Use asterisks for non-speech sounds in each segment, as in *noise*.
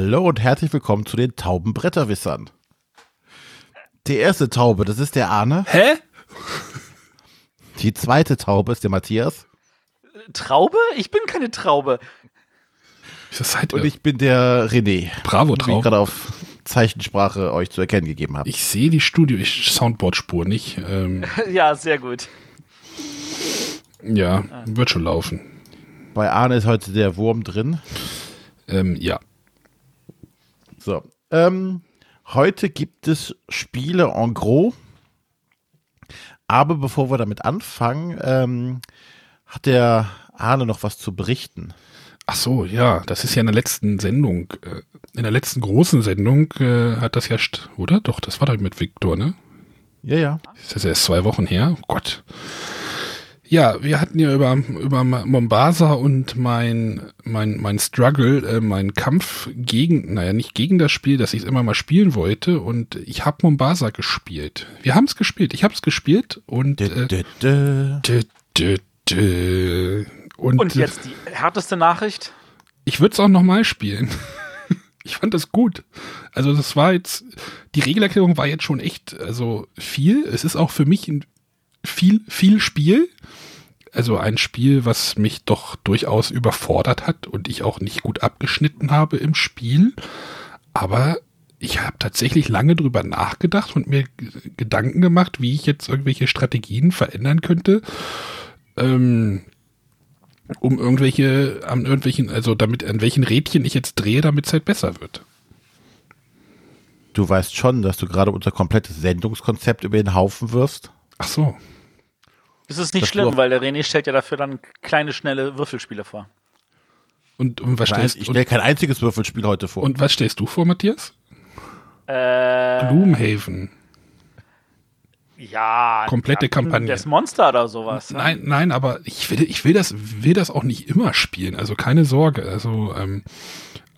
Hallo und herzlich willkommen zu den Taubenbretterwissern. Die erste Taube, das ist der Arne. Hä? Die zweite Taube ist der Matthias. Traube? Ich bin keine Traube. Das seid Und ihr? ich bin der René. Bravo, Wie ich Traube. gerade auf Zeichensprache euch zu erkennen gegeben habe. Ich sehe die Studio-Soundboard-Spur nicht. Ähm, *laughs* Ja, sehr gut. ja, wird schon laufen. Bei Arne ist heute der Wurm drin. Ähm, ja. So. Ähm, heute gibt es Spiele en gros. Aber bevor wir damit anfangen, ähm, hat der Arne noch was zu berichten. Ach so, ja, das ist ja in der letzten Sendung, äh, in der letzten großen Sendung äh, hat das ja, st oder? Doch, das war doch mit Viktor, ne? Ja, ja. Ist das erst zwei Wochen her? Oh Gott. Ja, wir hatten ja über, über Mombasa und mein, mein, mein Struggle, äh, mein Kampf gegen, naja, nicht gegen das Spiel, das ich immer mal spielen wollte. Und ich habe Mombasa gespielt. Wir haben es gespielt. Ich habe es gespielt und. Dö, Äh, dö, dö. dö, dö, dö. Und, Und jetzt die härteste Nachricht. ich würde es auch nochmal spielen. *laughs* ich fand das gut. Also das war jetzt, die Regelerklärung war jetzt schon echt, also viel. Es ist auch für mich ein viel, viel Spiel. Also ein Spiel, was mich doch durchaus überfordert hat und ich auch nicht gut abgeschnitten habe im Spiel. Aber ich habe tatsächlich lange drüber nachgedacht und mir Gedanken gemacht, wie ich jetzt irgendwelche Strategien verändern könnte. Ähm, um irgendwelche, an irgendwelchen, also damit, an welchen Rädchen ich jetzt drehe, damit es halt besser wird. Du weißt schon, dass du gerade unser komplettes Sendungskonzept über den Haufen wirst. Ach so. Das ist nicht Das schlimm, weil der René stellt ja dafür dann kleine, schnelle Würfelspiele vor. Und, und was Nein, stellst ich und, stelle kein einziges Würfelspiel heute vor. und was stellst du vor, Matthias? Äh, Gloomhaven. ja. Komplette ja, Kampagne. Das Monster oder sowas. ne? Nein, nein, aber ich will, ich will das, will das auch nicht immer spielen. Also keine Sorge. Also, ähm,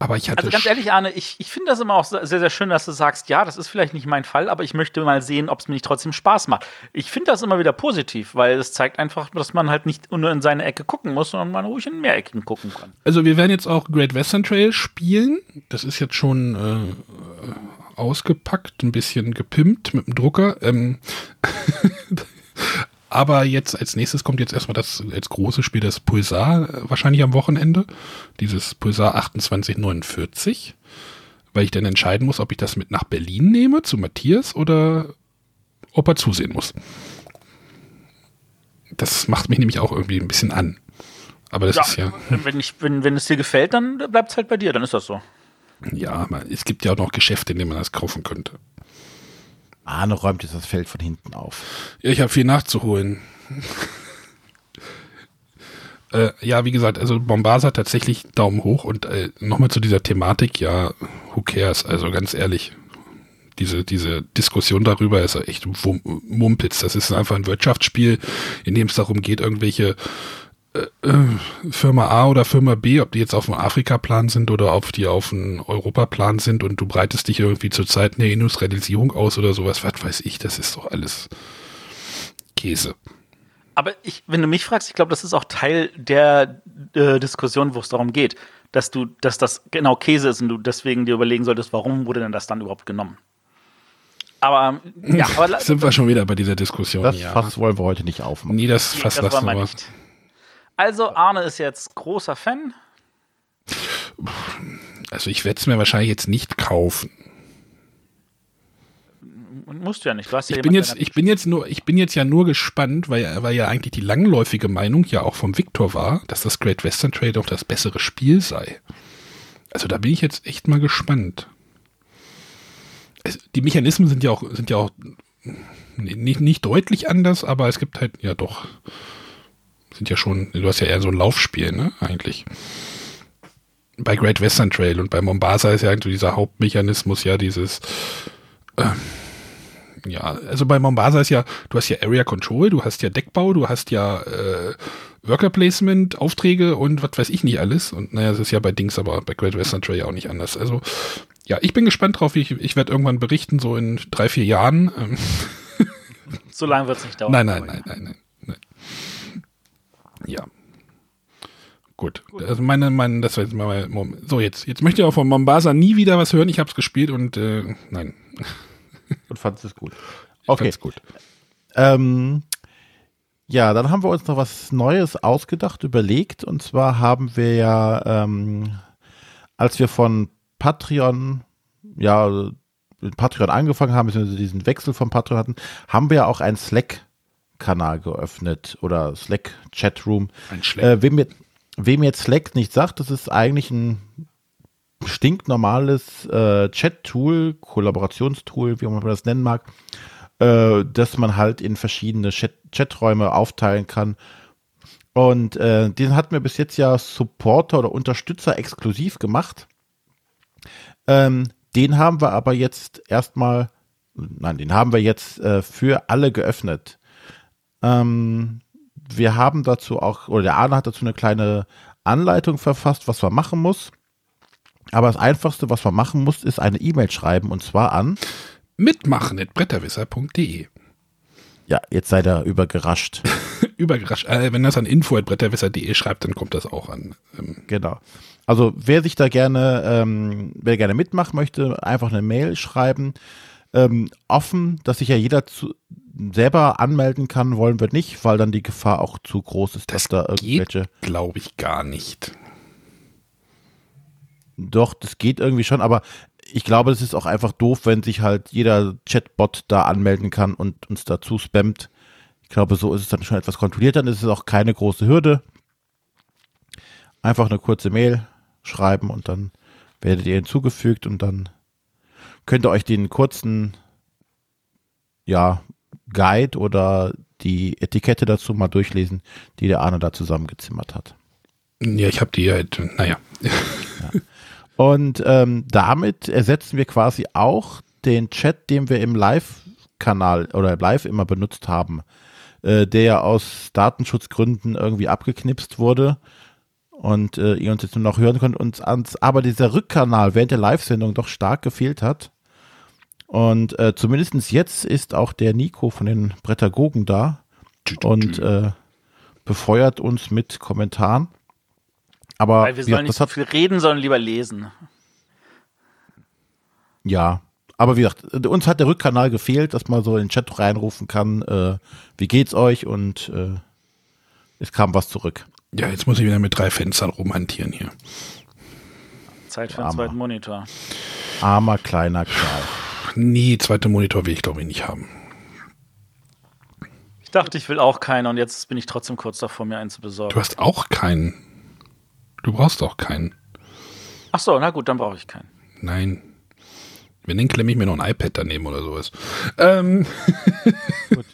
aber ich hatte. Also ganz ehrlich, Arne, ich, ich finde das immer auch sehr, sehr schön, dass du sagst, ja, das ist vielleicht nicht mein Fall, aber ich möchte mal sehen, ob es mir nicht trotzdem Spaß macht. Ich finde das immer wieder positiv, weil es zeigt einfach, dass man halt nicht nur in seine Ecke gucken muss, sondern man ruhig in mehr Ecken gucken kann. Also wir werden jetzt auch Great Western Trail spielen. Das ist jetzt schon äh, ausgepackt, ein bisschen gepimpt mit dem Drucker. Ähm, *laughs* aber jetzt als nächstes kommt jetzt erstmal das als große Spiel das Pulsar, äh, wahrscheinlich am Wochenende. Dieses Pulsar 2849. Weil ich dann entscheiden muss, ob ich das mit nach Berlin nehme, zu Matthias, oder ob er zusehen muss. Das macht mich nämlich auch irgendwie ein bisschen an. Aber das ist ja. Wenn, ich, wenn, wenn es dir gefällt, dann bleibt es halt bei dir, dann ist das so. Ja, man, es gibt ja auch noch Geschäfte, in denen man das kaufen könnte. Arne räumt jetzt das Feld von hinten auf. Ja, ich habe viel nachzuholen. *laughs* äh, ja, wie gesagt, also Bombasa tatsächlich Daumen hoch und äh, nochmal zu dieser Thematik, ja, who cares, also ganz ehrlich. Diese, diese Diskussion darüber ist echt Mumpitz. Das ist einfach ein Wirtschaftsspiel, in dem es darum geht, irgendwelche Firma A oder Firma B, ob die jetzt auf dem Afrika-Plan sind oder ob die auf dem Europaplan sind und du breitest dich irgendwie zur Zeit eine Industrialisierung aus oder sowas, was weiß ich, das ist doch alles Käse. Aber ich, wenn du mich fragst, ich glaube, das ist auch Teil der äh, Diskussion, wo es darum geht, dass du, dass das genau Käse ist und du deswegen dir überlegen solltest, warum wurde denn das dann überhaupt genommen? Aber ja, aber *laughs* Sind wir schon wieder bei dieser Diskussion? Das ja. Fass wollen wir heute nicht aufmachen. Nee, das nee, Fass das lassen wir. nicht. Also Arne ist jetzt großer Fan. Also ich werde es mir wahrscheinlich jetzt nicht kaufen. Und musst du ja nicht. Du hast ja Ich bin jetzt, ich bin jetzt nur, ich bin jetzt ja nur gespannt, weil, weil ja eigentlich die langläufige Meinung ja auch vom Victor war, dass das Great Western Trail doch das bessere Spiel sei. Also da bin ich jetzt echt mal gespannt. Es, die Mechanismen sind ja auch, sind ja auch nicht, nicht deutlich anders, aber es gibt halt, ja doch, sind ja schon, du hast ja eher so ein Laufspiel, ne, eigentlich. Bei Great Western Trail und bei Mombasa ist ja eigentlich so dieser Hauptmechanismus ja dieses, ja, also bei Mombasa ist ja, du hast ja Area Control, du hast ja Deckbau, du hast ja äh, Worker Placement, Aufträge und was weiß ich nicht alles. Und naja, das ist ja bei Dings, aber bei Great Western Trail ja auch nicht anders. Also ja, ich bin gespannt drauf. Ich, ich werde irgendwann berichten, so in drei, vier Jahren. Ähm, so lange wird es nicht dauern. nein, nein, nein, nein, nein, nein. Ja. Gut. Also meine, meine, das war jetzt mal Moment. So, jetzt, jetzt möchte ich auch von Mombasa nie wieder was hören. Ich habe es gespielt und äh, nein. Und fandest es gut. Ich Okay. fand's gut. Ähm, ja, dann haben wir uns noch was Neues ausgedacht, überlegt. Und zwar haben wir ja, ähm, als wir von Patreon, ja, mit Patreon angefangen haben, beziehungsweise diesen Wechsel von Patreon hatten, haben wir ja auch einen Slack-Kanal geöffnet oder Slack-Chatroom. Ein Schleck. Äh, wem, jetzt, wem jetzt Slack nicht sagt, das ist eigentlich ein stinknormales äh, Chat-Tool, Kollaborationstool, wie man das nennen mag, äh, dass man halt in verschiedene Chat Chaträume aufteilen kann. Und äh, den hatten wir bis jetzt ja Supporter oder Unterstützer exklusiv gemacht. Ähm, den haben wir aber jetzt erstmal, nein, den haben wir jetzt äh, für alle geöffnet. Ähm, wir haben dazu auch, oder der Arne hat dazu eine kleine Anleitung verfasst, was man machen muss. Aber das Einfachste, was man machen muss, ist eine E-Mail schreiben und zwar an, Mitmachen at bretterwisser.de. ja, jetzt seid ihr übergerascht. *laughs* Überrascht. Äh, wenn das an info at bretterwisser.de schreibt, dann kommt das auch an. Ähm, Genau. Also wer sich da gerne, ähm, wer gerne mitmachen möchte, einfach eine Mail schreiben. Ähm, offen, dass sich ja jeder zu, selber anmelden kann, wollen wir nicht, weil dann die Gefahr auch zu groß ist, dass da irgendwelche. Glaube ich gar nicht. Doch, das geht irgendwie schon, aber ich glaube, es ist auch einfach doof, wenn sich halt jeder Chatbot da anmelden kann und uns dazu spammt. Ich glaube, so ist es dann schon etwas kontrolliert, dann ist es auch keine große Hürde. Einfach eine kurze Mail schreiben und dann werdet ihr hinzugefügt und dann könnt ihr euch den kurzen ja, Guide oder die Etikette dazu mal durchlesen, die der Arne da zusammengezimmert hat. Ja, ich habe die halt, naja. Und ähm, damit ersetzen wir quasi auch den Chat, den wir im Live-Kanal oder live immer benutzt haben, äh, der ja aus Datenschutzgründen irgendwie abgeknipst wurde und äh, ihr uns jetzt nur noch hören könnt. Und ans, aber dieser Rückkanal während der Live-Sendung doch stark gefehlt hat. Und äh, zumindest jetzt ist auch der Nico von den Brettagogen da und äh, befeuert uns mit Kommentaren. Aber Weil wir sollen gesagt, nicht so viel reden, sondern lieber lesen. Ja, aber wie gesagt, uns hat der Rückkanal gefehlt, dass man so in den Chat reinrufen kann, äh, wie geht's euch und äh, es kam was zurück. Ja, jetzt muss ich wieder mit drei Fenstern rumhantieren hier. Zeit für einen Armer. zweiten Monitor. Armer kleiner Kerl. Nee, zweite Monitor will ich glaube ich nicht haben. Ich dachte, ich will auch keinen und jetzt bin ich trotzdem kurz davor, mir einen zu besorgen. Du hast auch keinen. Du brauchst auch keinen. Ach so, na gut, dann brauche ich keinen. Nein. Wenn, dann klemme ich mir noch ein iPad daneben oder sowas. Ähm. *laughs*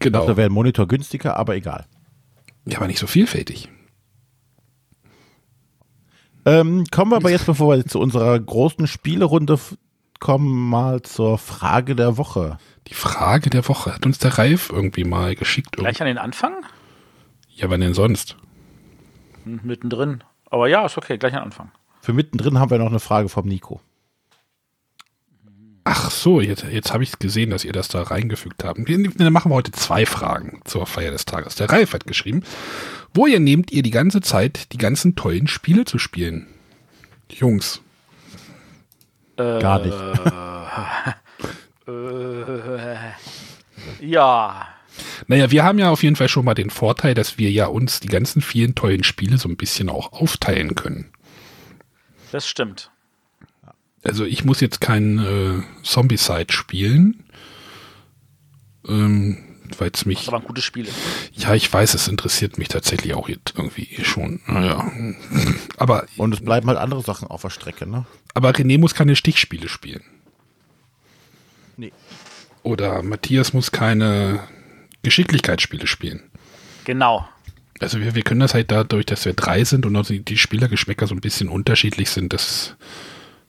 genau. Da wäre ein Monitor günstiger, aber egal. Ja, aber nicht so vielfältig. Ähm, kommen wir aber jetzt, *laughs* bevor wir zu unserer großen Spielerunde kommen, mal zur Frage der Woche. Die Frage der Woche hat uns der Ralf irgendwie mal geschickt. Gleich an den Anfang? Ja, wann denn sonst? Hm, Mittendrin. Aber ja, ist okay, gleich an den Anfang. Für mittendrin haben wir noch eine Frage vom Nico. Ach so, jetzt, jetzt habe ich gesehen, dass ihr das da reingefügt habt. Dann machen wir heute zwei Fragen zur Feier des Tages. Der Ralf hat geschrieben, woher nehmt ihr die ganze Zeit die ganzen tollen Spiele zu spielen? Jungs, Äh, Gar nicht. *laughs* Äh, ja. Naja, wir haben ja auf jeden Fall schon mal den Vorteil, dass wir ja uns die ganzen vielen tollen Spiele so ein bisschen auch aufteilen können. Das stimmt. Also ich muss jetzt kein äh, Zombie-Side spielen, ähm, weil es mich... Das war ein gutes Spiel. Ja, ich weiß, es interessiert mich tatsächlich auch jetzt irgendwie schon. Naja. *laughs* Aber, Und es bleiben halt andere Sachen auf der Strecke, ne? aber René muss keine Stichspiele spielen. Nee. Oder Matthias muss keine Geschicklichkeitsspiele spielen. Genau. Also wir, wir können das halt dadurch, dass wir drei sind und auch die, Spielergeschmäcker so ein bisschen unterschiedlich sind, das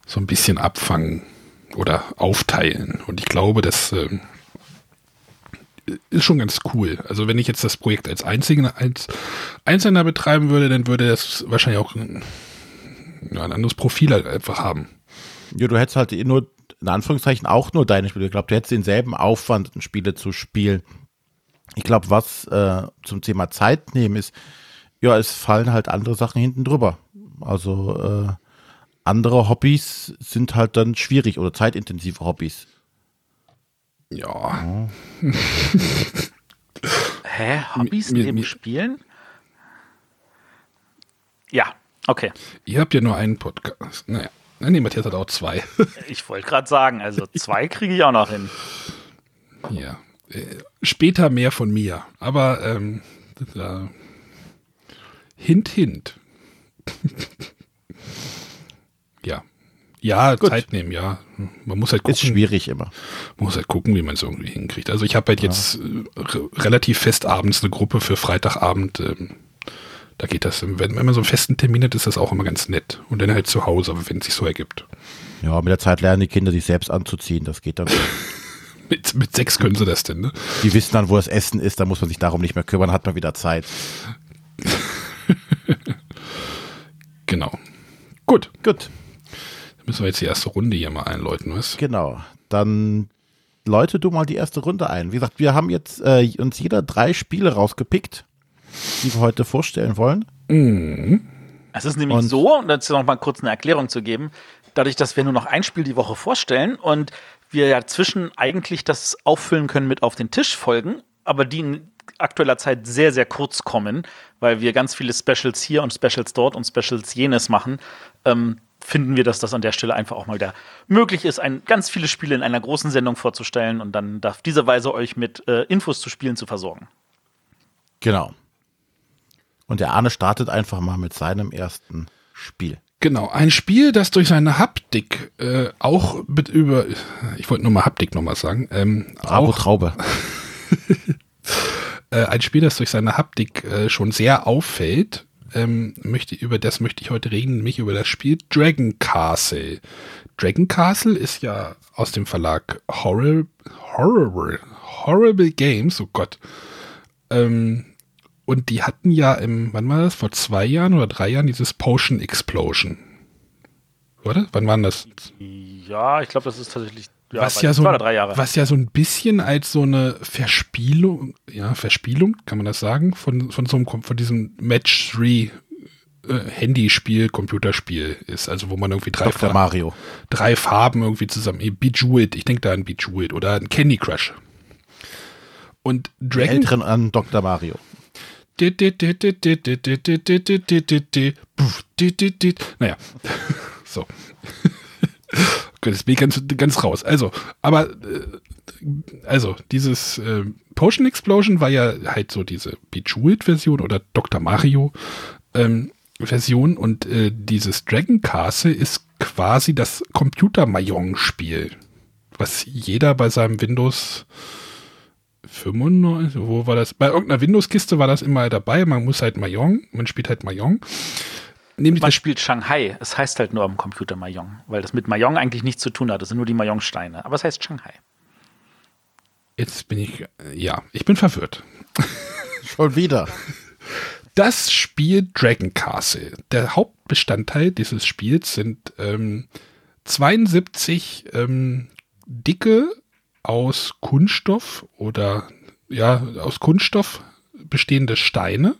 so ein bisschen abfangen oder aufteilen. Und ich glaube, das ähm, ist schon ganz cool. Also wenn ich jetzt das Projekt als, Einziger, als Einzelner betreiben würde, dann würde das wahrscheinlich auch ein, ein anderes Profil halt einfach haben. Ja, du hättest halt eh nur, in Anführungszeichen, auch nur deine Spiele. Ich glaube, du hättest denselben Aufwand, Spiele zu spielen. Ich glaube, was äh, zum Thema Zeit nehmen ist, ja, es fallen halt andere Sachen hinten drüber. Also äh, andere Hobbys sind halt dann schwierig oder zeitintensive Hobbys. Ja. *laughs* Hä? Hobbys Mir- neben mir- Spielen? Ja, okay. Ihr habt ja nur einen Podcast. Naja. Nein, nee, Matthias hat auch zwei. *laughs* Ich wollte gerade sagen, also zwei kriege ich auch noch hin. ja. Äh, später mehr von mir. Aber ähm, da, hint, hint. *laughs* ja. Ja, Gut. Zeit nehmen, ja. Man muss halt Ist gucken, schwierig immer. man muss halt gucken, wie man es irgendwie hinkriegt. Also ich habe halt jetzt äh, re relativ fest abends eine Gruppe für Freitagabend. Ähm, da geht das. Wenn, wenn man so einen festen Termin hat, ist das auch immer ganz nett. Und dann halt zu Hause, aber wenn es sich so ergibt. Ja, mit der Zeit lernen die Kinder sich selbst anzuziehen. Das geht dann. *laughs* Mit, mit sechs können sie das denn, ne? Die wissen dann, wo das Essen ist, da muss man sich darum nicht mehr kümmern, hat man wieder Zeit. *laughs* Genau. Gut, Gut, müssen wir jetzt die erste Runde hier mal einläuten, was? genau. Dann läute du mal die erste Runde ein. Wie gesagt, wir haben jetzt äh, uns jeder drei Spiele rausgepickt, die wir heute vorstellen wollen. Es ist nämlich Und- so, um dazu noch mal kurz eine Erklärung zu geben, dadurch, dass wir nur noch ein Spiel die Woche vorstellen und wir ja zwischen eigentlich das auffüllen können mit auf den Tisch folgen, aber die in aktueller Zeit sehr, sehr kurz kommen, weil wir ganz viele Specials hier und Specials dort und Specials jenes machen, ähm, finden wir, dass das an der Stelle einfach auch mal wieder möglich ist, ein, ganz viele Spiele in einer großen Sendung vorzustellen und dann auf diese Weise euch mit äh, Infos zu Spielen zu versorgen. Genau. Und der Arne startet einfach mal mit seinem ersten Spiel. Genau, ein Spiel, das durch seine Haptik äh, auch mit über, ich wollte nur mal Haptik nochmal sagen, ähm, Bravo auch Traube. *laughs* äh, ein Spiel, das durch seine Haptik äh, schon sehr auffällt, ähm, möchte, über das möchte ich heute reden, nämlich über das Spiel Dragon Castle. Dragon Castle ist ja aus dem Verlag Horrible, Horrible, Horrible Games, oh Gott. Ähm, und die hatten ja im, wann war das, vor zwei Jahren oder drei Jahren dieses Potion Explosion. Oder? Wann waren das? Ja, ich glaube, das ist tatsächlich ja, was ja so, was ja so ein bisschen als so eine Verspielung, ja, Verspielung, kann man das sagen, von, von so einem, von diesem Match 3 äh, Handyspiel, Computerspiel ist, also wo man irgendwie drei, Dr. Fa- Mario. drei Farben irgendwie zusammen, eh, Bejeweled, ich denke da an Bejeweled oder an Candy Crush. Und Die Dragon Älteren an Dr. Mario. naja, so. Jetzt bin ich ganz, ganz raus. Also, aber, äh, also, dieses äh, Potion Explosion war ja halt so diese Bejeweled-Version oder Dr. Mario ähm, und äh, dieses Dragon Castle ist quasi das Computer-Mahjong-Spiel, was jeder bei seinem Windows 95, wo war das? Bei irgendeiner Windows-Kiste war das immer dabei. Man muss halt Mahjong, man spielt halt Mahjong. Nämlich Man spielt Shanghai. Es heißt halt nur am Computer Mahjong, weil das mit Mahjong eigentlich nichts zu tun hat. Das sind nur die Mahjong-Steine. Aber es heißt Shanghai. Jetzt bin ich, äh, ja, ich bin verwirrt. *laughs* Schon wieder. Das Spiel Dragon Castle. Der Hauptbestandteil dieses Spiels sind ähm, 72 ähm, dicke aus Kunststoff oder ja, aus Kunststoff bestehende Steine,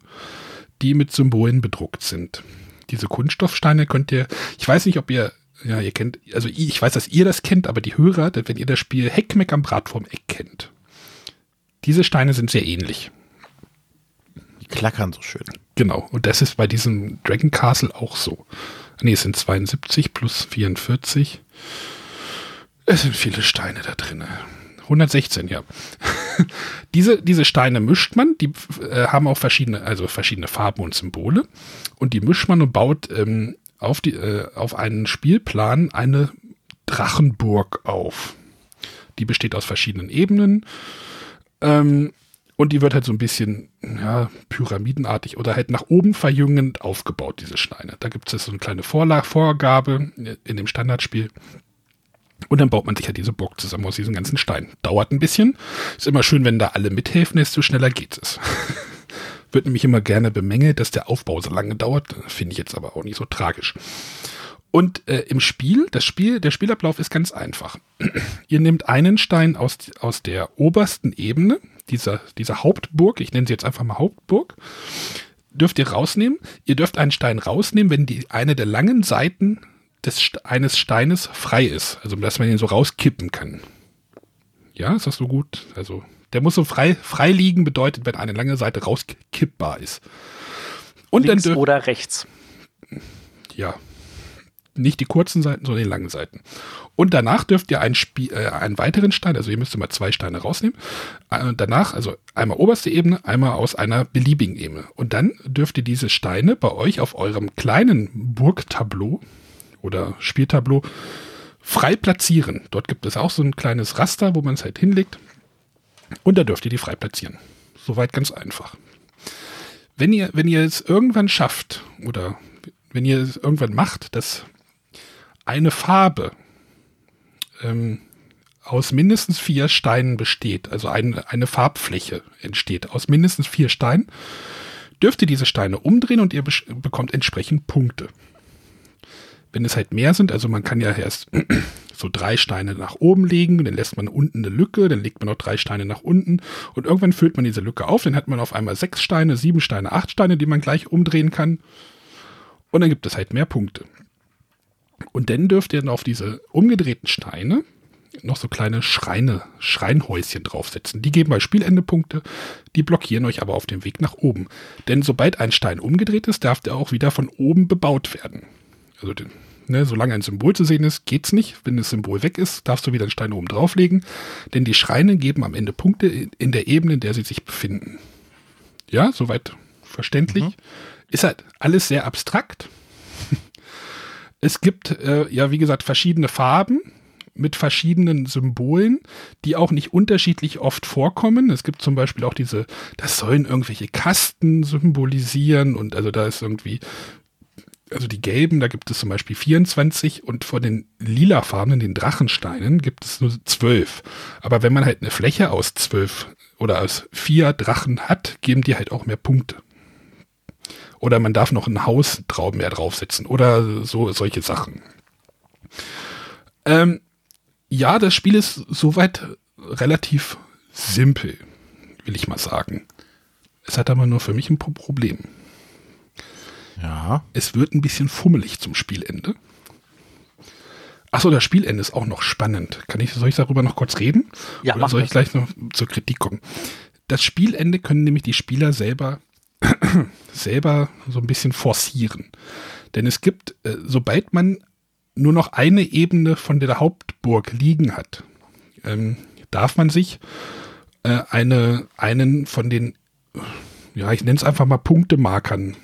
die mit Symbolen bedruckt sind. Diese Kunststoffsteine könnt ihr, ich weiß nicht, ob ihr, ja, ihr kennt, also ich weiß, dass ihr das kennt, aber die Hörer, wenn ihr das Spiel Heckmeck am Brat vorm Eck kennt. Diese Steine sind sehr ähnlich. Die klackern so schön. Genau, und das ist bei diesem Dragon Castle auch so. Nee, es sind 72 plus 44. Es sind viele Steine da drin. 116, ja. *laughs* diese, diese Steine mischt man, die äh, haben auch verschiedene, also verschiedene Farben und Symbole. Und die mischt man und baut ähm, auf, die, äh, auf einen Spielplan eine Drachenburg auf. Die besteht aus verschiedenen Ebenen. Ähm, und die wird halt so ein bisschen ja, pyramidenartig oder halt nach oben verjüngend aufgebaut, diese Steine. Da gibt es so eine kleine Vorla Vorgabe in dem Standardspiel. Und dann baut man sich halt diese Burg zusammen aus diesen ganzen Steinen. Dauert ein bisschen. Ist immer schön, wenn da alle mithelfen, desto schneller geht es. *laughs* Wird nämlich immer gerne bemängelt, dass der Aufbau so lange dauert. Finde ich jetzt aber auch nicht so tragisch. Und äh, im Spiel, das Spiel, der Spielablauf ist ganz einfach. *clears throat* Ihr nehmt einen Stein aus, aus der obersten Ebene, dieser, dieser Hauptburg, ich nenne sie jetzt einfach mal Hauptburg, dürft ihr rausnehmen. Ihr dürft einen Stein rausnehmen, wenn die eine der langen Seiten des, eines Steines frei ist. Also, dass man ihn so rauskippen kann. Ja, ist das so gut? Also, der muss so frei, frei liegen, bedeutet, wenn eine lange Seite rauskippbar ist. Und Links dann oder rechts. Ja. Nicht die kurzen Seiten, sondern die langen Seiten. Und danach dürft ihr einen, Spie äh, einen weiteren Stein, also ihr müsst mal zwei Steine rausnehmen. Äh, danach, also einmal oberste Ebene, einmal aus einer beliebigen Ebene. Und dann dürft ihr diese Steine bei euch auf eurem kleinen Burgtableau oder Spieltableau frei platzieren. Dort gibt es auch so ein kleines Raster, wo man es halt hinlegt. Und da dürft ihr die frei platzieren. Soweit ganz einfach. Wenn ihr, wenn ihr es irgendwann schafft oder wenn ihr es irgendwann macht, dass eine Farbe ähm, aus mindestens vier Steinen besteht, also eine, eine Farbfläche entsteht aus mindestens vier Steinen, dürft ihr diese Steine umdrehen und ihr bekommt entsprechend Punkte. Wenn es halt mehr sind, also man kann ja erst *clears throat* so drei Steine nach oben legen, dann lässt man unten eine Lücke, dann legt man noch drei Steine nach unten und irgendwann füllt man diese Lücke auf, dann hat man auf einmal sechs Steine, sieben Steine, acht Steine, die man gleich umdrehen kann und dann gibt es halt mehr Punkte. Und dann dürft ihr dann auf diese umgedrehten Steine noch so kleine Schreine, Schreinhäuschen draufsetzen. Die geben bei Spielende Punkte, die blockieren euch aber auf dem Weg nach oben. Denn sobald ein Stein umgedreht ist, darf der auch wieder von oben bebaut werden. Also den, ne, solange ein Symbol zu sehen ist, geht's nicht. Wenn das Symbol weg ist, darfst du wieder einen Stein oben drauflegen. Denn die Schreine geben am Ende Punkte in der Ebene, in der sie sich befinden. Ja, soweit verständlich. Mhm. Ist halt alles sehr abstrakt. *laughs* es gibt, äh, ja, wie gesagt, verschiedene Farben mit verschiedenen Symbolen, die auch nicht unterschiedlich oft vorkommen. Es gibt zum Beispiel auch diese, das sollen irgendwelche Kasten symbolisieren und also da ist irgendwie also die gelben, da gibt es zum Beispiel 24 und von den lilafarbenen, den Drachensteinen, gibt es nur 12. Aber wenn man halt eine Fläche aus 12 oder aus vier Drachen hat, geben die halt auch mehr Punkte. Oder man darf noch ein Haus mehr draufsetzen oder so solche Sachen. Ähm, ja, das Spiel ist soweit relativ simpel, will ich mal sagen. Es hat aber nur für mich ein Problem. Ja. Es wird ein bisschen fummelig zum Spielende. Achso, das Spielende ist auch noch spannend. Kann ich, soll ich darüber noch kurz reden? Ja, Oder soll ich gleich noch zur Kritik kommen? Das Spielende können nämlich die Spieler selber, *clears throat* selber so ein bisschen forcieren. Denn es gibt, äh, sobald man nur noch eine Ebene von der Hauptburg liegen hat, ähm, darf man sich äh, eine, einen von den, ja, ich nenne es einfach mal Punktemarkern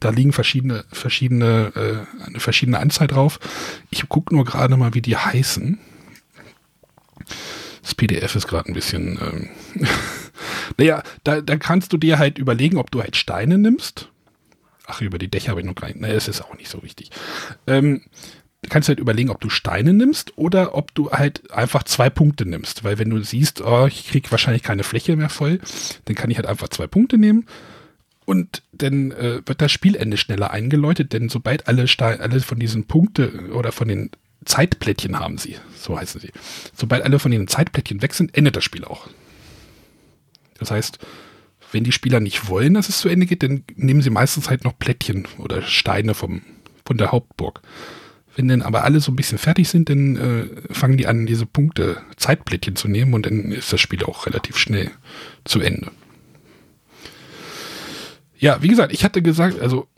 da liegen verschiedene, verschiedene, äh, eine verschiedene Anzahl drauf. Ich gucke nur gerade mal, wie die heißen. Das PDF ist gerade ein bisschen. Ähm *laughs* naja, da, da kannst du dir halt überlegen, ob du halt Steine nimmst. Ach, über die Dächer habe ich noch gar nicht. Naja, es ist auch nicht so wichtig. Ähm, du kannst halt überlegen, ob du Steine nimmst oder ob du halt einfach zwei Punkte nimmst. Weil wenn du siehst, oh, ich kriege wahrscheinlich keine Fläche mehr voll, dann kann ich halt einfach zwei Punkte nehmen und dann äh, wird das Spielende schneller eingeläutet, denn sobald alle, alle von diesen Punkte oder von den Zeitplättchen haben sie, so heißen sie. Sobald alle von den Zeitplättchen weg sind, endet das Spiel auch. Das heißt, wenn die Spieler nicht wollen, dass es zu Ende geht, dann nehmen sie meistens halt noch Plättchen oder Steine vom, von der Hauptburg. Wenn dann aber alle so ein bisschen fertig sind, dann äh, fangen die an, diese Punkte, Zeitplättchen zu nehmen und dann ist das Spiel auch relativ schnell zu Ende. Ja, wie gesagt, ich hatte gesagt, also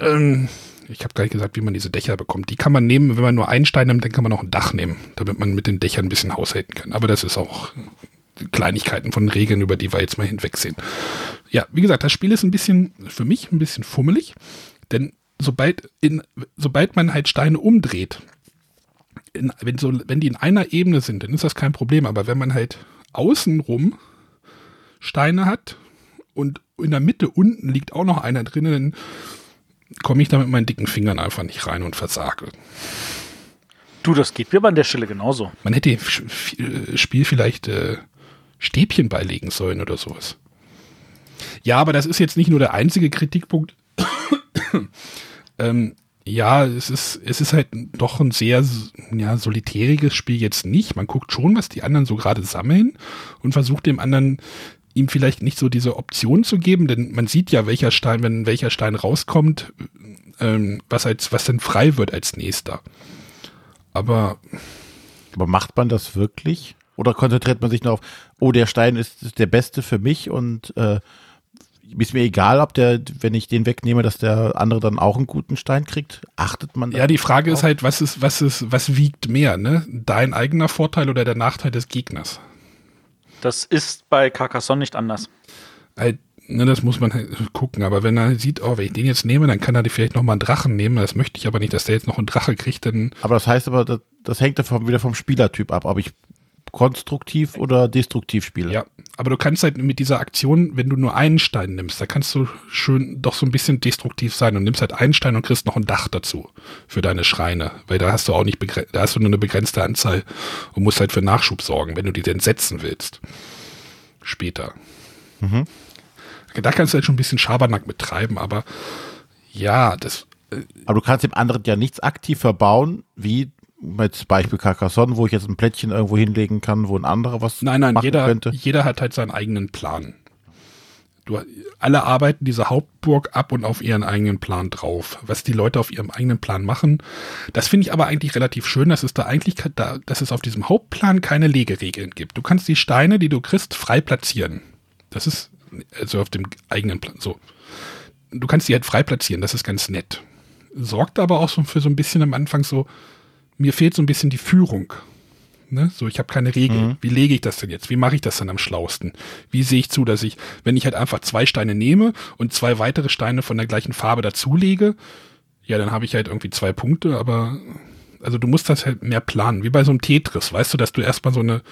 ähm, ich habe gar nicht gesagt, wie man diese Dächer bekommt. Die kann man nehmen, wenn man nur einen Stein nimmt, dann kann man auch ein Dach nehmen, damit man mit den Dächern ein bisschen haushalten kann. Aber das ist auch Kleinigkeiten von Regeln, über die wir jetzt mal hinwegsehen. Ja, wie gesagt, das Spiel ist ein bisschen, für mich ein bisschen fummelig, denn sobald, in, sobald man halt Steine umdreht, in, wenn, so, wenn die in einer Ebene sind, dann ist das kein Problem. Aber wenn man halt außenrum Steine hat und in der Mitte unten liegt auch noch einer drin, dann komme ich da mit meinen dicken Fingern einfach nicht rein und versage. Du, das geht mir aber an der Stelle genauso. Man hätte dem Spiel vielleicht äh, Stäbchen beilegen sollen oder sowas. Ja, aber das ist jetzt nicht nur der einzige Kritikpunkt. *coughs* ähm, Ja, es ist, es ist halt doch ein sehr ja, solitäriges Spiel jetzt nicht. Man guckt schon, was die anderen so gerade sammeln und versucht dem anderen ihm vielleicht nicht so diese Option zu geben, denn man sieht ja, welcher Stein, wenn welcher Stein rauskommt, ähm, was als, was denn frei wird als nächster. Aber. Aber macht man das wirklich? Oder konzentriert man sich nur auf, oh, der Stein ist der beste für mich und äh, ist mir egal, ob der, wenn ich den wegnehme, dass der andere dann auch einen guten Stein kriegt? Achtet man? Ja, die Frage ist halt, was ist, was ist, was wiegt mehr, ne? Dein eigener Vorteil oder der Nachteil des Gegners? Das ist bei Carcassonne nicht anders. Halt, ne, das muss man halt gucken. Aber wenn er sieht, oh, wenn ich den jetzt nehme, dann kann er vielleicht nochmal einen Drachen nehmen. Das möchte ich aber nicht, dass der jetzt noch einen Drache kriegt. Dann aber das heißt aber, das, das hängt davon wieder vom Spielertyp ab, ob ich konstruktiv oder destruktiv spiele. Ja, aber du kannst halt mit dieser Aktion, wenn du nur einen Stein nimmst, da kannst du schön doch so ein bisschen destruktiv sein und nimmst halt einen Stein und kriegst noch ein Dach dazu für deine Schreine, weil da hast du auch nicht da hast du nur eine begrenzte Anzahl und musst halt für Nachschub sorgen, wenn du die denn setzen willst. Später. Mhm. Da kannst du halt schon ein bisschen Schabernack betreiben, aber ja, das. Äh, aber du kannst dem anderen ja nichts aktiv verbauen, wie mit Beispiel Carcassonne, wo ich jetzt ein Plättchen irgendwo hinlegen kann, wo ein anderer was nein, nein, machen jeder, könnte. Jeder hat halt seinen eigenen Plan. Du, alle arbeiten diese Hauptburg ab und auf ihren eigenen Plan drauf. Was die Leute auf ihrem eigenen Plan machen, das finde ich aber eigentlich relativ schön, dass es da eigentlich, da, dass es auf diesem Hauptplan keine Legeregeln gibt. Du kannst die Steine, die du kriegst, frei platzieren. Das ist also auf dem eigenen Plan so. Du kannst die halt frei platzieren, das ist ganz nett. Sorgt aber auch so für so ein bisschen am Anfang so, mir fehlt so ein bisschen die Führung. Ne? So, ich habe keine Regel. Mhm. Wie lege ich das denn jetzt? Wie mache ich das dann am schlausten? Wie sehe ich zu, dass ich, wenn ich halt einfach zwei Steine nehme und zwei weitere Steine von der gleichen Farbe dazulege, ja, dann habe ich halt irgendwie zwei Punkte, aber also du musst das halt mehr planen, wie bei so einem Tetris, weißt du, dass du erstmal so eine,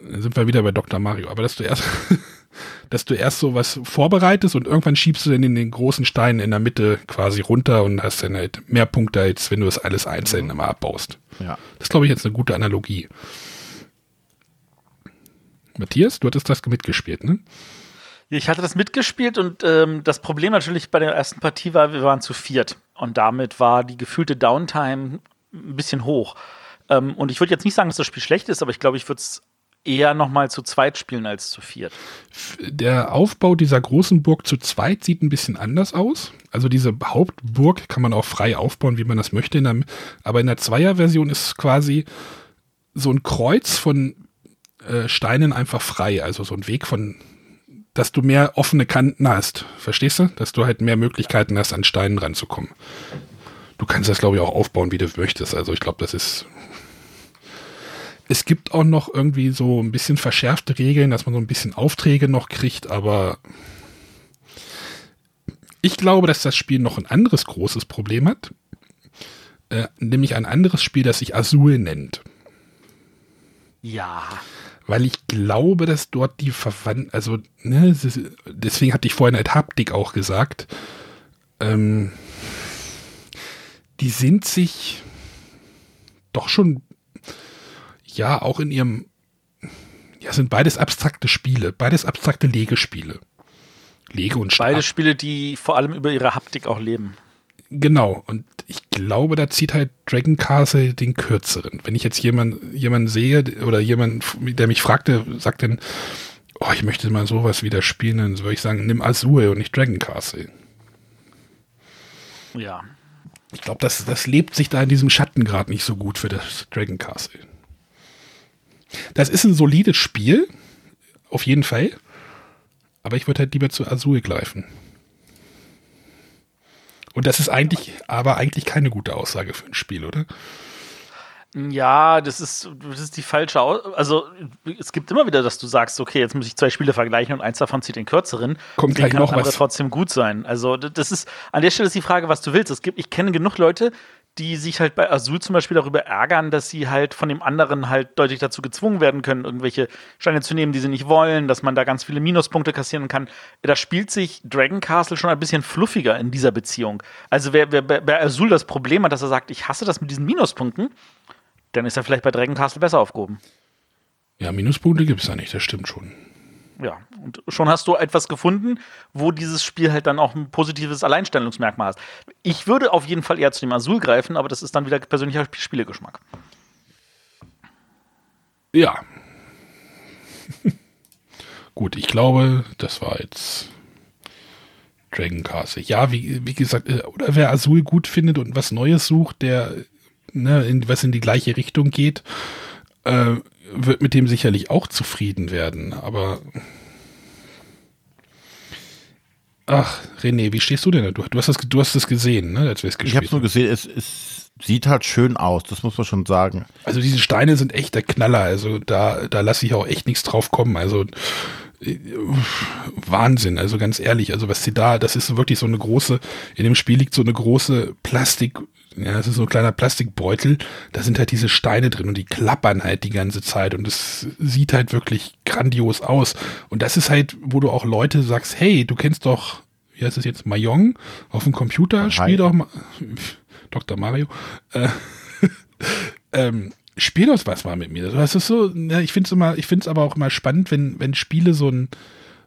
sind wir wieder bei Dr. Mario, aber dass du erst *laughs* dass du erst so was vorbereitest und irgendwann schiebst du dann in den großen Stein in der Mitte quasi runter und hast dann halt mehr Punkte, als wenn du das alles einzeln immer abbaust. Ja. Das glaube ich jetzt eine gute Analogie. Matthias, du hattest das mitgespielt, ne? Ich hatte das mitgespielt und ähm, das Problem natürlich bei der ersten Partie war, wir waren zu viert und damit war die gefühlte Downtime ein bisschen hoch. Ähm, und ich würde jetzt nicht sagen, dass das Spiel schlecht ist, aber ich glaube, ich würde es eher nochmal zu zweit spielen als zu viert. Der Aufbau dieser großen Burg zu zweit sieht ein bisschen anders aus. Also diese Hauptburg kann man auch frei aufbauen, wie man das möchte. In der, aber in der Zweier-Version ist quasi so ein Kreuz von äh, Steinen einfach frei. Also so ein Weg von, dass du mehr offene Kanten hast. Verstehst du? Dass du halt mehr Möglichkeiten hast, an Steinen ranzukommen. Du kannst das, glaube ich, auch aufbauen, wie du möchtest. Also ich glaube, das ist es gibt auch noch irgendwie so ein bisschen verschärfte Regeln, dass man so ein bisschen Aufträge noch kriegt, aber ich glaube, dass das Spiel noch ein anderes großes Problem hat, äh, nämlich ein anderes Spiel, das sich Azul nennt. Ja. Weil ich glaube, dass dort die Verwandten, also, ne, deswegen hatte ich vorhin halt Haptik auch gesagt, ähm, die sind sich doch schon ja auch in ihrem, ja, sind beides abstrakte Spiele, beides abstrakte Legespiele. Lege und Stab. Beide Spiele, die vor allem über ihre Haptik auch leben. Genau, und ich glaube, da zieht halt Dragon Castle den kürzeren. Wenn ich jetzt jemanden jemand sehe oder jemand, der mich fragte, sagt dann, oh, ich möchte mal sowas wieder spielen, dann würde ich sagen, nimm Azure und nicht Dragon Castle. Ja. Ich glaube, das, das lebt sich da in diesem Schattengrad nicht so gut für das Dragon Castle. Das ist ein solides Spiel, auf jeden Fall. Aber ich würde halt lieber zu Azul greifen. Und das ist eigentlich, aber eigentlich keine gute Aussage für ein Spiel, oder? Ja, das ist, das ist die falsche Aus Also, es gibt immer wieder, dass du sagst, okay, jetzt muss ich zwei Spiele vergleichen und eins davon zieht den kürzeren. Kommt gleich kann noch was. trotzdem gut sein. Also, das ist, an der Stelle ist die Frage, was du willst. Es gibt, ich kenne genug Leute, die sich halt bei Azul zum Beispiel darüber ärgern, dass sie halt von dem anderen halt deutlich dazu gezwungen werden können, irgendwelche Steine zu nehmen, die sie nicht wollen, dass man da ganz viele Minuspunkte kassieren kann. Da spielt sich Dragon Castle schon ein bisschen fluffiger in dieser Beziehung. Also wer, wer bei Azul das Problem hat, dass er sagt, ich hasse das mit diesen Minuspunkten, dann ist er vielleicht bei Dragon Castle besser aufgehoben. Ja, Minuspunkte gibt es da nicht, das stimmt schon. Ja, und schon hast du etwas gefunden, wo dieses Spiel halt dann auch ein positives Alleinstellungsmerkmal hat. Ich würde auf jeden Fall eher zu dem Azul greifen, aber das ist dann wieder persönlicher Spielegeschmack. Ja. *laughs* Gut, ich glaube, das war jetzt Dragon Castle. Ja, wie, wie gesagt, äh, oder wer Azul gut findet und was Neues sucht, der, ne, in, was in die gleiche Richtung geht, äh, wird mit dem sicherlich auch zufrieden werden. Aber Ach, René, wie stehst du denn da? Du, du hast das, du hast das gesehen, ne, als wir es gespielt Ich habe es nur gesehen, es, es sieht halt schön aus, das muss man schon sagen. Also diese Steine sind echt der Knaller, also da, da lasse ich auch echt nichts drauf kommen. Also äh, Wahnsinn, also ganz ehrlich, also was sie da, das ist wirklich so eine große, in dem Spiel liegt so eine große Plastik, ja, das ist so ein kleiner Plastikbeutel, da sind halt diese Steine drin und die klappern halt die ganze Zeit und es sieht halt wirklich grandios aus. Und das ist halt, wo du auch Leute sagst, hey, du kennst doch, wie heißt es jetzt, Mayong auf dem Computer, Hi. spiel doch mal, *laughs* Dr. Mario, äh, *laughs* ähm, spiel doch was mal mit mir. Das ist so, ja, ich finde es immer, ich finde es aber auch immer spannend, wenn, wenn Spiele so ein,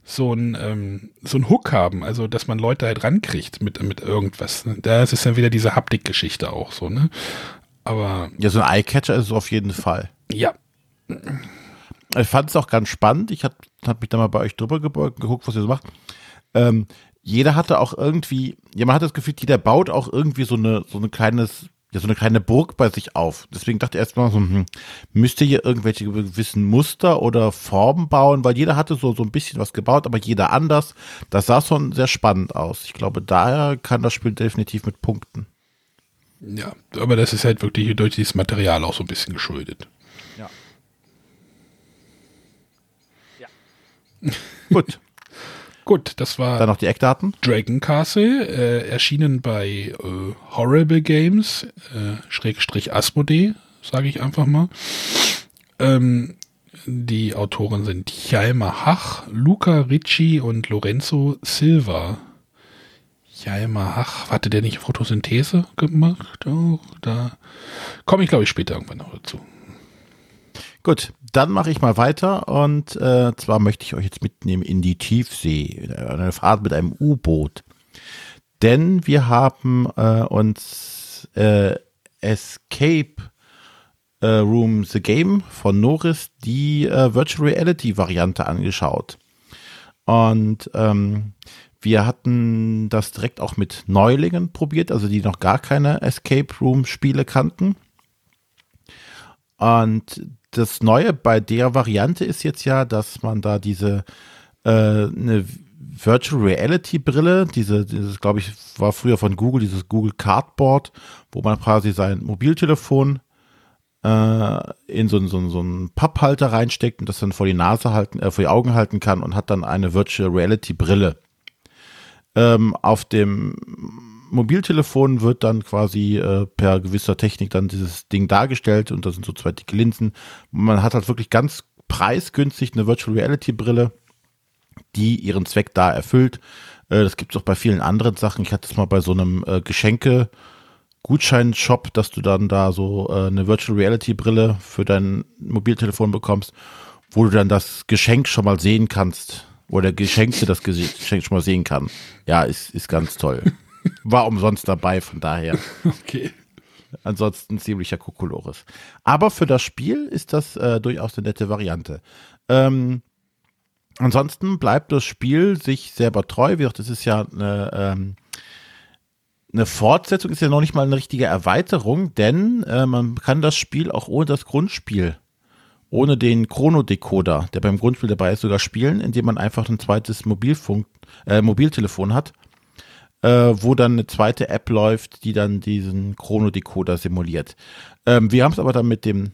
so ein, ähm, so ein Hook haben, also dass man Leute halt rankriegt mit, mit irgendwas. Ne? Da ist es dann wieder diese Haptik-Geschichte auch so, ne? Aber. Ja, so ein Eyecatcher ist es auf jeden Fall. Ja. Ich fand es auch ganz spannend. Ich habe hab mich da mal bei euch drüber gebeugt, geguckt, was ihr so macht. Ähm, jeder hatte auch irgendwie, ja, man hat das Gefühl, jeder baut auch irgendwie so eine, so ein kleines ja so eine kleine Burg bei sich auf. Deswegen dachte ich erstmal so, hm, müsst ihr hier irgendwelche gewissen Muster oder Formen bauen, weil jeder hatte so, so ein bisschen was gebaut, aber jeder anders. Das sah schon sehr spannend aus. Ich glaube, daher kann das Spiel definitiv mit Punkten. Ja, aber das ist halt wirklich durch dieses Material auch so ein bisschen geschuldet. Ja. Ja. *laughs* Gut. Gut, das war. Dann noch die Eckdaten. Dragon Castle, äh, erschienen bei äh, Horrible Games, äh, Schrägstrich Asmodee, sage ich einfach mal. Ähm, die Autoren sind Jaima Hach, Luca Ricci und Lorenzo Silva. Jaima Hach, hatte der nicht Photosynthese gemacht? Oh, da komme ich, glaube ich, später irgendwann noch dazu. Gut, dann mache ich mal weiter und äh, zwar möchte ich euch jetzt mitnehmen in die Tiefsee, eine Fahrt mit einem U-Boot. Denn wir haben äh, uns äh, Escape äh, Room The Game von Norris die äh, Virtual Reality Variante angeschaut. Und ähm, wir hatten das direkt auch mit Neulingen probiert, also die noch gar keine Escape Room Spiele kannten. Und das Neue bei der Variante ist jetzt ja, dass man da diese äh, eine Virtual Reality Brille, diese, dieses, glaube ich, war früher von Google, dieses Google Cardboard, wo man quasi sein Mobiltelefon äh, in so, so, so einen Papphalter reinsteckt und das dann vor die Nase halten, äh, vor die Augen halten kann und hat dann eine Virtual Reality Brille. Ähm, auf dem Mobiltelefon wird dann quasi äh, per gewisser Technik dann dieses Ding dargestellt und da sind so zwei dicke Linsen. Man hat halt wirklich ganz preisgünstig eine Virtual Reality Brille, die ihren Zweck da erfüllt. Äh, das gibt es auch bei vielen anderen Sachen. Ich hatte es mal bei so einem äh, Geschenke Gutscheinshop, dass du dann da so äh, eine Virtual Reality Brille für dein Mobiltelefon bekommst, wo du dann das Geschenk schon mal sehen kannst oder Geschenkte das Geschenk schon mal sehen kann. Ja, ist, ist ganz toll. War umsonst dabei, von daher. *laughs* Okay. Ansonsten ziemlicher Kokolores. Aber für das Spiel ist das äh, durchaus eine nette Variante. Ähm, ansonsten bleibt das Spiel sich selber treu. Das ist ja eine, ähm, eine Fortsetzung, ist ja noch nicht mal eine richtige Erweiterung, denn äh, man kann das Spiel auch ohne das Grundspiel, ohne den Chrono-Decoder, der beim Grundspiel dabei ist, sogar spielen, indem man einfach ein zweites Mobilfunk, äh, Mobiltelefon hat äh, wo dann eine zweite App läuft, die dann diesen Chrono-Decoder simuliert. Ähm, wir haben es aber dann mit dem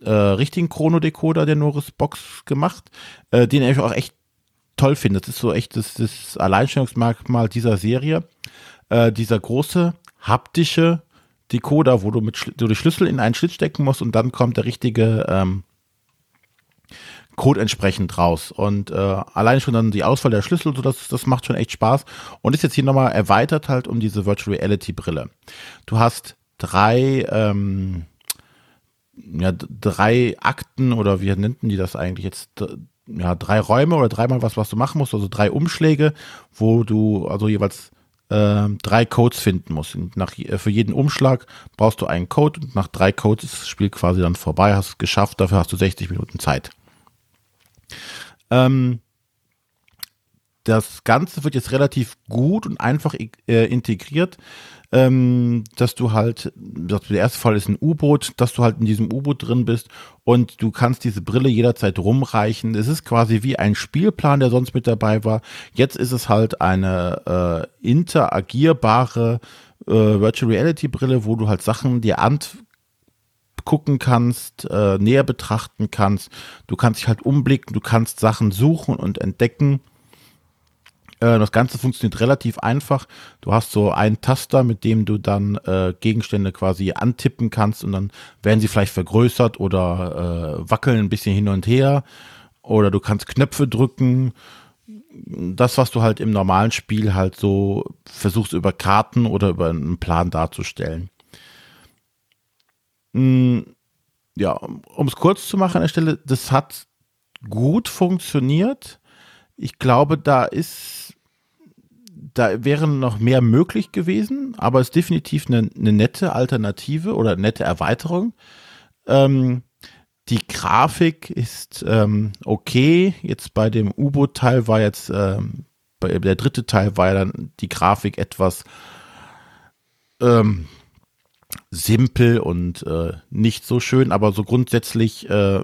äh, richtigen Chrono-Decoder der Norris Box gemacht, äh, den ich auch echt toll finde. Das ist so echt das, das Alleinstellungsmerkmal dieser Serie. Äh, dieser große haptische Decoder, wo du mit du die Schlüssel in einen Schlitz stecken musst und dann kommt der richtige ähm, Code entsprechend raus. Und äh, allein schon dann die Auswahl der Schlüssel, so das, das macht schon echt Spaß. Und ist jetzt hier nochmal erweitert halt um diese Virtual Reality Brille. Du hast drei, ähm, ja, drei Akten oder wie nannten die das eigentlich jetzt? ja, drei Räume oder dreimal was, was du machen musst, also drei Umschläge, wo du also jeweils äh, drei Codes finden musst. Und nach, äh, für jeden Umschlag brauchst du einen Code und nach drei Codes ist das Spiel quasi dann vorbei, hast es geschafft, dafür hast du 60 Minuten Zeit. Ähm, das Ganze wird jetzt relativ gut und einfach äh, integriert, ähm, dass du halt, der erste Fall ist ein U-Boot, dass du halt in diesem U-Boot drin bist und du kannst diese Brille jederzeit rumreichen. Es ist quasi wie ein Spielplan, der sonst mit dabei war. Jetzt ist es halt eine äh, interagierbare äh, Virtual Reality Brille, wo du halt Sachen dir angucken kannst, äh, näher betrachten kannst. Du kannst dich halt umblicken, du kannst Sachen suchen und entdecken. Äh, das Ganze funktioniert relativ einfach. Du hast so einen Taster, mit dem du dann äh, Gegenstände quasi antippen kannst und dann werden sie vielleicht vergrößert oder äh, wackeln ein bisschen hin und her. Oder du kannst Knöpfe drücken. Das, was du halt im normalen Spiel halt so versuchst über Karten oder über einen Plan darzustellen. Hm, ja, um es kurz zu machen an der Stelle, das hat gut funktioniert. Ich glaube, da ist da wäre noch mehr möglich gewesen, aber es ist definitiv eine, eine nette Alternative oder nette Erweiterung. Ähm, die Grafik ist ähm, okay. Jetzt bei dem U-Boot-Teil war jetzt, ähm, bei, der dritte Teil war ja dann die Grafik etwas ähm, simpel und äh, nicht so schön, aber so grundsätzlich äh,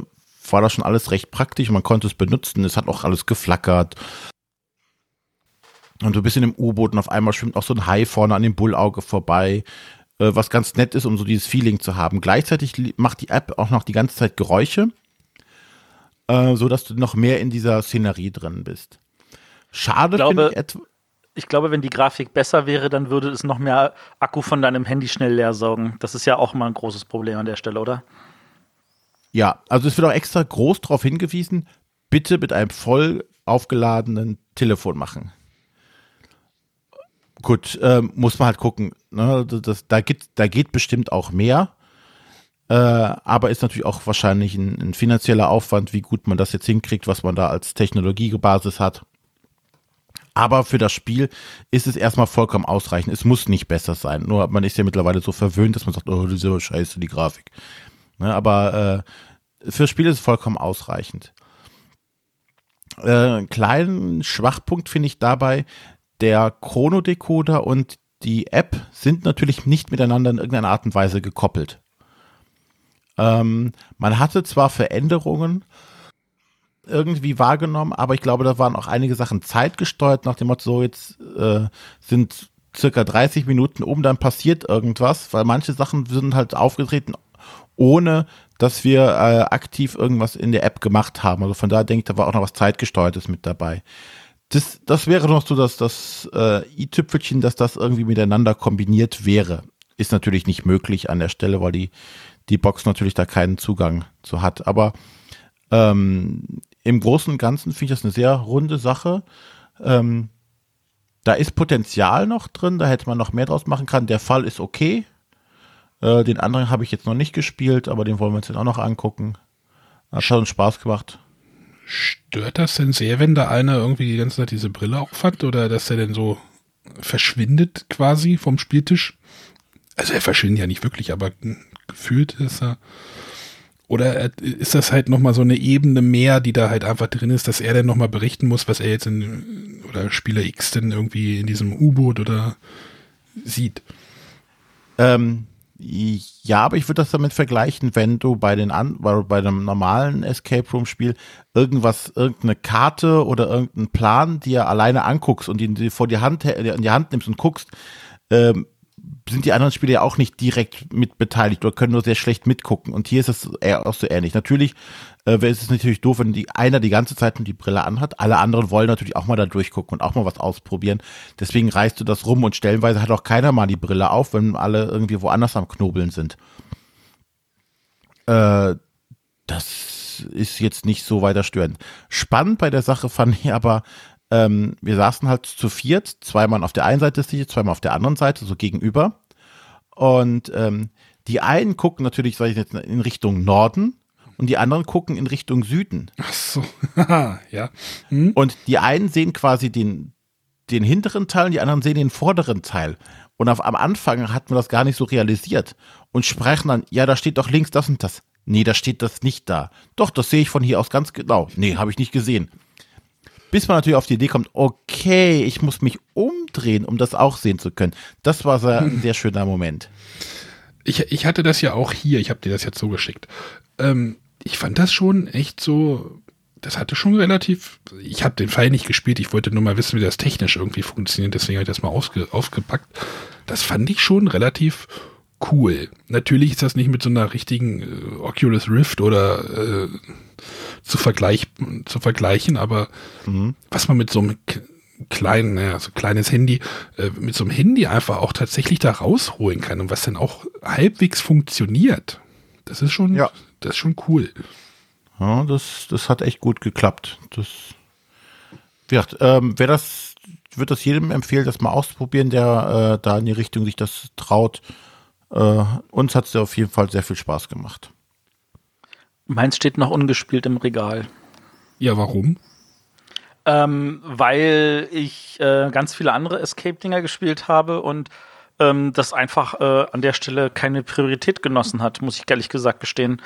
war das schon alles recht praktisch. Man konnte es benutzen. Es hat auch alles geflackert. Und du bist in dem U-Boot und auf einmal schwimmt auch so ein Hai vorne an dem Bullauge vorbei, äh, was ganz nett ist, um so dieses Feeling zu haben. Gleichzeitig macht die App auch noch die ganze Zeit Geräusche, äh, so dass du noch mehr in dieser Szenerie drin bist. Schade finde ich etwa. Ich glaube, wenn die Grafik besser wäre, dann würde es noch mehr Akku von deinem Handy schnell leer saugen. Das ist ja auch mal ein großes Problem an der Stelle, oder? Ja, also es wird auch extra groß darauf hingewiesen, bitte mit einem voll aufgeladenen Telefon machen. Gut, äh, muss man halt gucken. Ne? Das, da, geht, da geht bestimmt auch mehr. Äh, aber ist natürlich auch wahrscheinlich ein, ein, finanzieller Aufwand, wie gut man das jetzt hinkriegt, was man da als Technologiebasis hat. Aber für das Spiel ist es erstmal vollkommen ausreichend. Es muss nicht besser sein. Nur man ist ja mittlerweile so verwöhnt, dass man sagt, oh, ja scheiße, die Grafik. Ne? Aber äh, das Spiel ist es vollkommen ausreichend. Äh, kleinen Schwachpunkt finde ich dabei, der Chrono-Decoder und die App sind natürlich nicht miteinander in irgendeiner Art und Weise gekoppelt. Ähm, man hatte zwar Veränderungen irgendwie wahrgenommen, aber ich glaube, da waren auch einige Sachen zeitgesteuert, nach dem Motto, so jetzt äh, sind circa 30 Minuten um, dann passiert irgendwas, weil manche Sachen sind halt aufgetreten, ohne dass wir äh, aktiv irgendwas in der App gemacht haben. Also von daher denke ich, da war auch noch was zeitgesteuertes mit dabei das, das wäre noch so dass das äh, i-Tüpfelchen, dass das irgendwie miteinander kombiniert wäre. Ist natürlich nicht möglich an der Stelle, weil die, die Box natürlich da keinen Zugang zu hat. Aber ähm, im Großen und Ganzen finde ich das eine sehr runde Sache. Ähm, da ist Potenzial noch drin, da hätte man noch mehr draus machen können. Der Fall ist okay. Äh, den anderen habe ich jetzt noch nicht gespielt, aber den wollen wir uns jetzt auch noch angucken. Hat schon Spaß gemacht. Stört das denn sehr, wenn da einer irgendwie die ganze Zeit diese Brille aufhat oder dass er denn so verschwindet quasi vom Spieltisch? Also er verschwindet ja nicht wirklich, aber gefühlt ist er. Oder ist das halt nochmal so eine Ebene mehr, die da halt einfach drin ist, dass er dann nochmal berichten muss, was er jetzt in, oder Spieler X denn irgendwie in diesem U-Boot oder sieht? Ähm, ja, aber ich würde das damit vergleichen, wenn du bei den an, bei einem normalen Escape Room Spiel irgendwas, irgendeine Karte oder irgendeinen Plan dir alleine anguckst und ihn vor die Hand in die Hand nimmst und guckst, ähm, sind die anderen Spieler ja auch nicht direkt mit beteiligt oder können nur sehr schlecht mitgucken. Und hier ist es eher auch so ähnlich. Natürlich äh, ist es natürlich doof, wenn die einer die ganze Zeit nur die Brille anhat. Alle anderen wollen natürlich auch mal da durchgucken und auch mal was ausprobieren. Deswegen reißt du das rum und stellenweise hat auch keiner mal die Brille auf, wenn alle irgendwie woanders am Knobeln sind. Äh, das ist jetzt nicht so weiter störend. Spannend bei der Sache fand ich aber, ähm, wir saßen halt zu viert, zweimal auf der einen Seite des Tisches, zweimal auf der anderen Seite, so gegenüber. Und ähm, die einen gucken natürlich, sag ich jetzt, in Richtung Norden und die anderen gucken in Richtung Süden. Ach so, *laughs* ja. Hm? Und die einen sehen quasi den, den hinteren Teil und die anderen sehen den vorderen Teil. Und auf, am Anfang hat man das gar nicht so realisiert und sprechen dann, ja, da steht doch links das und das. Nee, da steht das nicht da. Doch, das sehe ich von hier aus ganz genau. Nee, habe ich nicht gesehen. Bis man natürlich auf die Idee kommt, okay, ich muss mich umdrehen, um das auch sehen zu können. Das war sehr, ein sehr schöner Moment. Ich, ich hatte das ja auch hier, ich habe dir das jetzt so geschickt. Ähm, ich fand das schon echt so, das hatte schon relativ, ich habe den Fall nicht gespielt, ich wollte nur mal wissen, wie das technisch irgendwie funktioniert, deswegen habe ich das mal ausge, aufgepackt. Das fand ich schon relativ cool. Natürlich ist das nicht mit so einer richtigen äh, Oculus Rift oder äh, zu, vergleich, zu vergleichen, aber mhm. was man mit so einem kleinen, naja, so kleines Handy, äh, mit so einem Handy einfach auch tatsächlich da rausholen kann und was dann auch halbwegs funktioniert, das ist schon, ja. das ist schon cool. Ja, das, das hat echt gut geklappt. Das, ja, ähm, wer das, wird das jedem empfehlen, das mal auszuprobieren, der äh, da in die Richtung sich das traut. Äh, uns hat es auf jeden Fall sehr viel Spaß gemacht. Meins steht noch ungespielt im Regal. Ja, warum? Ähm, weil ich äh, ganz viele andere Escape-Dinger gespielt habe und ähm, das einfach äh, an der Stelle keine Priorität genossen hat, muss ich ehrlich gesagt gestehen.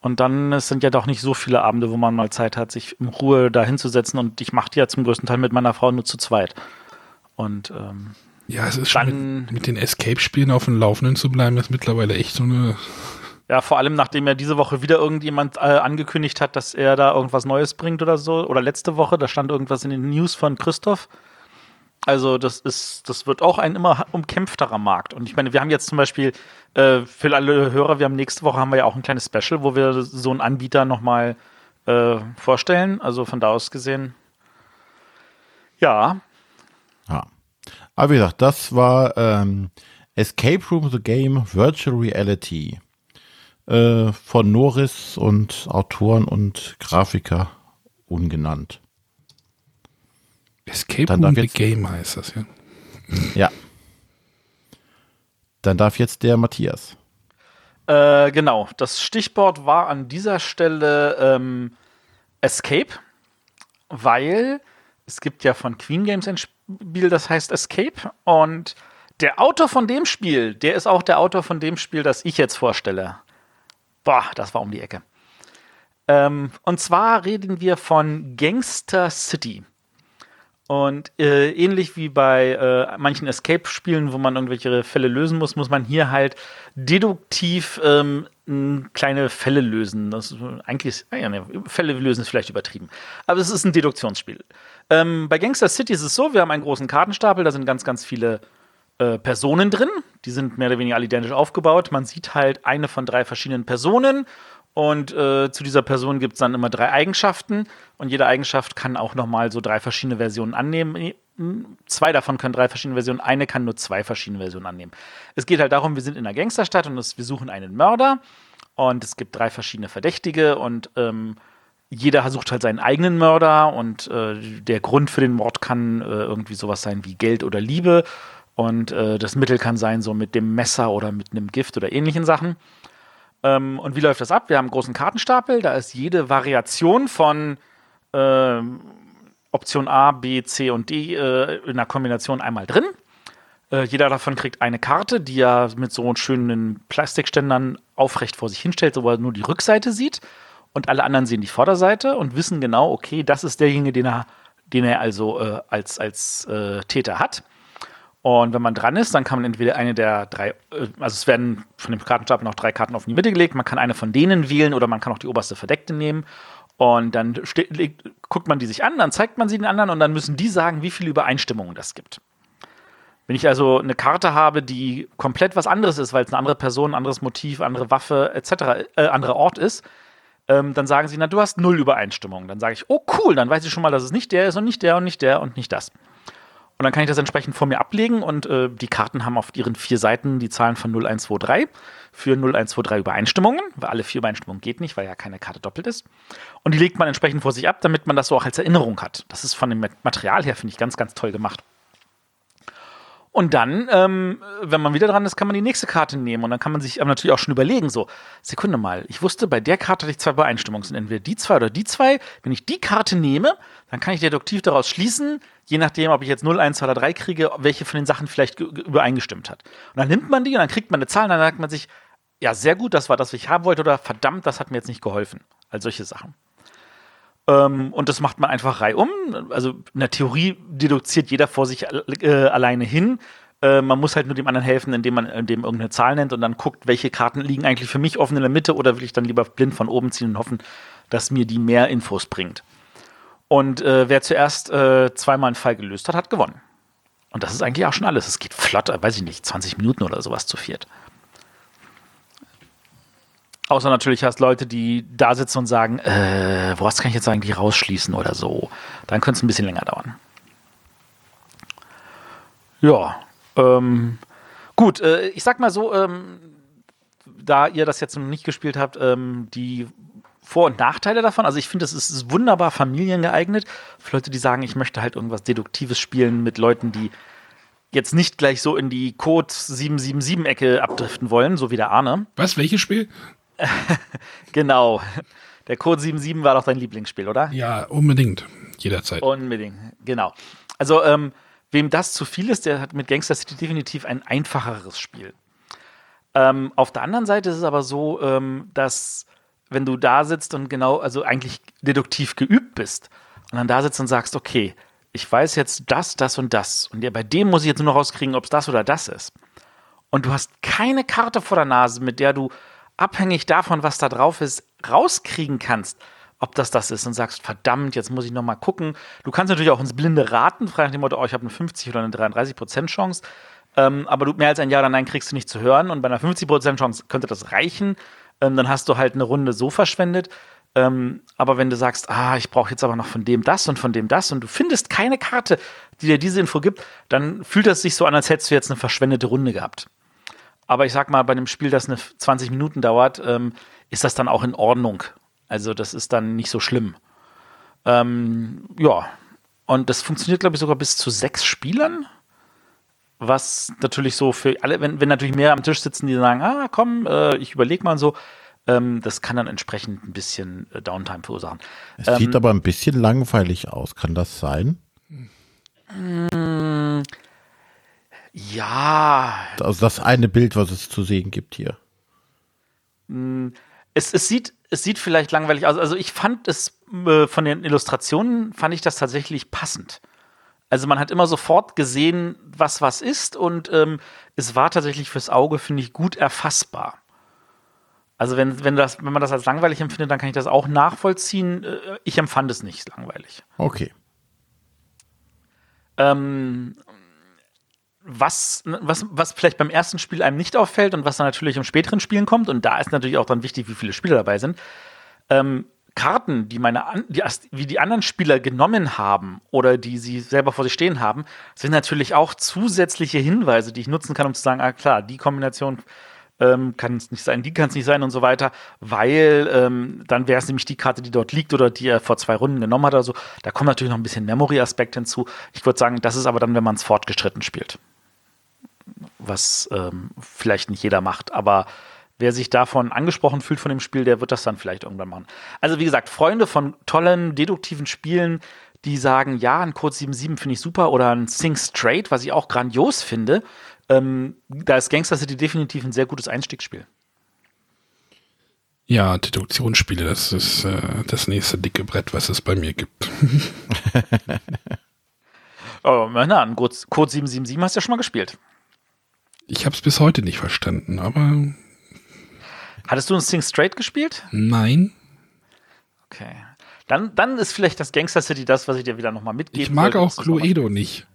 Und dann es sind ja doch nicht so viele Abende, wo man mal Zeit hat, sich in Ruhe da hinzusetzen. Und ich mache die ja zum größten Teil mit meiner Frau nur zu zweit. Und ähm, ja, es ist schon mit, mit den Escape-Spielen auf dem Laufenden zu bleiben, ist mittlerweile echt so eine ja, vor allem nachdem ja diese Woche wieder irgendjemand äh, angekündigt hat, dass er da irgendwas Neues bringt oder so. Oder letzte Woche, da stand irgendwas in den News von Christoph. Also das ist, das wird auch ein immer umkämpfterer Markt. Und ich meine, wir haben jetzt zum Beispiel äh, für alle Hörer, wir haben nächste Woche haben wir ja auch ein kleines Special, wo wir so einen Anbieter nochmal äh, vorstellen. Also von da aus gesehen, ja. Ja. Aber wie gesagt, das war ähm, Escape Room the Game Virtual Reality äh, von Norris und Autoren und Grafiker ungenannt. Escape Dann Room the Game heißt das, ja. Ja. Dann darf jetzt der Matthias. Äh, genau, das Stichwort war an dieser Stelle ähm, Escape, weil es gibt ja von Queen Games ein Spiel, das heißt Escape und der Autor von dem Spiel, der ist auch der Autor von dem Spiel, das ich jetzt vorstelle. Boah, das war um die Ecke. Ähm, und zwar reden wir von Gangster City. Und äh, ähnlich wie bei äh, manchen Escape-Spielen, wo man irgendwelche Fälle lösen muss, muss man hier halt deduktiv ähm, kleine Fälle lösen. Das ist eigentlich ah ja, ne, Fälle lösen ist vielleicht übertrieben. Aber es ist ein Deduktionsspiel. Ähm, bei Gangster City ist es so, wir haben einen großen Kartenstapel, da sind ganz, ganz viele äh, Personen drin. Die sind mehr oder weniger alle identisch aufgebaut. Man sieht halt eine von drei verschiedenen Personen und äh, zu dieser Person gibt es dann immer drei Eigenschaften und jede Eigenschaft kann auch nochmal so drei verschiedene Versionen annehmen. Zwei davon können drei verschiedene Versionen, eine kann nur zwei verschiedene Versionen annehmen. Es geht halt darum, wir sind in einer Gangsterstadt und es, wir suchen einen Mörder und es gibt drei verschiedene Verdächtige und ähm, jeder sucht halt seinen eigenen Mörder und äh, der Grund für den Mord kann äh, irgendwie sowas sein wie Geld oder Liebe und äh, das Mittel kann sein, so mit dem Messer oder mit einem Gift oder ähnlichen Sachen. Ähm, und wie läuft das ab? Wir haben einen großen Kartenstapel, da ist jede Variation von äh, Option A, B, C und D äh, in einer Kombination einmal drin. Äh, jeder davon kriegt eine Karte, die er mit so schönen Plastikständern aufrecht vor sich hinstellt, so er nur die Rückseite sieht. Und alle anderen sehen die Vorderseite und wissen genau, okay, das ist derjenige, den er, den er also äh, als, als äh, Täter hat. Und wenn man dran ist, dann kann man entweder eine der drei, äh, also es werden von dem Kartenstapel noch drei Karten auf die Mitte gelegt. Man kann eine von denen wählen oder man kann auch die oberste Verdeckte nehmen. Und dann legt, guckt man die sich an, dann zeigt man sie den anderen und dann müssen die sagen, wie viele Übereinstimmungen das gibt. Wenn ich also eine Karte habe, die komplett was anderes ist, weil es eine andere Person, anderes Motiv, andere Waffe etc., äh, anderer Ort ist, ähm, dann sagen sie, na, du hast null Übereinstimmungen. Dann sage ich, oh cool, dann weiß ich schon mal, dass es nicht der ist und nicht der und nicht der und nicht das. Und dann kann ich das entsprechend vor mir ablegen und äh, die Karten haben auf ihren vier Seiten die Zahlen von 0, 1, 2, 3 für 0, 1, 2, 3 Übereinstimmungen, weil alle vier Übereinstimmungen geht nicht, weil ja keine Karte doppelt ist. Und die legt man entsprechend vor sich ab, damit man das so auch als Erinnerung hat. Das ist von dem Material her, finde ich, ganz, ganz toll gemacht. Und dann, ähm, wenn man wieder dran ist, kann man die nächste Karte nehmen. Und dann kann man sich aber natürlich auch schon überlegen, so, Sekunde mal, ich wusste, bei der Karte hatte ich zwei Übereinstimmungen, sind entweder die zwei oder die zwei. Wenn ich die Karte nehme, dann kann ich deduktiv daraus schließen, je nachdem, ob ich jetzt 0, 1, 2 oder 3 kriege, welche von den Sachen vielleicht übereingestimmt hat. Und dann nimmt man die und dann kriegt man eine Zahl und dann sagt man sich, ja, sehr gut, das war das, was ich haben wollte, oder verdammt, das hat mir jetzt nicht geholfen. All solche Sachen. Ähm, und das macht man einfach reihum. Also in der Theorie deduziert jeder vor sich äh, alleine hin. Äh, man muss halt nur dem anderen helfen, indem man dem irgendeine Zahl nennt und dann guckt, welche Karten liegen eigentlich für mich offen in der Mitte oder will ich dann lieber blind von oben ziehen und hoffen, dass mir die mehr Infos bringt. Und äh, wer zuerst äh, zweimal einen Fall gelöst hat, hat gewonnen. Und das ist eigentlich auch schon alles. Es geht flott, weiß ich nicht, 20 Minuten oder sowas zu viert. Außer natürlich hast Leute, die da sitzen und sagen, äh, was kann ich jetzt eigentlich rausschließen oder so. Dann könnte es ein bisschen länger dauern. Ja, ähm, gut, äh, ich sag mal so, ähm, da ihr das jetzt noch nicht gespielt habt, ähm, die vor- und Nachteile davon. Also ich finde, es ist wunderbar familiengeeignet für Leute, die sagen, ich möchte halt irgendwas Deduktives spielen mit Leuten, die jetzt nicht gleich so in die Code 777-Ecke abdriften wollen, so wie der Arne. Was, welches Spiel? *laughs* genau. Der Code 77 war doch dein Lieblingsspiel, oder? Ja, unbedingt. Jederzeit. Unbedingt, genau. Also, ähm, wem das zu viel ist, der hat mit Gangster City definitiv ein einfacheres Spiel. Ähm, auf der anderen Seite ist es aber so, ähm, dass wenn du da sitzt und genau, also eigentlich deduktiv geübt bist und dann da sitzt und sagst, okay, ich weiß jetzt das, das und das und ja, bei dem muss ich jetzt nur noch rauskriegen, ob es das oder das ist. Und du hast keine Karte vor der Nase, mit der du abhängig davon, was da drauf ist, rauskriegen kannst, ob das das ist und sagst, verdammt, jetzt muss ich noch mal gucken. Du kannst natürlich auch ins Blinde raten, frei nach dem Motto, oh, ich habe eine 50 oder eine 33 Prozent Chance. Ähm, aber du mehr als ein Ja oder Nein kriegst du nicht zu hören. Und bei einer 50 Prozent Chance könnte das reichen. Ähm, dann hast du halt eine Runde so verschwendet. Ähm, aber wenn du sagst, ah, ich brauche jetzt aber noch von dem das und von dem das und du findest keine Karte, die dir diese Info gibt, dann fühlt das sich so an, als hättest du jetzt eine verschwendete Runde gehabt. Aber ich sag mal, bei einem Spiel, das eine 20 Minuten dauert, ähm, ist das dann auch in Ordnung. Also das ist dann nicht so schlimm. Ähm, ja, und das funktioniert, glaube ich, sogar bis zu sechs Spielern. Was natürlich so für alle, wenn, wenn natürlich mehr am Tisch sitzen, die sagen, ah, komm, äh, ich überlege mal so, ähm, das kann dann entsprechend ein bisschen äh, Downtime verursachen. Es ähm, sieht aber ein bisschen langweilig aus, kann das sein? Mh, ja. Also das eine Bild, was es zu sehen gibt hier. Hm, es, es, sieht, es sieht vielleicht langweilig aus. Also ich fand es äh, von den Illustrationen fand ich das tatsächlich passend. Also man hat immer sofort gesehen, was was ist und ähm, es war tatsächlich fürs Auge, finde ich, gut erfassbar. Also wenn, wenn, das, wenn man das als langweilig empfindet, dann kann ich das auch nachvollziehen. Äh, ich empfand es nicht langweilig. Okay. Ähm, was, was, was vielleicht beim ersten Spiel einem nicht auffällt und was dann natürlich im späteren Spielen kommt, und da ist natürlich auch dann wichtig, wie viele Spieler dabei sind, ähm, Karten, die meine die, wie die anderen Spieler genommen haben oder die sie selber vor sich stehen haben, sind natürlich auch zusätzliche Hinweise, die ich nutzen kann, um zu sagen, ah klar, die Kombination ähm, kann es nicht sein, die kann es nicht sein und so weiter, weil ähm, dann wäre es nämlich die Karte, die dort liegt oder die er vor zwei Runden genommen hat oder so. Da kommt natürlich noch ein bisschen Memory-Aspekt hinzu. Ich würde sagen, das ist aber dann, wenn man es fortgeschritten spielt was ähm, vielleicht nicht jeder macht. Aber wer sich davon angesprochen fühlt von dem Spiel, der wird das dann vielleicht irgendwann machen. Also wie gesagt, Freunde von tollen, deduktiven Spielen, die sagen, ja, ein Code 77 finde ich super oder ein Sing Straight, was ich auch grandios finde, ähm, da ist Gangster City definitiv ein sehr gutes Einstiegsspiel. Ja, Deduktionsspiele, das ist äh, das nächste dicke Brett, was es bei mir gibt. *laughs* oh, na, ein Code 777 hast du ja schon mal gespielt. Ich habe es bis heute nicht verstanden, aber. Hattest du ein Sing Straight gespielt? Nein. Okay. Dann, dann ist vielleicht das Gangster City das, was ich dir wieder nochmal mitgebe. Ich mag auch Cluedo nicht.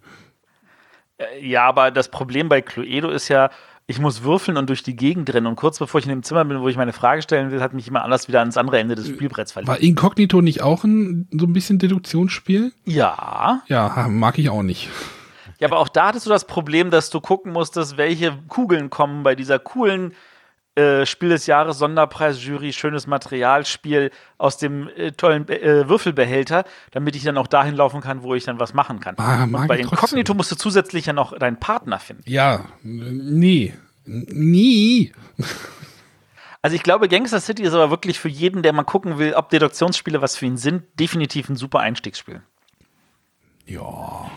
Äh, ja, aber das Problem bei Cluedo ist ja, ich muss würfeln und durch die Gegend rennen. Und kurz bevor ich in dem Zimmer bin, wo ich meine Frage stellen will, hat mich immer alles wieder ans andere Ende des Spielbretts verlegt. War Inkognito nicht auch ein so ein bisschen Deduktionsspiel? Ja. Ja, mag ich auch nicht. Ja, aber auch da hattest du das Problem, dass du gucken musstest, welche Kugeln kommen bei dieser coolen äh, Spiel des Jahres, Sonderpreis, Jury, schönes Material, Spiel aus dem äh, tollen äh, Würfelbehälter, damit ich dann auch dahin laufen kann, wo ich dann was machen kann. Ah, Und bei Inkognito musst du zusätzlich ja noch deinen Partner finden. Ja, nie. Nie. Also ich glaube, Gangster City ist aber wirklich für jeden, der mal gucken will, ob Deduktionsspiele was für ihn sind, definitiv ein super Einstiegsspiel. Ja.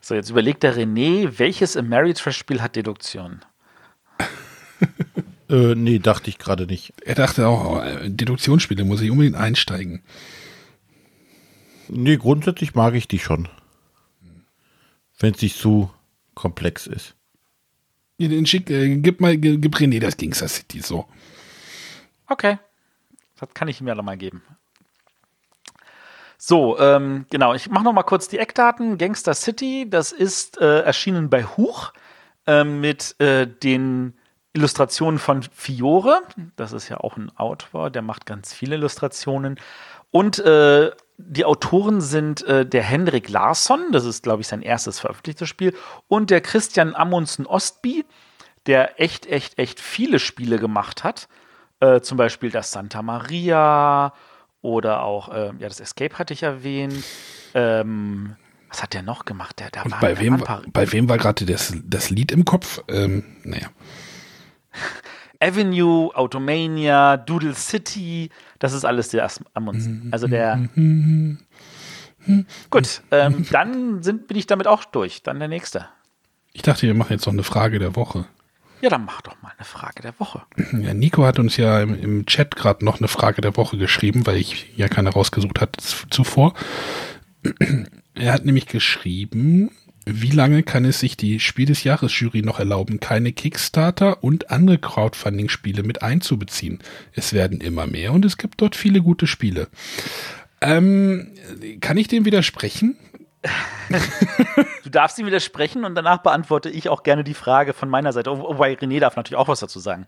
So, jetzt überlegt der René, welches Ameritrash-Spiel hat Deduktion? *laughs* Äh, nee, dachte ich gerade nicht. Er dachte auch, oh, Deduktionsspiele muss ich unbedingt einsteigen. Nee, grundsätzlich mag ich die schon. Wenn es nicht zu komplex ist. Ja, Den schick, äh, gib mal, gib René das Gangster City so. Okay. Das kann ich ihm ja noch mal geben. So, ähm, genau, ich mache noch mal kurz die Eckdaten. Gangster City, das ist äh, erschienen bei Huch äh, mit äh, den Illustrationen von Fiore. Das ist ja auch ein Autor, der macht ganz viele Illustrationen. Und äh, die Autoren sind äh, der Henrik Larsson, das ist, glaube ich, sein erstes veröffentlichtes Spiel, und der Christian Amundsen Ostby, der echt, echt, echt viele Spiele gemacht hat. Äh, zum Beispiel das Santa Maria oder auch, äh, ja, das Escape hatte ich erwähnt. Ähm, was hat der noch gemacht? Der, da Und war, bei wem, war- bei wem war gerade das, das Lied im Kopf? Ähm, naja. Avenue, Automania, Doodle City, das ist alles der Amundsen. Also der. Gut, ähm, dann sind, bin ich damit auch durch. Dann der nächste. Ich dachte, wir machen jetzt noch eine Frage der Woche. Ja, dann mach doch mal eine Frage der Woche. *clears throat* Ja, Nico hat uns ja im, im Chat gerade noch eine Frage der Woche geschrieben, weil ich ja keine rausgesucht hatte zuvor. *clears throat* Er hat nämlich geschrieben, wie lange kann es sich die Spiel des Jahres Jury noch erlauben, keine Kickstarter und andere Crowdfunding-Spiele mit einzubeziehen? Es werden immer mehr und es gibt dort viele gute Spiele. Ähm, kann ich dem widersprechen? *laughs* Du darfst ihm widersprechen und danach beantworte ich auch gerne die Frage von meiner Seite. Wo- Wobei René darf natürlich auch was dazu sagen.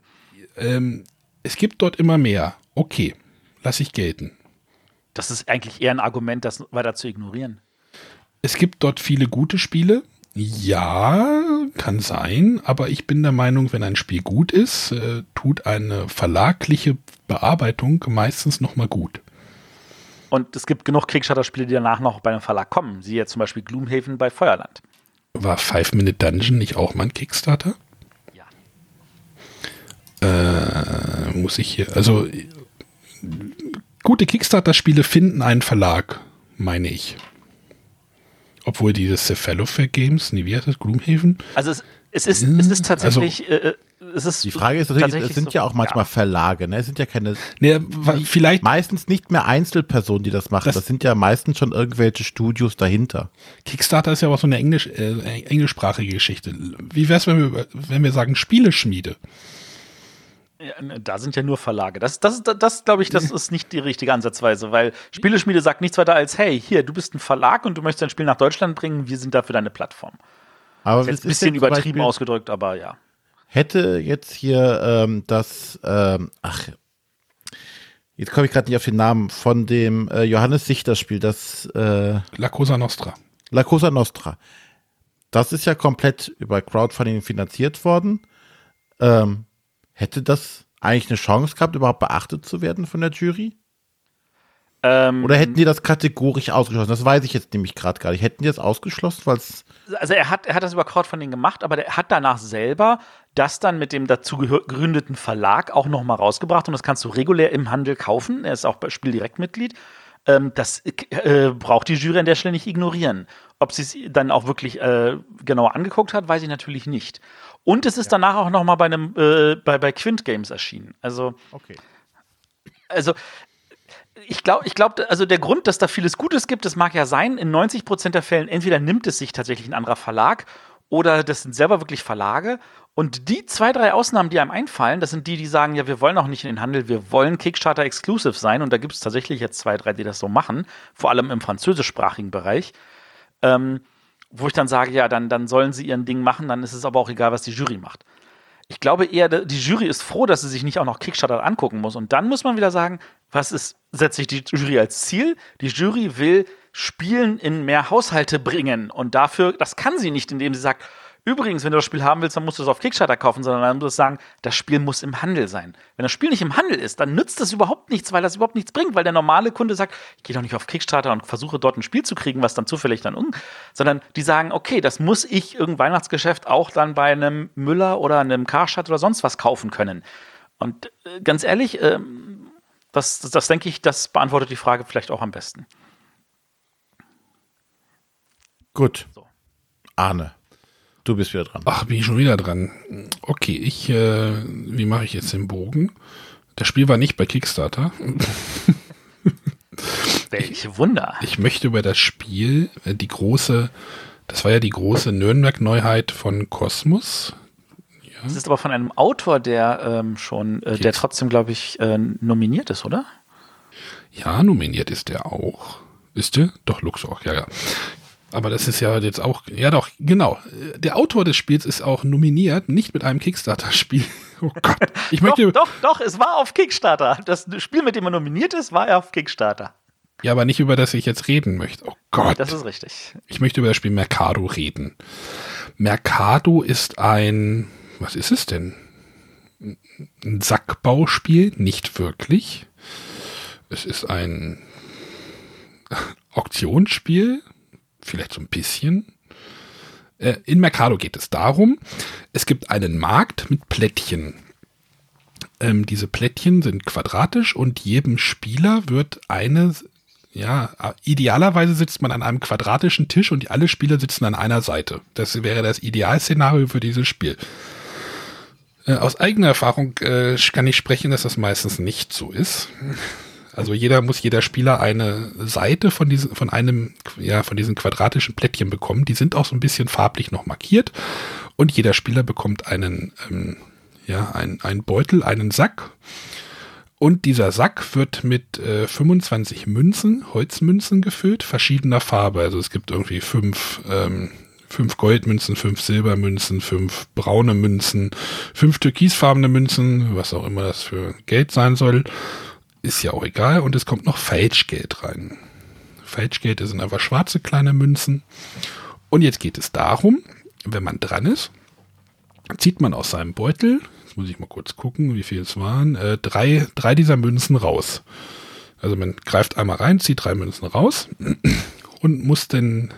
Ähm, es gibt dort immer mehr. Okay, lass ich gelten. Das ist eigentlich eher ein Argument, das weiter zu ignorieren. Es gibt dort viele gute Spiele. Ja, kann sein, aber ich bin der Meinung, wenn ein Spiel gut ist, äh, tut eine verlagliche Bearbeitung meistens nochmal gut. Und es gibt genug Kickstarter-Spiele, die danach noch bei einem Verlag kommen. Siehe jetzt zum Beispiel Gloomhaven bei Feuerland. War Five Minute Dungeon nicht auch mal ein Kickstarter? Ja. Äh, muss ich hier, also gute Kickstarter-Spiele finden einen Verlag, meine ich. Obwohl dieses Cephalofair Games, nee, wie heißt das, Gloomhaven? Also es, es, ist, es ist tatsächlich. Also äh, es ist Die Frage ist natürlich, tatsächlich es sind so- ja auch manchmal Verlage, ne? Es sind ja keine, Nee, vielleicht meistens nicht mehr Einzelpersonen, die das machen. Das- Das, sind ja meistens schon irgendwelche Studios dahinter. Kickstarter ist ja auch so eine Englisch, äh, englischsprachige Geschichte. Wie wäre es, wenn wir, wenn wir sagen Spieleschmiede? Ja, ne, Da sind ja nur Verlage. Das, das, das, das glaube ich, das *laughs* ist nicht die richtige Ansatzweise, weil Spieleschmiede sagt nichts weiter als, hey, hier, du bist ein Verlag und du möchtest dein Spiel nach Deutschland bringen, wir sind dafür deine Plattform. Aber Das ist jetzt ein bisschen übertrieben Beispiel- ausgedrückt, aber ja. hätte jetzt hier ähm, das, ähm, ach, jetzt komme ich gerade nicht auf den Namen, von dem äh, Johannes Sichter Spiel, das äh, La Cosa Nostra. La Cosa Nostra. Das ist ja komplett über Crowdfunding finanziert worden. Ähm, hätte das eigentlich eine Chance gehabt, überhaupt beachtet zu werden von der Jury? Ähm, Oder hätten die das kategorisch ausgeschlossen? Das weiß ich jetzt nämlich gerade gar nicht. Hätten die das ausgeschlossen, weil es also er hat, er hat das über Crowdfunding gemacht, aber der hat danach selber das dann mit dem dazu gegründeten Verlag auch noch mal rausgebracht und das kannst du regulär im Handel kaufen. Er ist auch bei Spieldirektmitglied. Ähm, das äh, braucht die Jury an der Stelle nicht ignorieren. Ob sie es dann auch wirklich äh, genauer angeguckt hat, weiß ich natürlich nicht. Und es ist danach auch noch mal bei einem äh, bei, bei Quint Games erschienen. Also okay. also ich glaube, ich glaub, also der Grund, dass da vieles Gutes gibt, das mag ja sein, in 90 Prozent der Fällen entweder nimmt es sich tatsächlich ein anderer Verlag oder das sind selber wirklich Verlage. Und die zwei, drei Ausnahmen, die einem einfallen, das sind die, die sagen, ja, wir wollen auch nicht in den Handel, wir wollen Kickstarter exclusive sein. Und da gibt es tatsächlich jetzt zwei, drei, die das so machen, vor allem im französischsprachigen Bereich. Ähm, wo ich dann sage, ja, dann, dann sollen sie ihren Ding machen, dann ist es aber auch egal, was die Jury macht. Ich glaube eher, die Jury ist froh, dass sie sich nicht auch noch Kickstarter angucken muss. Und dann muss man wieder sagen, was ist, setzt sich die Jury als Ziel? Die Jury will Spielen in mehr Haushalte bringen. Und dafür, das kann sie nicht, indem sie sagt, übrigens, wenn du das Spiel haben willst, dann musst du es auf Kickstarter kaufen, sondern dann musst du sagen, das Spiel muss im Handel sein. Wenn das Spiel nicht im Handel ist, dann nützt das überhaupt nichts, weil das überhaupt nichts bringt, weil der normale Kunde sagt, ich gehe doch nicht auf Kickstarter und versuche dort ein Spiel zu kriegen, was dann zufällig dann um, sondern die sagen, okay, das muss ich irgendein Weihnachtsgeschäft auch dann bei einem Müller oder einem Karstadt oder sonst was kaufen können. Und äh, ganz ehrlich, äh, das, das, das denke ich, das beantwortet die Frage vielleicht auch am besten. Gut. So. Arne, du bist wieder dran. Ach, bin ich schon wieder dran. Okay, ich, äh, wie mache ich jetzt den Bogen? Das Spiel war nicht bei Kickstarter. *laughs* Welch Wunder. Ich möchte über das Spiel, äh, die große, das war ja die große Nürnberg-Neuheit von Kosmos. Das ist aber von einem Autor, der ähm, schon, äh, der trotzdem, glaube ich, äh, nominiert ist, oder? Ja, nominiert ist der auch. Ist der? Doch, Luxor, ja, ja. Aber das ist ja jetzt auch, ja doch, genau. Der Autor des Spiels ist auch nominiert, nicht mit einem Kickstarter-Spiel. *laughs* Oh Gott. *laughs* Ich möchte, doch, doch, doch, es war auf Kickstarter. Das Spiel, mit dem er nominiert ist, war auf Kickstarter. Ja, aber nicht über das ich jetzt reden möchte. Oh Gott. Das ist richtig. Ich möchte über das Spiel Mercado reden. Mercado ist ein, was ist es denn? Ein Sackbauspiel? Nicht wirklich. Es ist ein *laughs* Auktionsspiel, vielleicht so ein bisschen. Äh, in Mercado geht es darum, es gibt einen Markt mit Plättchen. Ähm, diese Plättchen sind quadratisch und jedem Spieler wird eine, ja, idealerweise sitzt man an einem quadratischen Tisch und alle Spieler sitzen an einer Seite. Das wäre das Idealszenario für dieses Spiel. Äh, aus eigener Erfahrung äh, kann ich sprechen, dass das meistens nicht so ist. Also jeder muss jeder Spieler eine Seite von diesem, von einem, ja, von diesen quadratischen Plättchen bekommen. Die sind auch so ein bisschen farblich noch markiert. Und jeder Spieler bekommt einen, ähm, ja, ein, einen Beutel, einen Sack. Und dieser Sack wird mit äh, 25 Münzen, Holzmünzen gefüllt, verschiedener Farbe. Also es gibt irgendwie fünf, ähm, fünf Goldmünzen, fünf Silbermünzen, fünf braune Münzen, fünf türkisfarbene Münzen, was auch immer das für Geld sein soll ist ja auch egal. Und es kommt noch Falschgeld rein. Falschgeld sind einfach schwarze kleine Münzen. Und jetzt geht es darum, wenn man dran ist, zieht man aus seinem Beutel, jetzt muss ich mal kurz gucken, wie viel es waren, äh, drei, drei dieser Münzen raus. Also man greift einmal rein, zieht drei Münzen raus *clears throat* und muss dann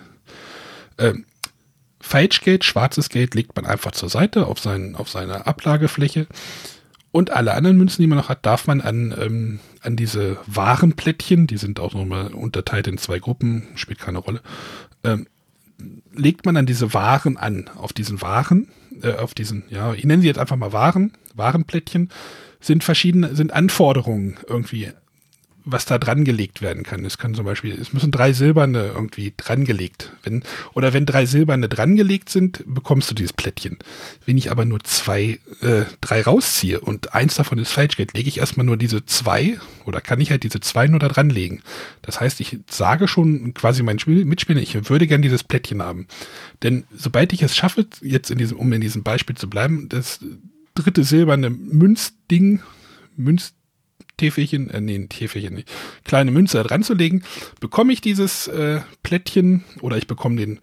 äh, Falschgeld, schwarzes Geld legt man einfach zur Seite auf, sein, auf seine Ablagefläche. Und alle anderen Münzen, die man noch hat, darf man an, ähm, an diese Warenplättchen, die sind auch nochmal unterteilt in zwei Gruppen, spielt keine Rolle, ähm, legt man dann diese Waren an. Auf diesen Waren, äh, auf diesen, ja, ich nenne sie jetzt einfach mal Waren, Warenplättchen, sind verschiedene, sind Anforderungen irgendwie was da dran gelegt werden kann. Es kann zum Beispiel, es müssen drei silberne irgendwie drangelegt. Wenn, oder wenn drei silberne drangelegt sind, bekommst du dieses Plättchen. Wenn ich aber nur zwei, äh, drei rausziehe und eins davon ist falsch geht, lege ich erstmal nur diese zwei oder kann ich halt diese zwei nur da dranlegen. Das heißt, ich sage schon quasi meinen Mitspieler, ich würde gern dieses Plättchen haben. Denn sobald ich es schaffe, jetzt in diesem, um in diesem Beispiel zu bleiben, das dritte silberne Münzding, Münz, Täfelchen, äh, nee, Täfelchen nicht, kleine Münze dran zu legen, bekomme ich dieses äh, Plättchen oder ich bekomme den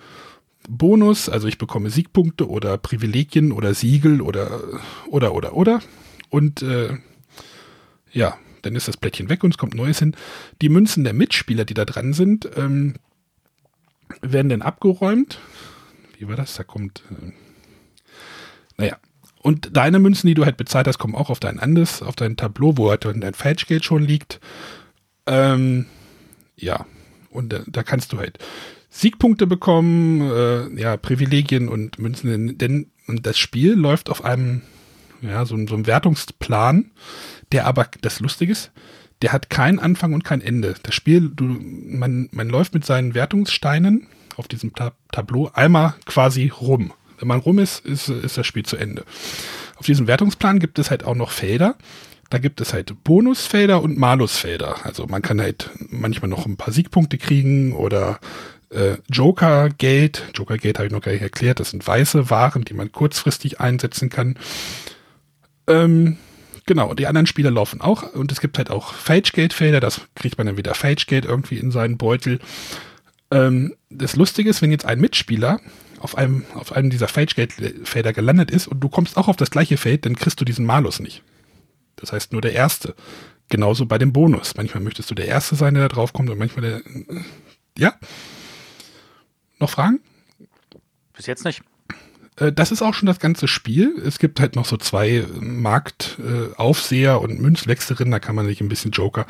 Bonus, also ich bekomme Siegpunkte oder Privilegien oder Siegel oder oder oder oder und äh, ja, dann ist das Plättchen weg und es kommt Neues hin. Die Münzen der Mitspieler, die da dran sind, ähm, werden dann abgeräumt. Wie war das? Da kommt, äh, naja, und deine Münzen, die du halt bezahlt hast, kommen auch auf dein anderes, auf dein Tableau, wo halt dein Falschgeld schon liegt. Ähm, ja, und da, da, kannst du halt Siegpunkte bekommen, äh, ja, Privilegien und Münzen, denn und das Spiel läuft auf einem, ja, so, so einem Wertungsplan, der aber, das Lustige ist, der hat keinen Anfang und kein Ende. Das Spiel, du, man, man läuft mit seinen Wertungssteinen auf diesem Tab Tableau einmal quasi rum. Wenn man rum ist, ist, ist das Spiel zu Ende. Auf diesem Wertungsplan gibt es halt auch noch Felder. Da gibt es halt Bonusfelder und Malusfelder. Also man kann halt manchmal noch ein paar Siegpunkte kriegen oder äh, Joker-Geld. Joker-Geld habe ich noch gar nicht erklärt. Das sind weiße Waren, die man kurzfristig einsetzen kann. Ähm, genau, die anderen Spieler laufen auch. Und es gibt halt auch Falschgeldfelder. Das kriegt man dann wieder Falschgeld irgendwie in seinen Beutel. Ähm, das Lustige ist, wenn jetzt ein Mitspieler auf einem, auf einem dieser Fage-Gate-Felder gelandet ist und du kommst auch auf das gleiche Feld, dann kriegst du diesen Malus nicht. Das heißt nur der Erste. Genauso bei dem Bonus. Manchmal möchtest du der Erste sein, der da drauf kommt und manchmal der. Ja. Noch Fragen? Bis jetzt nicht. Äh, das ist auch schon das ganze Spiel. Es gibt halt noch so zwei Marktaufseher äh, und Münzwechserinnen, da kann man sich ein bisschen Joker,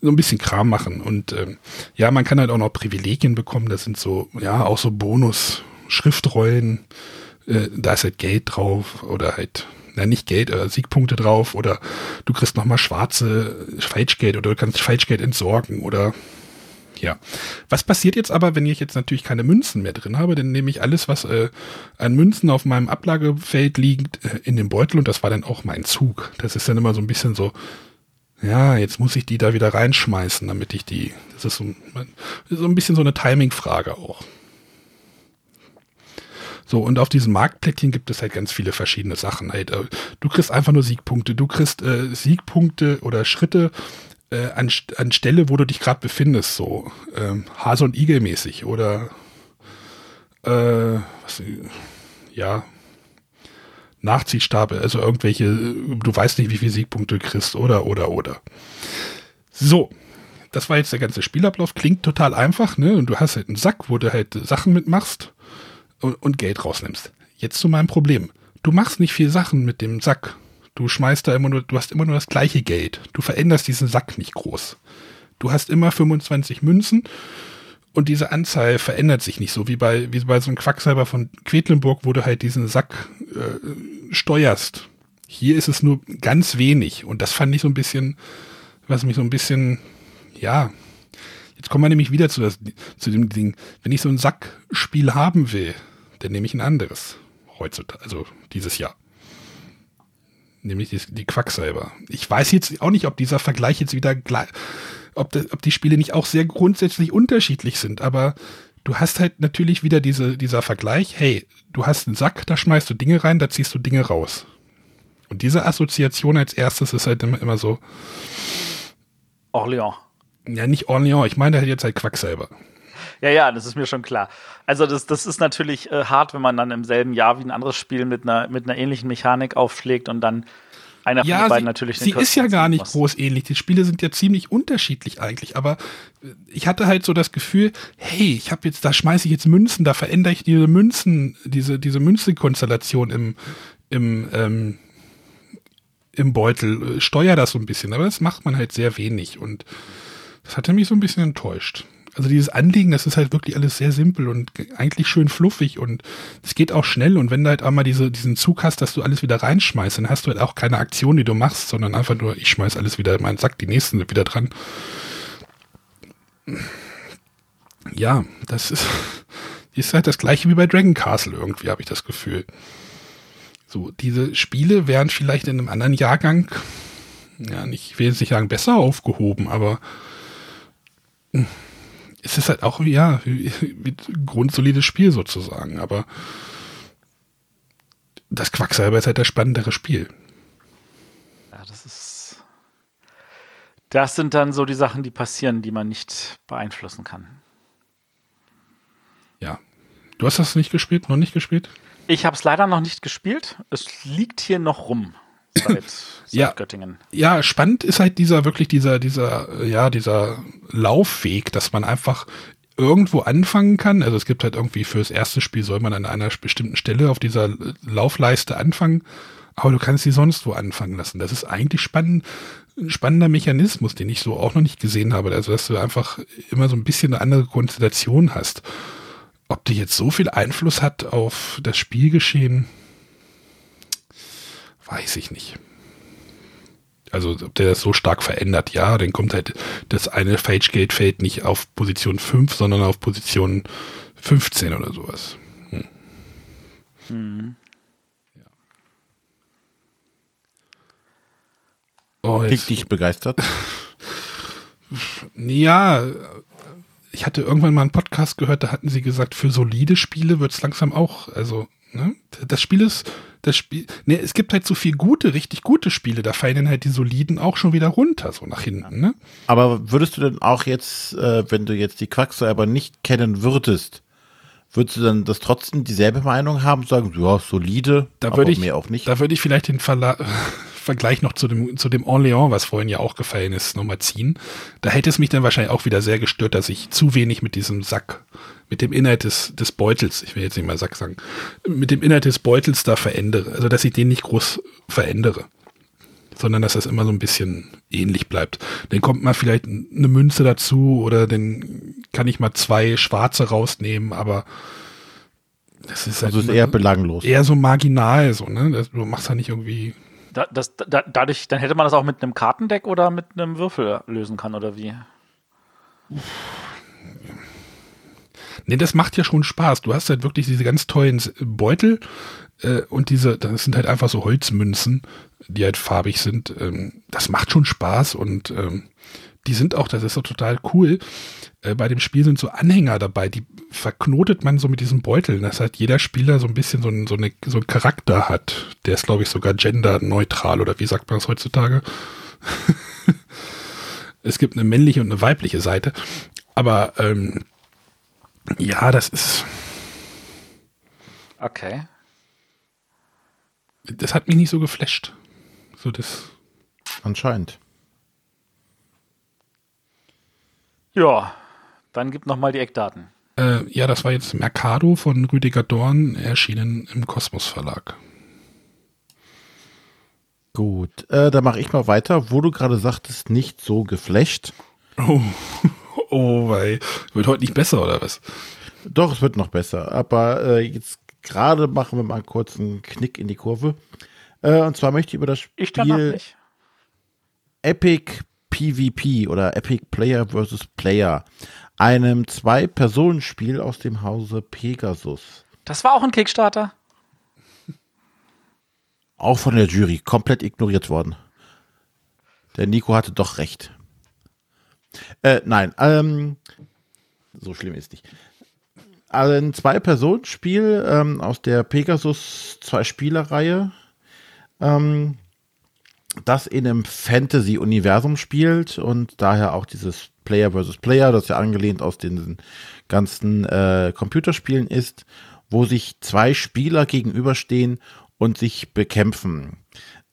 so ein bisschen Kram machen. Und ähm, ja, man kann halt auch noch Privilegien bekommen. Das sind so, ja, auch so Bonus-Schriftrollen. Äh, da ist halt Geld drauf oder halt na nicht Geld, äh, Siegpunkte drauf oder du kriegst nochmal schwarze Falschgeld oder du kannst Falschgeld entsorgen oder ja. Was passiert jetzt aber, wenn ich jetzt natürlich keine Münzen mehr drin habe? Dann nehme ich alles, was äh, an Münzen auf meinem Ablagefeld liegt, äh, in den Beutel und das war dann auch mein Zug. Das ist dann immer so ein bisschen so, ja, jetzt muss ich die da wieder reinschmeißen, damit ich die, das ist so, so ein bisschen so eine Timing-Frage auch. So, und auf diesem Marktplättchen gibt es halt ganz viele verschiedene Sachen. Halt, äh, du kriegst einfach nur Siegpunkte. Du kriegst äh, Siegpunkte oder Schritte äh, an, an Stelle, wo du dich gerade befindest, so ähm, Hase und Igel mäßig oder äh, was, ja, Nachziehstapel, also irgendwelche, du weißt nicht, wie viele Siegpunkte du kriegst, oder, oder, oder. So, das war jetzt der ganze Spielablauf, klingt total einfach, ne? Und du hast halt einen Sack, wo du halt Sachen mitmachst und, Geld rausnimmst. Jetzt zu meinem Problem. Du machst nicht viel Sachen mit dem Sack. Du schmeißt da immer nur, du hast immer nur das gleiche Geld. Du veränderst diesen Sack nicht groß. Du hast immer 25 Münzen und diese Anzahl verändert sich nicht so wie bei, wie bei so einem Quacksalber von Quedlinburg, wo du halt diesen Sack äh, steuerst. Hier ist es nur ganz wenig und das fand ich so ein bisschen, was mich so ein bisschen, ja, jetzt kommen wir nämlich wieder zu, das, zu dem Ding, wenn ich so ein Sackspiel haben will, dann nehme ich ein anderes. Heutzutage, also dieses Jahr. Nämlich die, die Quacksalber. Ich weiß jetzt auch nicht, ob dieser Vergleich jetzt wieder, ob, das, ob die Spiele nicht auch sehr grundsätzlich unterschiedlich sind, aber du hast halt natürlich wieder diese, dieser Vergleich, hey, du hast einen Sack, da schmeißt du Dinge rein, da ziehst du Dinge raus. Und diese Assoziation als erstes ist halt immer, immer so. Orléans. Ja, nicht Orléans, ich meine halt jetzt halt Quacksalber. Ja, ja, das ist mir schon klar. Also das, das ist natürlich äh, hart, wenn man dann im selben Jahr wie ein anderes Spiel mit einer, mit einer ähnlichen Mechanik aufschlägt und dann einer ja, von beiden sie, natürlich Sie ist ja gar nicht muss. groß ähnlich. Die Spiele sind ja ziemlich unterschiedlich eigentlich, aber äh, ich hatte halt so das Gefühl, hey, ich habe jetzt, da schmeiße ich jetzt Münzen, da verändere ich diese Münzen, diese, diese Münzenkonstellation im, im, ähm, im Beutel, äh, steuer das so ein bisschen, aber das macht man halt sehr wenig und das hatte mich so ein bisschen enttäuscht also dieses Anliegen, das ist halt wirklich alles sehr simpel und eigentlich schön fluffig und es geht auch schnell und wenn du halt einmal diese, diesen Zug hast, dass du alles wieder reinschmeißt, dann hast du halt auch keine Aktion, die du machst, sondern einfach nur, ich schmeiß alles wieder in meinen Sack, die nächsten sind wieder dran. Ja, das ist, *laughs* ist halt das gleiche wie bei Dragon Castle irgendwie, habe ich das Gefühl. So, diese Spiele wären vielleicht in einem anderen Jahrgang, ja, nicht, ich will jetzt nicht sagen besser aufgehoben, aber es ist halt auch, ja, grundsolides Spiel sozusagen, aber das Quacksalber ist halt das spannendere Spiel. Ja, das ist. Das sind dann so die Sachen, die passieren, die man nicht beeinflussen kann. Ja. Du hast das nicht gespielt, noch nicht gespielt? Ich habe es leider noch nicht gespielt. Es liegt hier noch rum seit, seit *laughs* ja, Göttingen. Ja, spannend ist halt dieser wirklich dieser dieser ja dieser Laufweg, dass man einfach irgendwo anfangen kann. Also es gibt halt irgendwie fürs erste Spiel soll man an einer bestimmten Stelle auf dieser Laufleiste anfangen, aber du kannst sie sonst wo anfangen lassen. Das ist eigentlich spannend, ein spannender Mechanismus, den ich so auch noch nicht gesehen habe. Also dass du einfach immer so ein bisschen eine andere Konstellation hast. Ob die jetzt so viel Einfluss hat auf das Spielgeschehen, weiß ich nicht. Also ob der das so stark verändert, ja, dann kommt halt das eine Fage-Gate-Feld nicht auf Position 5, sondern auf Position 15 oder sowas. Hm. Ja. Oh, Klingt dich begeistert? *laughs* ja, ich hatte irgendwann mal einen Podcast gehört, da hatten sie gesagt, für solide Spiele wird es langsam auch, also, ne? Das Spiel ist das Spiel, ne, es gibt halt so viel gute, richtig gute Spiele, da fallen dann halt die soliden auch schon wieder runter, so nach hinten, ne? Aber würdest du denn auch jetzt, äh, wenn du jetzt die Quacksalber nicht kennen würdest, Würdest du dann das trotzdem dieselbe Meinung haben, sagen, ja, solide, da würde ich mir auch nicht? Da würde ich vielleicht den Verla *laughs* Vergleich noch zu dem, zu dem Orléans, was vorhin ja auch gefallen ist, nochmal ziehen. Da hätte es mich dann wahrscheinlich auch wieder sehr gestört, dass ich zu wenig mit diesem Sack, mit dem Inhalt des, des Beutels, ich will jetzt nicht mal Sack sagen, mit dem Inhalt des Beutels da verändere. Also, dass ich den nicht groß verändere sondern dass das immer so ein bisschen ähnlich bleibt. Dann kommt mal vielleicht eine Münze dazu oder dann kann ich mal zwei schwarze rausnehmen, aber das ist halt also ist eher belanglos. Eher so marginal, so, ne? Du machst ja nicht irgendwie. Da, das, da, dadurch, dann hätte man das auch mit einem Kartendeck oder mit einem Würfel lösen können, oder wie? Nee, das macht ja schon Spaß. Du hast halt wirklich diese ganz tollen Beutel äh, und diese, das sind halt einfach so Holzmünzen, die halt farbig sind. Ähm, das macht schon Spaß und ähm, die sind auch, das ist so total cool. Äh, bei dem Spiel sind so Anhänger dabei, die verknotet man so mit diesen Beuteln, dass halt jeder Spieler so ein bisschen so, ein, so, eine, so einen Charakter hat. Der ist, glaube ich, sogar genderneutral oder wie sagt man das heutzutage? *laughs* es gibt eine männliche und eine weibliche Seite. Aber ähm, ja, das ist. Okay. Das hat mich nicht so geflasht. So das. Anscheinend. Ja, dann gib noch mal die Eckdaten. Äh, ja, das war jetzt Mercado von Rüdiger Dorn, erschienen im Kosmos Verlag. Gut, äh, da mache ich mal weiter, wo du gerade sagtest, nicht so geflasht. Oh, *laughs* oh, weil wird heute nicht besser oder was? Doch, es wird noch besser. Aber äh, jetzt gerade machen wir mal kurz einen Knick in die Kurve. Äh, und zwar möchte ich über das Spiel Epic PvP oder Epic Player vs. Player, einem Zwei-Personen-Spiel aus dem Hause Pegasus. Das war auch ein Kickstarter. Auch von der Jury komplett ignoriert worden. Der Nico hatte doch recht. Äh, nein, ähm, so schlimm ist nicht. Also ein Zwei-Personen-Spiel ähm, aus der Pegasus Zwei-Spieler-Reihe. Ähm, das in einem Fantasy-Universum spielt und daher auch dieses Player versus Player, das ja angelehnt aus den ganzen äh, Computerspielen ist, wo sich zwei Spieler gegenüberstehen und sich bekämpfen.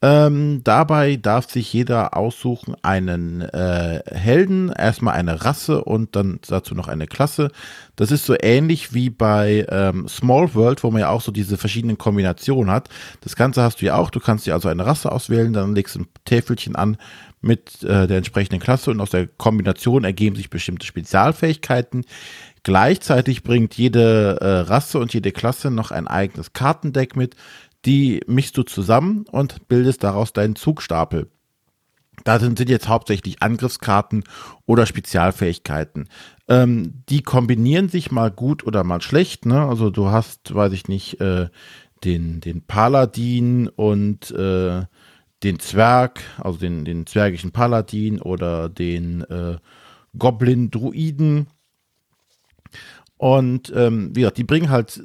Ähm, dabei darf sich jeder aussuchen einen äh, Helden, erstmal eine Rasse und dann dazu noch eine Klasse. Das ist so ähnlich wie bei ähm, Small World, wo man ja auch so diese verschiedenen Kombinationen hat. Das Ganze hast du ja auch. Du kannst dir also eine Rasse auswählen, dann legst du ein Täfelchen an mit äh, der entsprechenden Klasse und aus der Kombination ergeben sich bestimmte Spezialfähigkeiten. Gleichzeitig bringt jede äh, Rasse und jede Klasse noch ein eigenes Kartendeck mit die mischst du zusammen und bildest daraus deinen Zugstapel. Da sind jetzt hauptsächlich Angriffskarten oder Spezialfähigkeiten. Ähm, die kombinieren sich mal gut oder mal schlecht. Ne? Also du hast, weiß ich nicht, äh, den, den Paladin und äh, den Zwerg, also den, den zwergischen Paladin oder den äh, Goblin-Druiden. Und ähm, wie gesagt, die bringen halt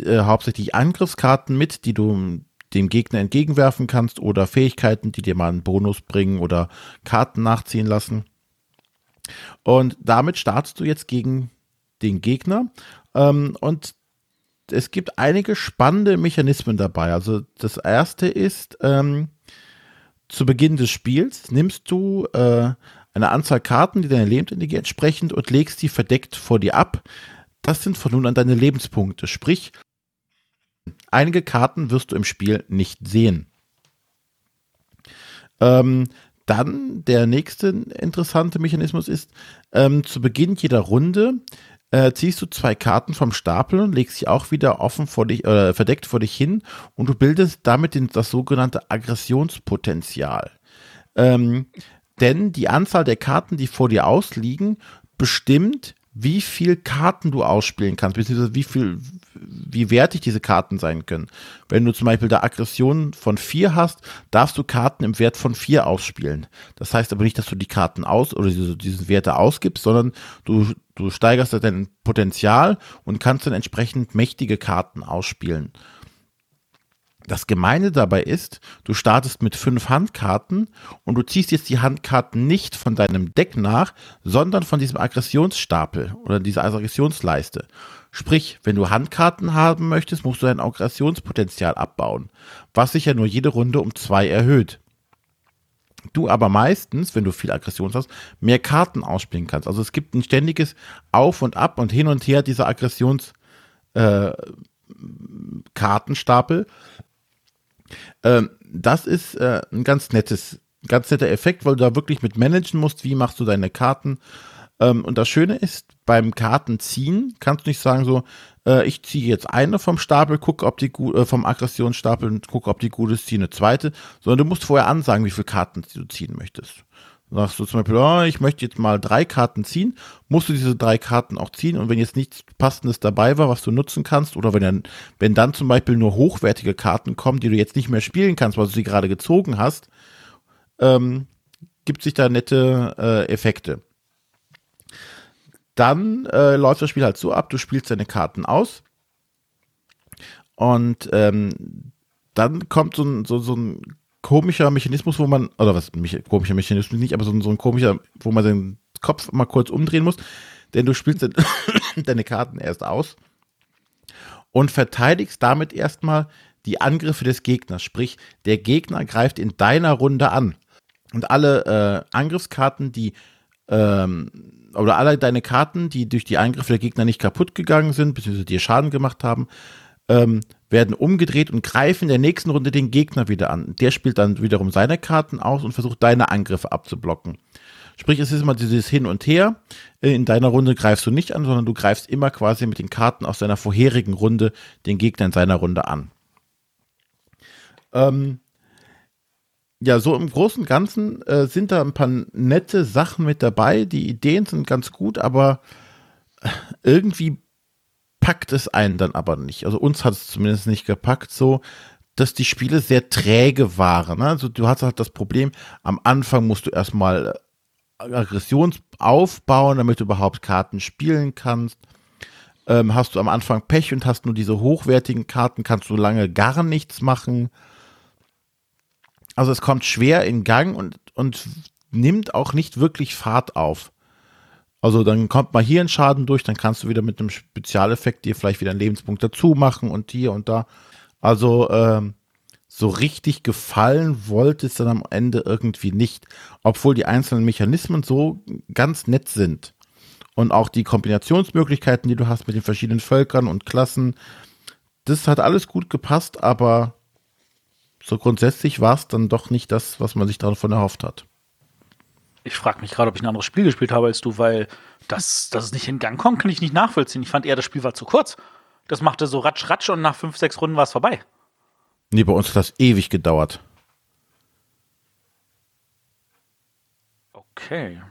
äh, hauptsächlich Angriffskarten mit, die du dem Gegner entgegenwerfen kannst oder Fähigkeiten, die dir mal einen Bonus bringen oder Karten nachziehen lassen. Und damit startest du jetzt gegen den Gegner. Ähm, und es gibt einige spannende Mechanismen dabei. Also das erste ist, ähm, zu Beginn des Spiels nimmst du äh, eine Anzahl Karten, die deiner Lebensenergie entsprechen und legst die verdeckt vor dir ab. Das sind von nun an deine Lebenspunkte. Sprich, einige Karten wirst du im Spiel nicht sehen. Ähm, dann der nächste interessante Mechanismus ist, ähm, zu Beginn jeder Runde äh, ziehst du zwei Karten vom Stapel und legst sie auch wieder offen vor dich, äh, verdeckt vor dich hin und du bildest damit den, das sogenannte Aggressionspotenzial. Ähm, denn die Anzahl der Karten, die vor dir ausliegen, bestimmt, wie viel Karten du ausspielen kannst, beziehungsweise wie viel, wie wertig diese Karten sein können. Wenn du zum Beispiel da Aggression von vier hast, darfst du Karten im Wert von vier ausspielen. Das heißt aber nicht, dass du die Karten aus oder diese, diese Werte ausgibst, sondern du, du steigerst dein Potenzial und kannst dann entsprechend mächtige Karten ausspielen. Das Gemeine dabei ist, du startest mit fünf Handkarten und du ziehst jetzt die Handkarten nicht von deinem Deck nach, sondern von diesem Aggressionsstapel oder dieser Aggressionsleiste. Sprich, wenn du Handkarten haben möchtest, musst du dein Aggressionspotenzial abbauen, was sich ja nur jede Runde um zwei erhöht. Du aber meistens, wenn du viel Aggression hast, mehr Karten ausspielen kannst. Also es gibt ein ständiges Auf und Ab und hin und her dieser Aggressions äh. Ähm, das ist äh, ein ganz nettes, ganz netter Effekt, weil du da wirklich mit managen musst, wie machst du deine Karten. Ähm, und das Schöne ist, beim Kartenziehen kannst du nicht sagen so, äh, ich ziehe jetzt eine vom Stapel, gucke, ob die äh, vom Aggressionsstapel und gucke, ob die gut ist, ziehe eine zweite, sondern du musst vorher ansagen, wie viele Karten du ziehen möchtest. Sagst du zum Beispiel, oh, ich möchte jetzt mal drei Karten ziehen, musst du diese drei Karten auch ziehen und wenn jetzt nichts Passendes dabei war, was du nutzen kannst, oder wenn dann, wenn dann zum Beispiel nur hochwertige Karten kommen, die du jetzt nicht mehr spielen kannst, weil du sie gerade gezogen hast, ähm, gibt sich da nette äh, Effekte. Dann äh, läuft das Spiel halt so ab, du spielst deine Karten aus und ähm, dann kommt so ein, so, so ein komischer Mechanismus, wo man, oder was, komischer Mechanismus nicht, aber so, so ein komischer, wo man den Kopf mal kurz umdrehen muss, denn du spielst *coughs* deine Karten erst aus und verteidigst damit erstmal die Angriffe des Gegners. Sprich, der Gegner greift in deiner Runde an. Und alle äh, Angriffskarten, die ähm, oder alle deine Karten, die durch die Angriffe der Gegner nicht kaputt gegangen sind, beziehungsweise dir Schaden gemacht haben, ähm, werden umgedreht und greifen in der nächsten Runde den Gegner wieder an. Der spielt dann wiederum seine Karten aus und versucht deine Angriffe abzublocken. Sprich, es ist immer dieses Hin und Her. In deiner Runde greifst du nicht an, sondern du greifst immer quasi mit den Karten aus deiner vorherigen Runde den Gegner in seiner Runde an. Ähm, ja, so im Großen und Ganzen äh, sind da ein paar nette Sachen mit dabei. Die Ideen sind ganz gut, aber *laughs* irgendwie packt es einen dann aber nicht. Also uns hat es zumindest nicht gepackt, so dass die Spiele sehr träge waren. Ne? Also du hast halt das Problem, am Anfang musst du erstmal äh, Aggression aufbauen, damit du überhaupt Karten spielen kannst. Ähm, hast du am Anfang Pech und hast nur diese hochwertigen Karten, kannst du lange gar nichts machen. Also es kommt schwer in Gang und, und nimmt auch nicht wirklich Fahrt auf. Also dann kommt mal hier ein Schaden durch, dann kannst du wieder mit einem Spezialeffekt dir vielleicht wieder einen Lebenspunkt dazu machen und hier und da. Also ähm, so richtig gefallen wollte es dann am Ende irgendwie nicht, obwohl die einzelnen Mechanismen so ganz nett sind. Und auch die Kombinationsmöglichkeiten, die du hast mit den verschiedenen Völkern und Klassen, das hat alles gut gepasst, aber so grundsätzlich war es dann doch nicht das, was man sich davon erhofft hat. Ich frage mich gerade, ob ich ein anderes Spiel gespielt habe als du, weil das, dass es nicht in Gang kommt, kann ich nicht nachvollziehen. Ich fand eher, das Spiel war zu kurz. Das machte so ratsch, ratsch und nach fünf, sechs Runden war es vorbei. Nee, bei uns hat das ewig gedauert. Okay.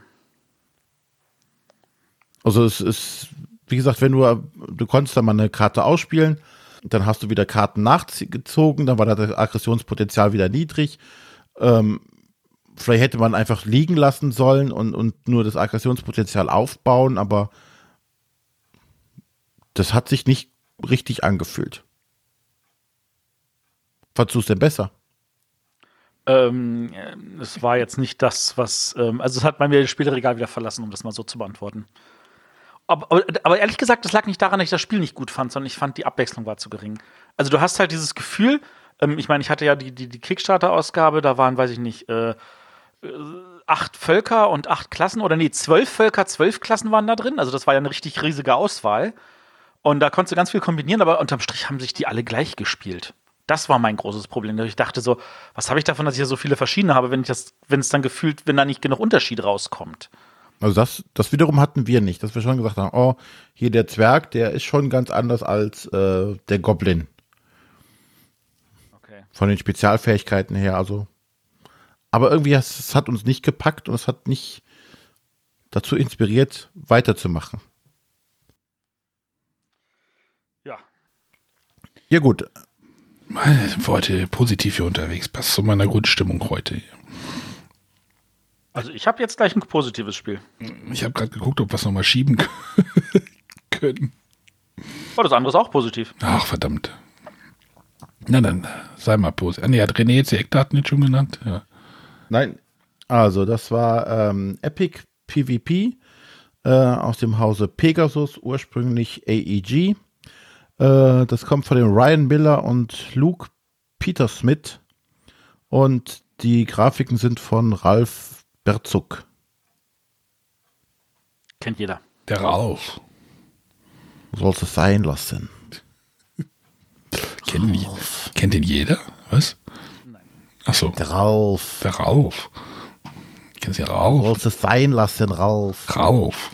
Also es ist, wie gesagt, wenn du, du konntest da mal eine Karte ausspielen, dann hast du wieder Karten nachgezogen, dann war das Aggressionspotenzial wieder niedrig. Ähm, vielleicht hätte man einfach liegen lassen sollen und, und nur das Aggressionspotenzial aufbauen, aber das hat sich nicht richtig angefühlt. Fandest du es denn besser? Ähm, es war jetzt nicht das, was. Ähm, also, es hat bei mir das Spielregal wieder verlassen, um das mal so zu beantworten. Aber, aber, aber, ehrlich gesagt, das lag nicht daran, dass ich das Spiel nicht gut fand, sondern ich fand, die Abwechslung war zu gering. Also, du hast halt dieses Gefühl, ähm, ich meine, ich hatte ja die, die, die Kickstarter-Ausgabe, da waren, weiß ich nicht, äh, acht Völker und acht Klassen, oder nee, zwölf Völker, zwölf Klassen waren da drin. Also das war ja eine richtig riesige Auswahl. Und da konntest du ganz viel kombinieren, aber unterm Strich haben sich die alle gleich gespielt. Das war mein großes Problem. Ich dachte so, was habe ich davon, dass ich ja so viele verschiedene habe, wenn ich das, wenn es dann gefühlt, wenn da nicht genug Unterschied rauskommt. Also das, das wiederum hatten wir nicht, dass wir schon gesagt haben, oh, hier der Zwerg, der ist schon ganz anders als äh, der Goblin. Okay. Von den Spezialfähigkeiten her, also aber irgendwie es, es hat uns nicht gepackt und es hat nicht dazu inspiriert, weiterzumachen. Ja. Ja, gut. Ich war heute positiv hier unterwegs. Passt zu meiner Grundstimmung heute. Also ich habe jetzt gleich ein positives Spiel. Ich habe gerade geguckt, ob wir es nochmal schieben *laughs* können. Oh, das andere ist auch positiv. Ach, verdammt. Na dann, sei mal positiv. Nee, hat René jetzt die Eckdaten nicht schon genannt? Ja. Nein, also das war ähm, Epic PvP äh, aus dem Hause Pegasus, ursprünglich AEG. Äh, das kommt von den Ryan Miller und Luke Petersmith. Und die Grafiken sind von Ralf Berzug. Kennt jeder. Der Ralf. Sollst es sein lassen. *laughs* Kennt, kennt ihn jeder? Was? Ach so, Der Ralf. der Ralf. Kennst du den Ralf? Sollst es sein lassen, Ralf. Ralf.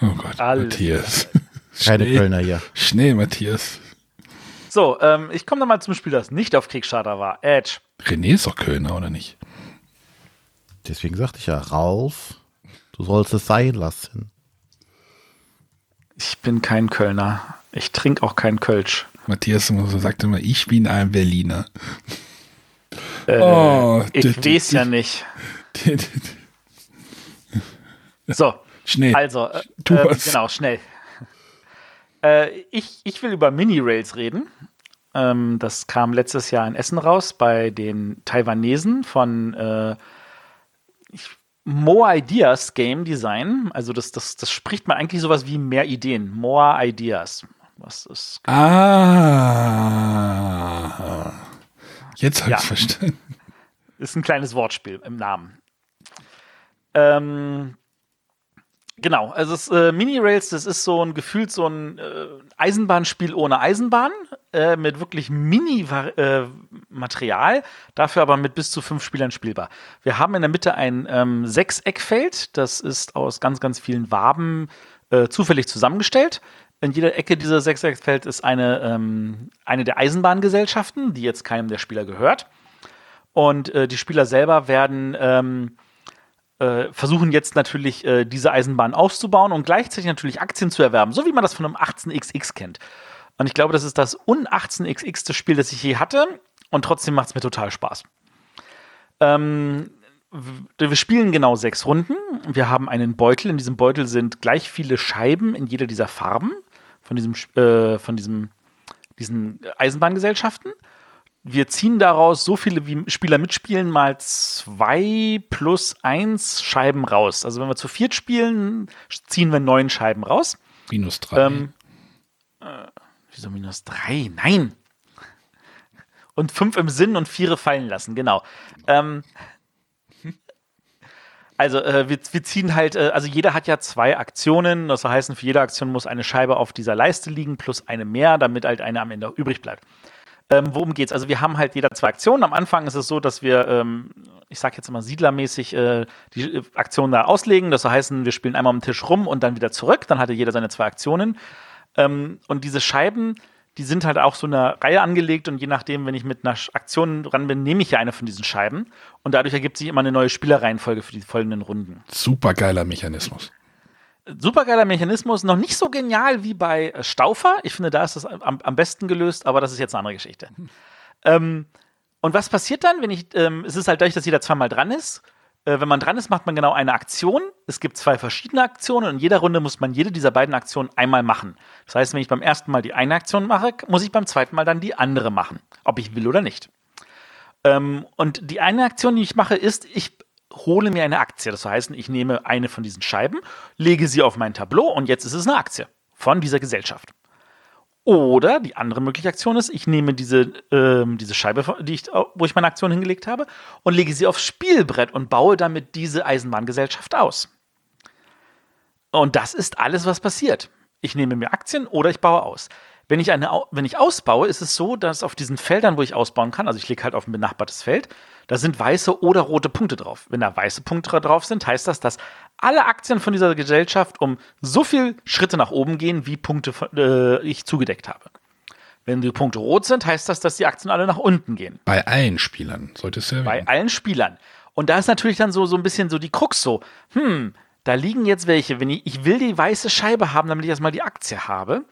Oh Gott, Alles. Matthias. *laughs* Keine Schnee, Kölner hier. Schnee, Matthias. So, ähm, ich komme nochmal zum Spiel, das nicht auf Kickstarter war. Edge. René ist doch Kölner, oder nicht? Deswegen sagte ich ja, Ralf, du sollst es sein lassen. Ich bin kein Kölner. Ich trinke auch kein Kölsch. Matthias sagt immer, ich bin ein Berliner. Äh, Oh, ich weiß ja nicht. So, Schnee. also, äh, Tu äh, genau, schnell. Äh, ich, ich will über Mini-Rails reden. Ähm, das kam letztes Jahr in Essen raus bei den Taiwanesen von äh, ich, More Ideas Game Design. Also das, das, das spricht man eigentlich sowas wie mehr Ideen. More Ideas. Was ist Ah. Jetzt habe Ja. ich verstanden. Ist ein kleines Wortspiel im Namen. Ähm, genau, also es, äh, Mini-Rails, das ist so ein gefühlt so ein äh, Eisenbahnspiel ohne Eisenbahn, äh, mit wirklich Mini-Material, dafür aber mit bis zu fünf Spielern spielbar. Wir haben in der Mitte ein ähm, Sechseckfeld, das ist aus ganz, ganz vielen Waben äh, zufällig zusammengestellt. In jeder Ecke dieser Sechseckfeld ist eine, ähm, eine der Eisenbahngesellschaften, die jetzt keinem der Spieler gehört. Und äh, die Spieler selber werden ähm, äh, versuchen jetzt natürlich, äh, diese Eisenbahn aufzubauen und gleichzeitig natürlich Aktien zu erwerben, so wie man das von einem 18XX kennt. Und ich glaube, das ist das un-18XX Spiel, das ich je hatte. Und trotzdem macht es mir total Spaß. Ähm, wir spielen genau sechs Runden. Wir haben einen Beutel. In diesem Beutel sind gleich viele Scheiben in jeder dieser Farben von diesem, äh, von diesem, diesen Eisenbahngesellschaften. Wir ziehen daraus so viele wie Spieler mitspielen, mal zwei plus eins Scheiben raus. Also wenn wir zu viert spielen, ziehen wir neun Scheiben raus. Minus drei. Ähm, äh, wieso minus drei? Nein. Und fünf im Sinn und vier fallen lassen, genau. Ähm, also äh, wir, wir ziehen halt, äh, also jeder hat ja zwei Aktionen. Das heißt, für jede Aktion muss eine Scheibe auf dieser Leiste liegen, plus eine mehr, damit halt eine am Ende übrig bleibt. Ähm, worum geht's? Also wir haben halt jeder zwei Aktionen. Am Anfang ist es so, dass wir, ähm, ich sag jetzt mal siedlermäßig, äh, die äh, Aktionen da auslegen. Das heißt, wir spielen einmal am Tisch rum und dann wieder zurück. Dann hatte jeder seine zwei Aktionen. Ähm, und diese Scheiben, die sind halt auch so eine Reihe angelegt und je nachdem, wenn ich mit einer Aktion dran bin, nehme ich ja eine von diesen Scheiben. Und dadurch ergibt sich immer eine neue Spielerreihenfolge für die folgenden Runden. Super geiler Mechanismus. Supergeiler Mechanismus, noch nicht so genial wie bei äh, Staufer. Ich finde, da ist das am, am besten gelöst, aber das ist jetzt eine andere Geschichte. *laughs* Ähm, und was passiert dann, wenn ich, ähm, es ist halt dadurch, dass jeder zweimal dran ist. Äh, wenn man dran ist, macht man genau eine Aktion. Es gibt zwei verschiedene Aktionen und in jeder Runde muss man jede dieser beiden Aktionen einmal machen. Das heißt, wenn ich beim ersten Mal die eine Aktion mache, muss ich beim zweiten Mal dann die andere machen. Ob ich will oder nicht. Ähm, und die eine Aktion, die ich mache, ist, ich hole mir eine Aktie. Das heißt, ich nehme eine von diesen Scheiben, lege sie auf mein Tableau und jetzt ist es eine Aktie von dieser Gesellschaft. Oder die andere mögliche Aktion ist, ich nehme diese, ähm, diese Scheibe, die ich, wo ich meine Aktion hingelegt habe, und lege sie aufs Spielbrett und baue damit diese Eisenbahngesellschaft aus. Und das ist alles, was passiert. Ich nehme mir Aktien oder ich baue aus. Wenn ich, eine, wenn ich ausbaue, ist es so, dass auf diesen Feldern, wo ich ausbauen kann, also ich lege halt auf ein benachbartes Feld, da sind weiße oder rote Punkte drauf. Wenn da weiße Punkte drauf sind, heißt das, dass alle Aktien von dieser Gesellschaft um so viel Schritte nach oben gehen, wie Punkte äh, ich zugedeckt habe. Wenn die Punkte rot sind, heißt das, dass die Aktien alle nach unten gehen Bei allen Spielern sollte es ja bei allen Spielern. Und da ist natürlich dann so, so ein bisschen so die Krux so, hm, da liegen jetzt welche, wenn ich, ich will die weiße Scheibe haben, damit ich erstmal die Aktie habe.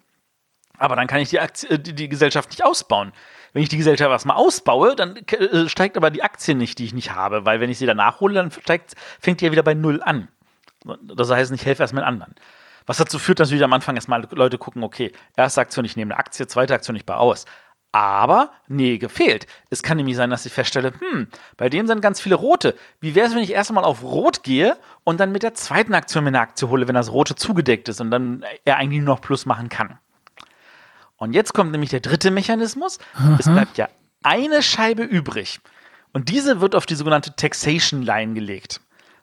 Aber dann kann ich die, Aktie, äh, die, die Gesellschaft nicht ausbauen. Wenn ich die Gesellschaft erstmal ausbaue, dann äh, steigt aber die Aktie nicht, die ich nicht habe, weil wenn ich sie danach hole, dann steigt, fängt die ja wieder bei Null an. Das heißt, ich helfe erstmal anderen. Was dazu führt, dass natürlich am Anfang erstmal Leute gucken, okay, erste Aktion, ich nehme eine Aktie, zweite Aktion, ich baue aus. Aber, nee, gefehlt. Es kann nämlich sein, dass ich feststelle, hm, bei dem sind ganz viele rote. Wie wäre es, wenn ich erst einmal auf rot gehe und dann mit der zweiten Aktion mir eine Aktion hole, wenn das rote zugedeckt ist und dann er eigentlich nur noch Plus machen kann? Und jetzt kommt nämlich der dritte Mechanismus. Es bleibt ja eine Scheibe übrig. Und diese wird auf die sogenannte Taxation Line gelegt.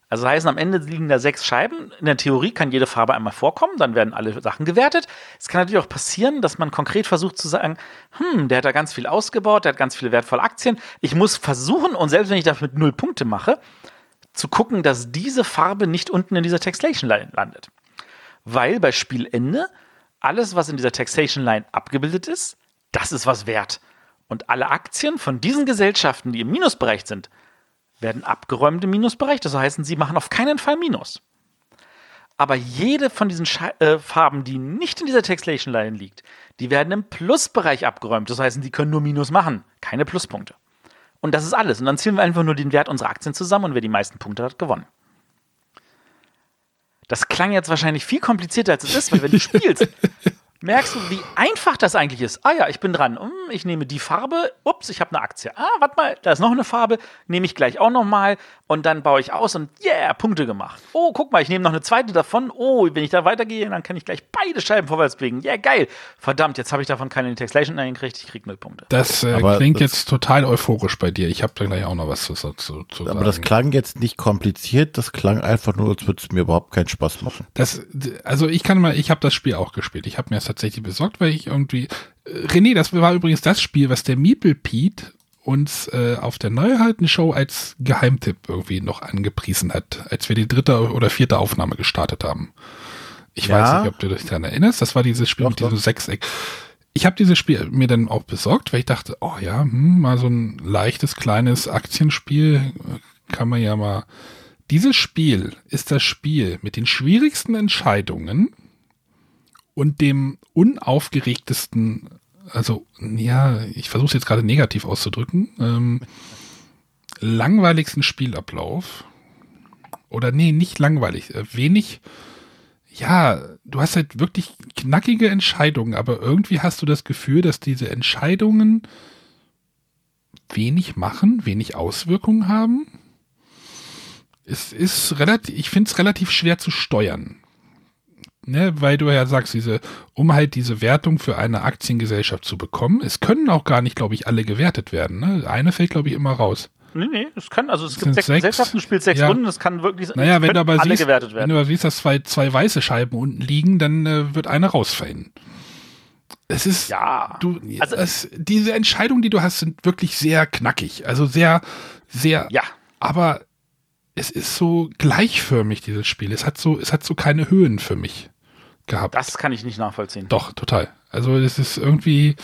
Also das heißt, am Ende liegen da sechs Scheiben. In der Theorie kann jede Farbe einmal vorkommen, dann werden alle Sachen gewertet. Es kann natürlich auch passieren, dass man konkret versucht zu sagen, hm, der hat da ganz viel ausgebaut, der hat ganz viele wertvolle Aktien. Ich muss versuchen, und selbst wenn ich damit null Punkte mache, zu gucken, dass diese Farbe nicht unten in dieser Taxation Line landet. Weil bei Spielende alles, was in dieser Taxation Line abgebildet ist, das ist was wert. Und alle Aktien von diesen Gesellschaften, die im Minusbereich sind, werden abgeräumt im Minusbereich. Das heißt, sie machen auf keinen Fall Minus. Aber jede von diesen Sche äh, Farben, die nicht in dieser Taxation Line liegt, die werden im Plusbereich abgeräumt. Das heißt, die können nur Minus machen, keine Pluspunkte. Und das ist alles. Und dann ziehen wir einfach nur den Wert unserer Aktien zusammen und wer die meisten Punkte hat, gewonnen. Das klang jetzt wahrscheinlich viel komplizierter, als es ist, weil wenn du spielst, *laughs* merkst du, wie einfach das eigentlich ist. Ah ja, ich bin dran. Hm, ich nehme die Farbe. Ups, ich habe eine Aktie. Ah, warte mal, da ist noch eine Farbe. Nehme ich gleich auch noch mal und dann baue ich aus und yeah, Punkte gemacht. Oh, guck mal, ich nehme noch eine zweite davon. Oh, wenn ich da weitergehe, dann kann ich gleich beide Scheiben vorwärts bewegen. Yeah, geil. Verdammt, jetzt habe ich davon keine Textlation eingekriegt. Ich krieg null Punkte. Das äh, klingt das, jetzt total euphorisch bei dir. Ich habe da gleich auch noch was zu, zu, zu aber sagen. Aber das klang jetzt nicht kompliziert. Das klang einfach nur, als würde es mir überhaupt keinen Spaß machen. Das, also ich kann mal, ich habe das Spiel auch gespielt. Ich habe mir das tatsächlich besorgt, weil ich irgendwie. Äh, René, das war übrigens das Spiel, was der Meeple Pete uns äh, auf der Neuhalten Show als Geheimtipp irgendwie noch angepriesen hat, als wir die dritte oder vierte Aufnahme gestartet haben. Ich ja. weiß nicht, ob du dich daran erinnerst. Das war dieses Spiel doch, mit diesem Sechseck. Ich habe dieses Spiel mir dann auch besorgt, weil ich dachte, oh ja, hm, mal so ein leichtes kleines Aktienspiel äh, kann man ja mal. Dieses Spiel ist das Spiel mit den schwierigsten Entscheidungen, und dem unaufgeregtesten, also ja, ich versuche es jetzt gerade negativ auszudrücken, ähm, *laughs* langweiligsten Spielablauf. Oder nee, nicht langweilig, äh, wenig, ja, du hast halt wirklich knackige Entscheidungen, aber irgendwie hast du das Gefühl, dass diese Entscheidungen wenig machen, wenig Auswirkungen haben. Es ist relativ, ich finde es relativ schwer zu steuern ne, weil du ja sagst, diese, um halt diese Wertung für eine Aktiengesellschaft zu bekommen, es können auch gar nicht, glaube ich, alle gewertet werden. Ne? Eine fällt, glaube ich, immer raus. Nee, nee, es kann, also es, es gibt sechs, sechs Gesellschaften, spielt sechs ja. Runden, es kann wirklich naja, wenn du aber alle siehst, gewertet werden. Wenn du aber siehst, dass zwei, zwei weiße Scheiben unten liegen, dann äh, wird eine rausfallen. Es ist, ja, du, also, es, diese Entscheidungen, die du hast, sind wirklich sehr knackig. Also sehr, sehr, ja. aber es ist so gleichförmig, dieses Spiel. Es hat so, es hat so keine Höhen für mich gehabt. Das kann ich nicht nachvollziehen. Doch, total. Also es ist irgendwie.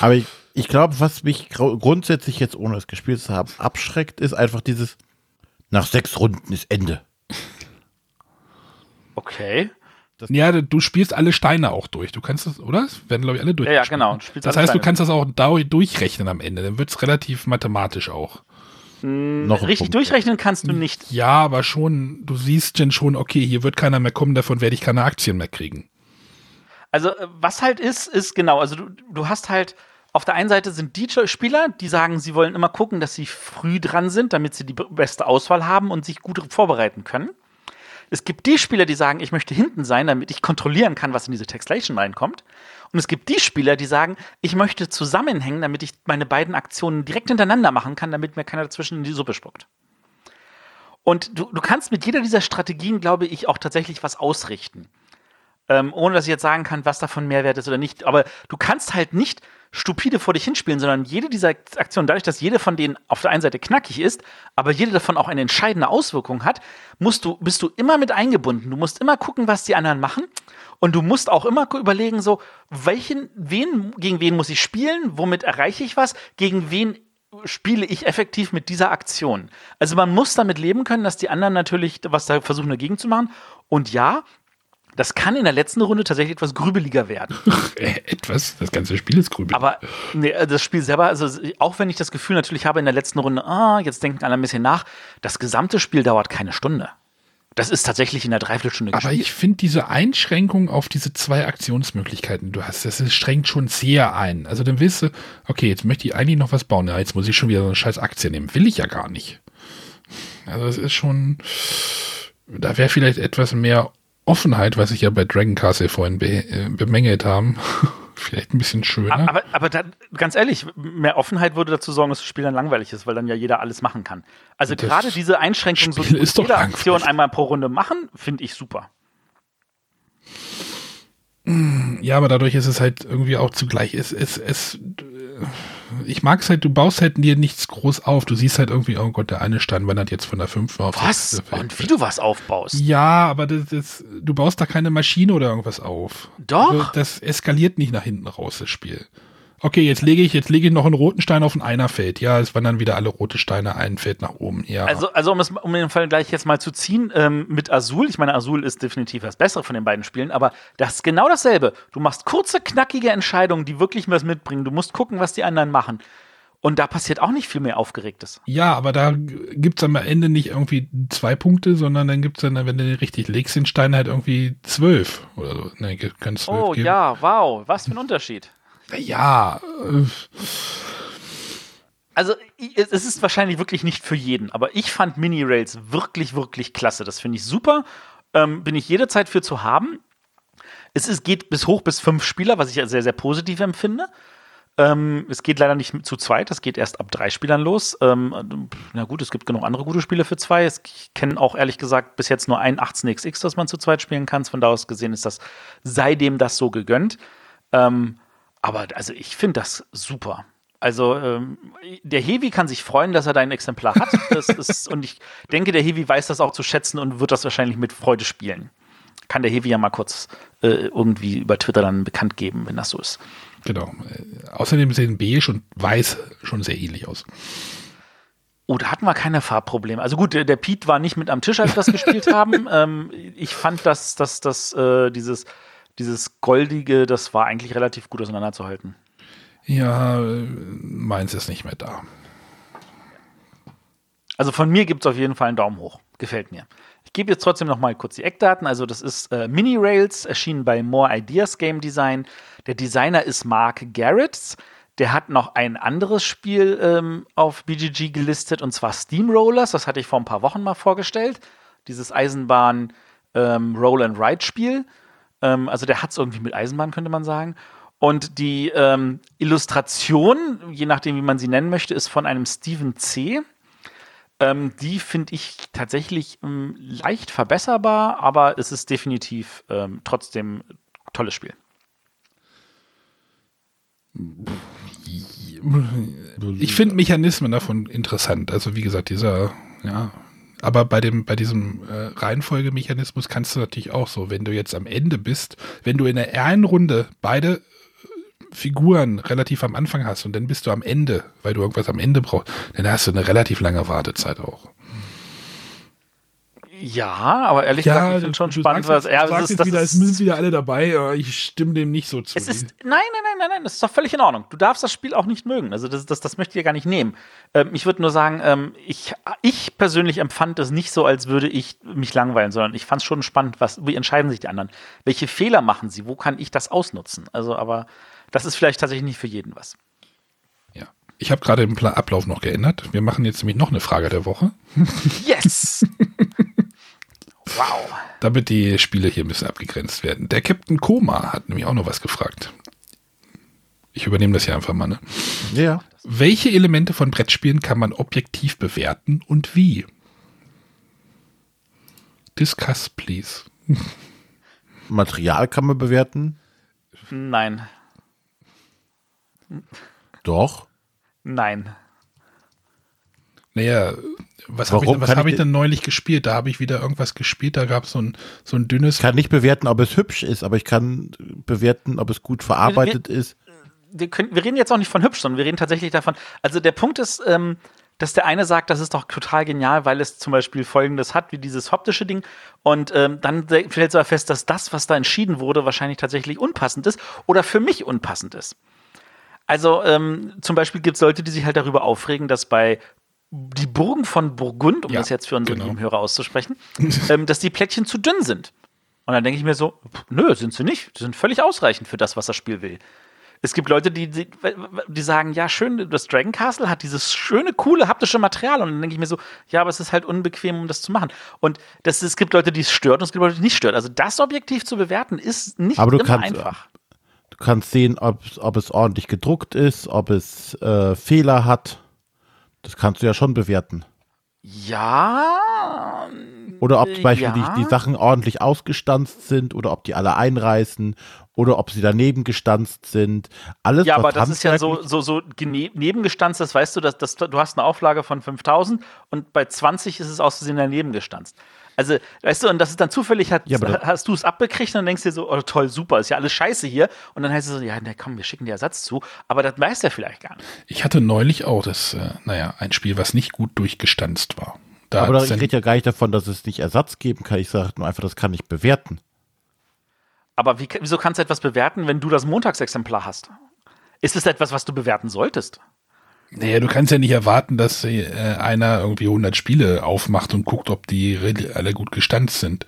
Aber ich, ich glaube, was mich grundsätzlich jetzt, ohne es gespielt zu haben, abschreckt, ist einfach dieses, nach sechs Runden ist Ende. Okay. Das ja, du spielst alle Steine auch durch. Du kannst das, oder? Das werden, glaube ich, alle durch. Ja, ja, genau. Das heißt, Steine. du kannst das auch durchrechnen am Ende. Dann wird es relativ mathematisch auch. Hm, noch richtig Punkt. durchrechnen kannst du nicht. Ja, aber schon, du siehst denn schon, okay, hier wird keiner mehr kommen, davon werde ich keine Aktien mehr kriegen. Also, äh, was halt ist, ist genau, also du, du hast halt, auf der einen Seite sind die Spieler, die sagen, sie wollen immer gucken, dass sie früh dran sind, damit sie die beste Auswahl haben und sich gut vorbereiten können. Es gibt die Spieler, die sagen, ich möchte hinten sein, damit ich kontrollieren kann, was in diese Textlation reinkommt. Und es gibt die Spieler, die sagen, ich möchte zusammenhängen, damit ich meine beiden Aktionen direkt hintereinander machen kann, damit mir keiner dazwischen in die Suppe spuckt. Und du, du kannst mit jeder dieser Strategien, glaube ich, auch tatsächlich was ausrichten. Ähm, ohne dass ich jetzt sagen kann, was davon Mehrwert ist oder nicht. Aber du kannst halt nicht stupide vor dich hinspielen, sondern jede dieser Aktionen, dadurch, dass jede von denen auf der einen Seite knackig ist, aber jede davon auch eine entscheidende Auswirkung hat, musst du, bist du immer mit eingebunden. Du musst immer gucken, was die anderen machen. Und du musst auch immer überlegen, so, welchen, wen, gegen wen muss ich spielen? Womit erreiche ich was? Gegen wen spiele ich effektiv mit dieser Aktion? Also man muss damit leben können, dass die anderen natürlich was da versuchen dagegen zu machen. Und ja, das kann in der letzten Runde tatsächlich etwas grübeliger werden. *laughs* etwas? Das ganze Spiel ist grübelig. Aber nee, das Spiel selber, also auch wenn ich das Gefühl natürlich habe in der letzten Runde, ah, jetzt denken alle ein bisschen nach, das gesamte Spiel dauert keine Stunde. Das ist tatsächlich in der Dreiviertelstunde Aber gespielt. ich finde diese Einschränkung auf diese zwei Aktionsmöglichkeiten, die du hast, das ist, schränkt schon sehr ein. Also dann willst du, okay, jetzt möchte ich eigentlich noch was bauen. Ja, jetzt muss ich schon wieder so eine scheiß Aktie nehmen. Will ich ja gar nicht. Also es ist schon, da wäre vielleicht etwas mehr Offenheit, was ich ja bei Dragon Castle vorhin be, äh, bemängelt haben. *laughs* vielleicht ein bisschen schöner. Aber, aber dann, ganz ehrlich, mehr Offenheit würde dazu sorgen, dass das Spiel dann langweilig ist, weil dann ja jeder alles machen kann. Also Das gerade diese Einschränkung, so Spiel du ist doch jede Aktion einmal pro Runde machen, finde ich super. Ja, aber dadurch ist es halt irgendwie auch zugleich. Es, es, es, äh, ich mag es halt, du baust halt dir nichts groß auf. Du siehst halt irgendwie, oh Gott, der eine Stein wandert jetzt von der 5 auf Was? sechste. Und wie du was aufbaust. Ja, aber das, das, du baust da keine Maschine oder irgendwas auf. Doch. Also Das eskaliert nicht nach hinten raus, das Spiel. Okay, jetzt lege ich, jetzt lege ich noch einen roten Stein auf ein Einerfeld. Ja, es wandern wieder alle rote Steine ein Feld nach oben. Ja. Also, also um, es, um den Fall gleich jetzt mal zu ziehen, ähm, mit Azul, ich meine, Azul ist definitiv das Bessere von den beiden Spielen, aber das ist genau dasselbe. Du machst kurze, knackige Entscheidungen, die wirklich was mitbringen. Du musst gucken, was die anderen machen. Und da passiert auch nicht viel mehr Aufgeregtes. ja, aber da gibt's am Ende nicht irgendwie zwei Punkte, sondern dann gibt's dann, wenn du den richtig legst, den Stein halt irgendwie zwölf oder so. Ne, können zwölf Oh geben. ja, wow, was für ein Unterschied. Ja, äh, Also, es ist wahrscheinlich wirklich nicht für jeden, aber ich fand Mini-Rails wirklich, wirklich klasse. Das finde ich super. Ähm, bin ich jederzeit für zu haben. Es ist, geht bis hoch bis fünf Spieler, was ich ja sehr, sehr positiv empfinde. Ähm, es geht leider nicht zu zweit, das geht erst ab drei Spielern los. Ähm, na gut, es gibt genug andere gute Spiele für zwei. Ich kenne auch ehrlich gesagt bis jetzt nur ein 18xx, das man zu zweit spielen kann. Von da aus gesehen ist das, sei dem das so gegönnt. Ähm, aber also ich finde das super. Also ähm, der Heavy kann sich freuen, dass er dein Exemplar hat. Das *laughs* ist, und ich denke, der Heavy weiß das auch zu schätzen und wird das wahrscheinlich mit Freude spielen. Kann der Heavy ja mal kurz äh, irgendwie über Twitter dann bekannt geben, wenn das so ist. genau. Äh, Außerdem sehen beige und weiß schon sehr ähnlich aus. Oh, da hatten wir keine Farbprobleme. Also gut, der, der Pete war nicht mit am Tisch, als wir das gespielt *laughs* haben. Ähm, ich fand, dass, dass, dass äh, dieses, dieses Goldige, das war eigentlich relativ gut auseinanderzuhalten. Ja, meins ist nicht mehr da. Also von mir gibt es auf jeden Fall einen Daumen hoch. Gefällt mir. Ich gebe jetzt trotzdem noch mal kurz die Eckdaten. Also das ist äh, Mini Rails, erschienen bei More Ideas Game Design. Der Designer ist Mark Garrett. Der hat noch ein anderes Spiel ähm, auf BGG gelistet, und zwar Steamrollers. Das hatte ich vor ein paar Wochen mal vorgestellt. Dieses Eisenbahn ähm. Ähm, also der hat es irgendwie mit Eisenbahn, könnte man sagen. Und die ähm, Illustration, je nachdem, wie man sie nennen möchte, ist von einem Stephen C. Ähm, die finde ich tatsächlich ähm, leicht verbesserbar, aber es ist definitiv ähm, trotzdem tolles Spiel. Ich finde Mechanismen davon interessant. Also wie gesagt, dieser, ja, aber bei dem, bei diesem äh, Reihenfolgemechanismus kannst du natürlich auch so, wenn du jetzt am Ende bist, wenn du in der einen Runde beide äh, Figuren relativ am Anfang hast und dann bist du am Ende, weil du irgendwas am Ende brauchst, dann hast du eine relativ lange Wartezeit auch. Ja, aber ehrlich gesagt, ich finde schon spannend, was. Ja, das sagst ist, jetzt wieder, es müssen wieder alle dabei, aber ich stimme dem nicht so zu. es ist, nein, nein, nein, nein, nein, das ist doch völlig in Ordnung. Du darfst das Spiel auch nicht mögen. Also das, das, das möchte ich ja gar nicht nehmen. Ähm, ich würde nur sagen, ähm, ich, ich persönlich empfand es nicht so, als würde ich mich langweilen, sondern ich fand es schon spannend, was, wie entscheiden sich die anderen? Welche Fehler machen sie? Wo kann ich das ausnutzen? Also, aber das ist vielleicht tatsächlich nicht für jeden was. ja. Ich habe gerade den Ablauf noch geändert. Wir machen jetzt nämlich noch eine Frage der Woche. Yes! *laughs* wow. damit die Spiele hier ein bisschen abgegrenzt werden. Der Captain Koma hat nämlich auch noch was gefragt. Ich übernehme das hier einfach mal. Ne? Ja. Welche Elemente von Brettspielen kann man objektiv bewerten und wie? Discuss, please. *laughs* Material kann man bewerten. Nein. Doch. Nein. Naja, was habe ich, was hab ich ich denn neulich gespielt? Da habe ich wieder irgendwas gespielt. Da gab es so ein, so ein dünnes. Ich kann nicht bewerten, ob es hübsch ist, aber ich kann bewerten, ob es gut verarbeitet ist. Wir, können, wir reden jetzt auch nicht von hübsch, sondern wir reden tatsächlich davon. Also der Punkt ist, ähm, dass der eine sagt, das ist doch total genial, weil es zum Beispiel Folgendes hat, wie dieses optische Ding. Und ähm, dann stellt er fest, dass das, was da entschieden wurde, wahrscheinlich tatsächlich unpassend ist oder für mich unpassend ist. Also ähm, zum Beispiel gibt es Leute, die sich halt darüber aufregen, dass bei die Burgen von Burgund, um Ja, das jetzt für unsere genau. Hörer auszusprechen, *laughs* ähm, dass die Plättchen zu dünn sind. Und dann denke ich mir so, pff, nö, sind sie nicht. Die sind völlig ausreichend für das, was das Spiel will. Es gibt Leute, die, die, die sagen, ja, schön, das Dragon Castle hat dieses schöne, coole, haptische Material. Und dann denke ich mir so, ja, aber es ist halt unbequem, um das zu machen. Und das, es gibt Leute, die es stört und es gibt Leute, die es nicht stört. Also das objektiv zu bewerten, ist nicht Aber immer kannst- einfach. Du kannst sehen, ob, ob es ordentlich gedruckt ist, ob es äh, Fehler hat. Das kannst du ja schon bewerten. Ja, Oder ob zum Beispiel Ja. die, die Sachen ordentlich ausgestanzt sind oder ob die alle einreißen oder ob sie daneben gestanzt sind. Alles, Ja, aber das ist ja so, so, so nebengestanzt, das weißt du, dass, dass, du hast eine Auflage von 5000 und bei 20 ist es aus Versehen daneben gestanzt. Also, weißt du, und das ist dann zufällig, hat, Ja, hast du es abbekriegt und dann denkst du dir so, oh toll, super, ist ja alles scheiße hier. Und dann heißt es so, ja, na komm, wir schicken dir Ersatz zu. Aber das weiß der vielleicht gar nicht. Ich hatte neulich auch das, äh, naja, ein Spiel, was nicht gut durchgestanzt war. Da Aber ich rede ja gar nicht davon, dass es nicht Ersatz geben kann. Ich sage nur einfach, das kann ich bewerten. Aber wie, wieso kannst du etwas bewerten, wenn du das Montagsexemplar hast? Ist es etwas, was du bewerten solltest? Naja, du kannst ja nicht erwarten, dass äh, einer irgendwie 100 Spiele aufmacht und guckt, ob die alle gut gestanzt sind.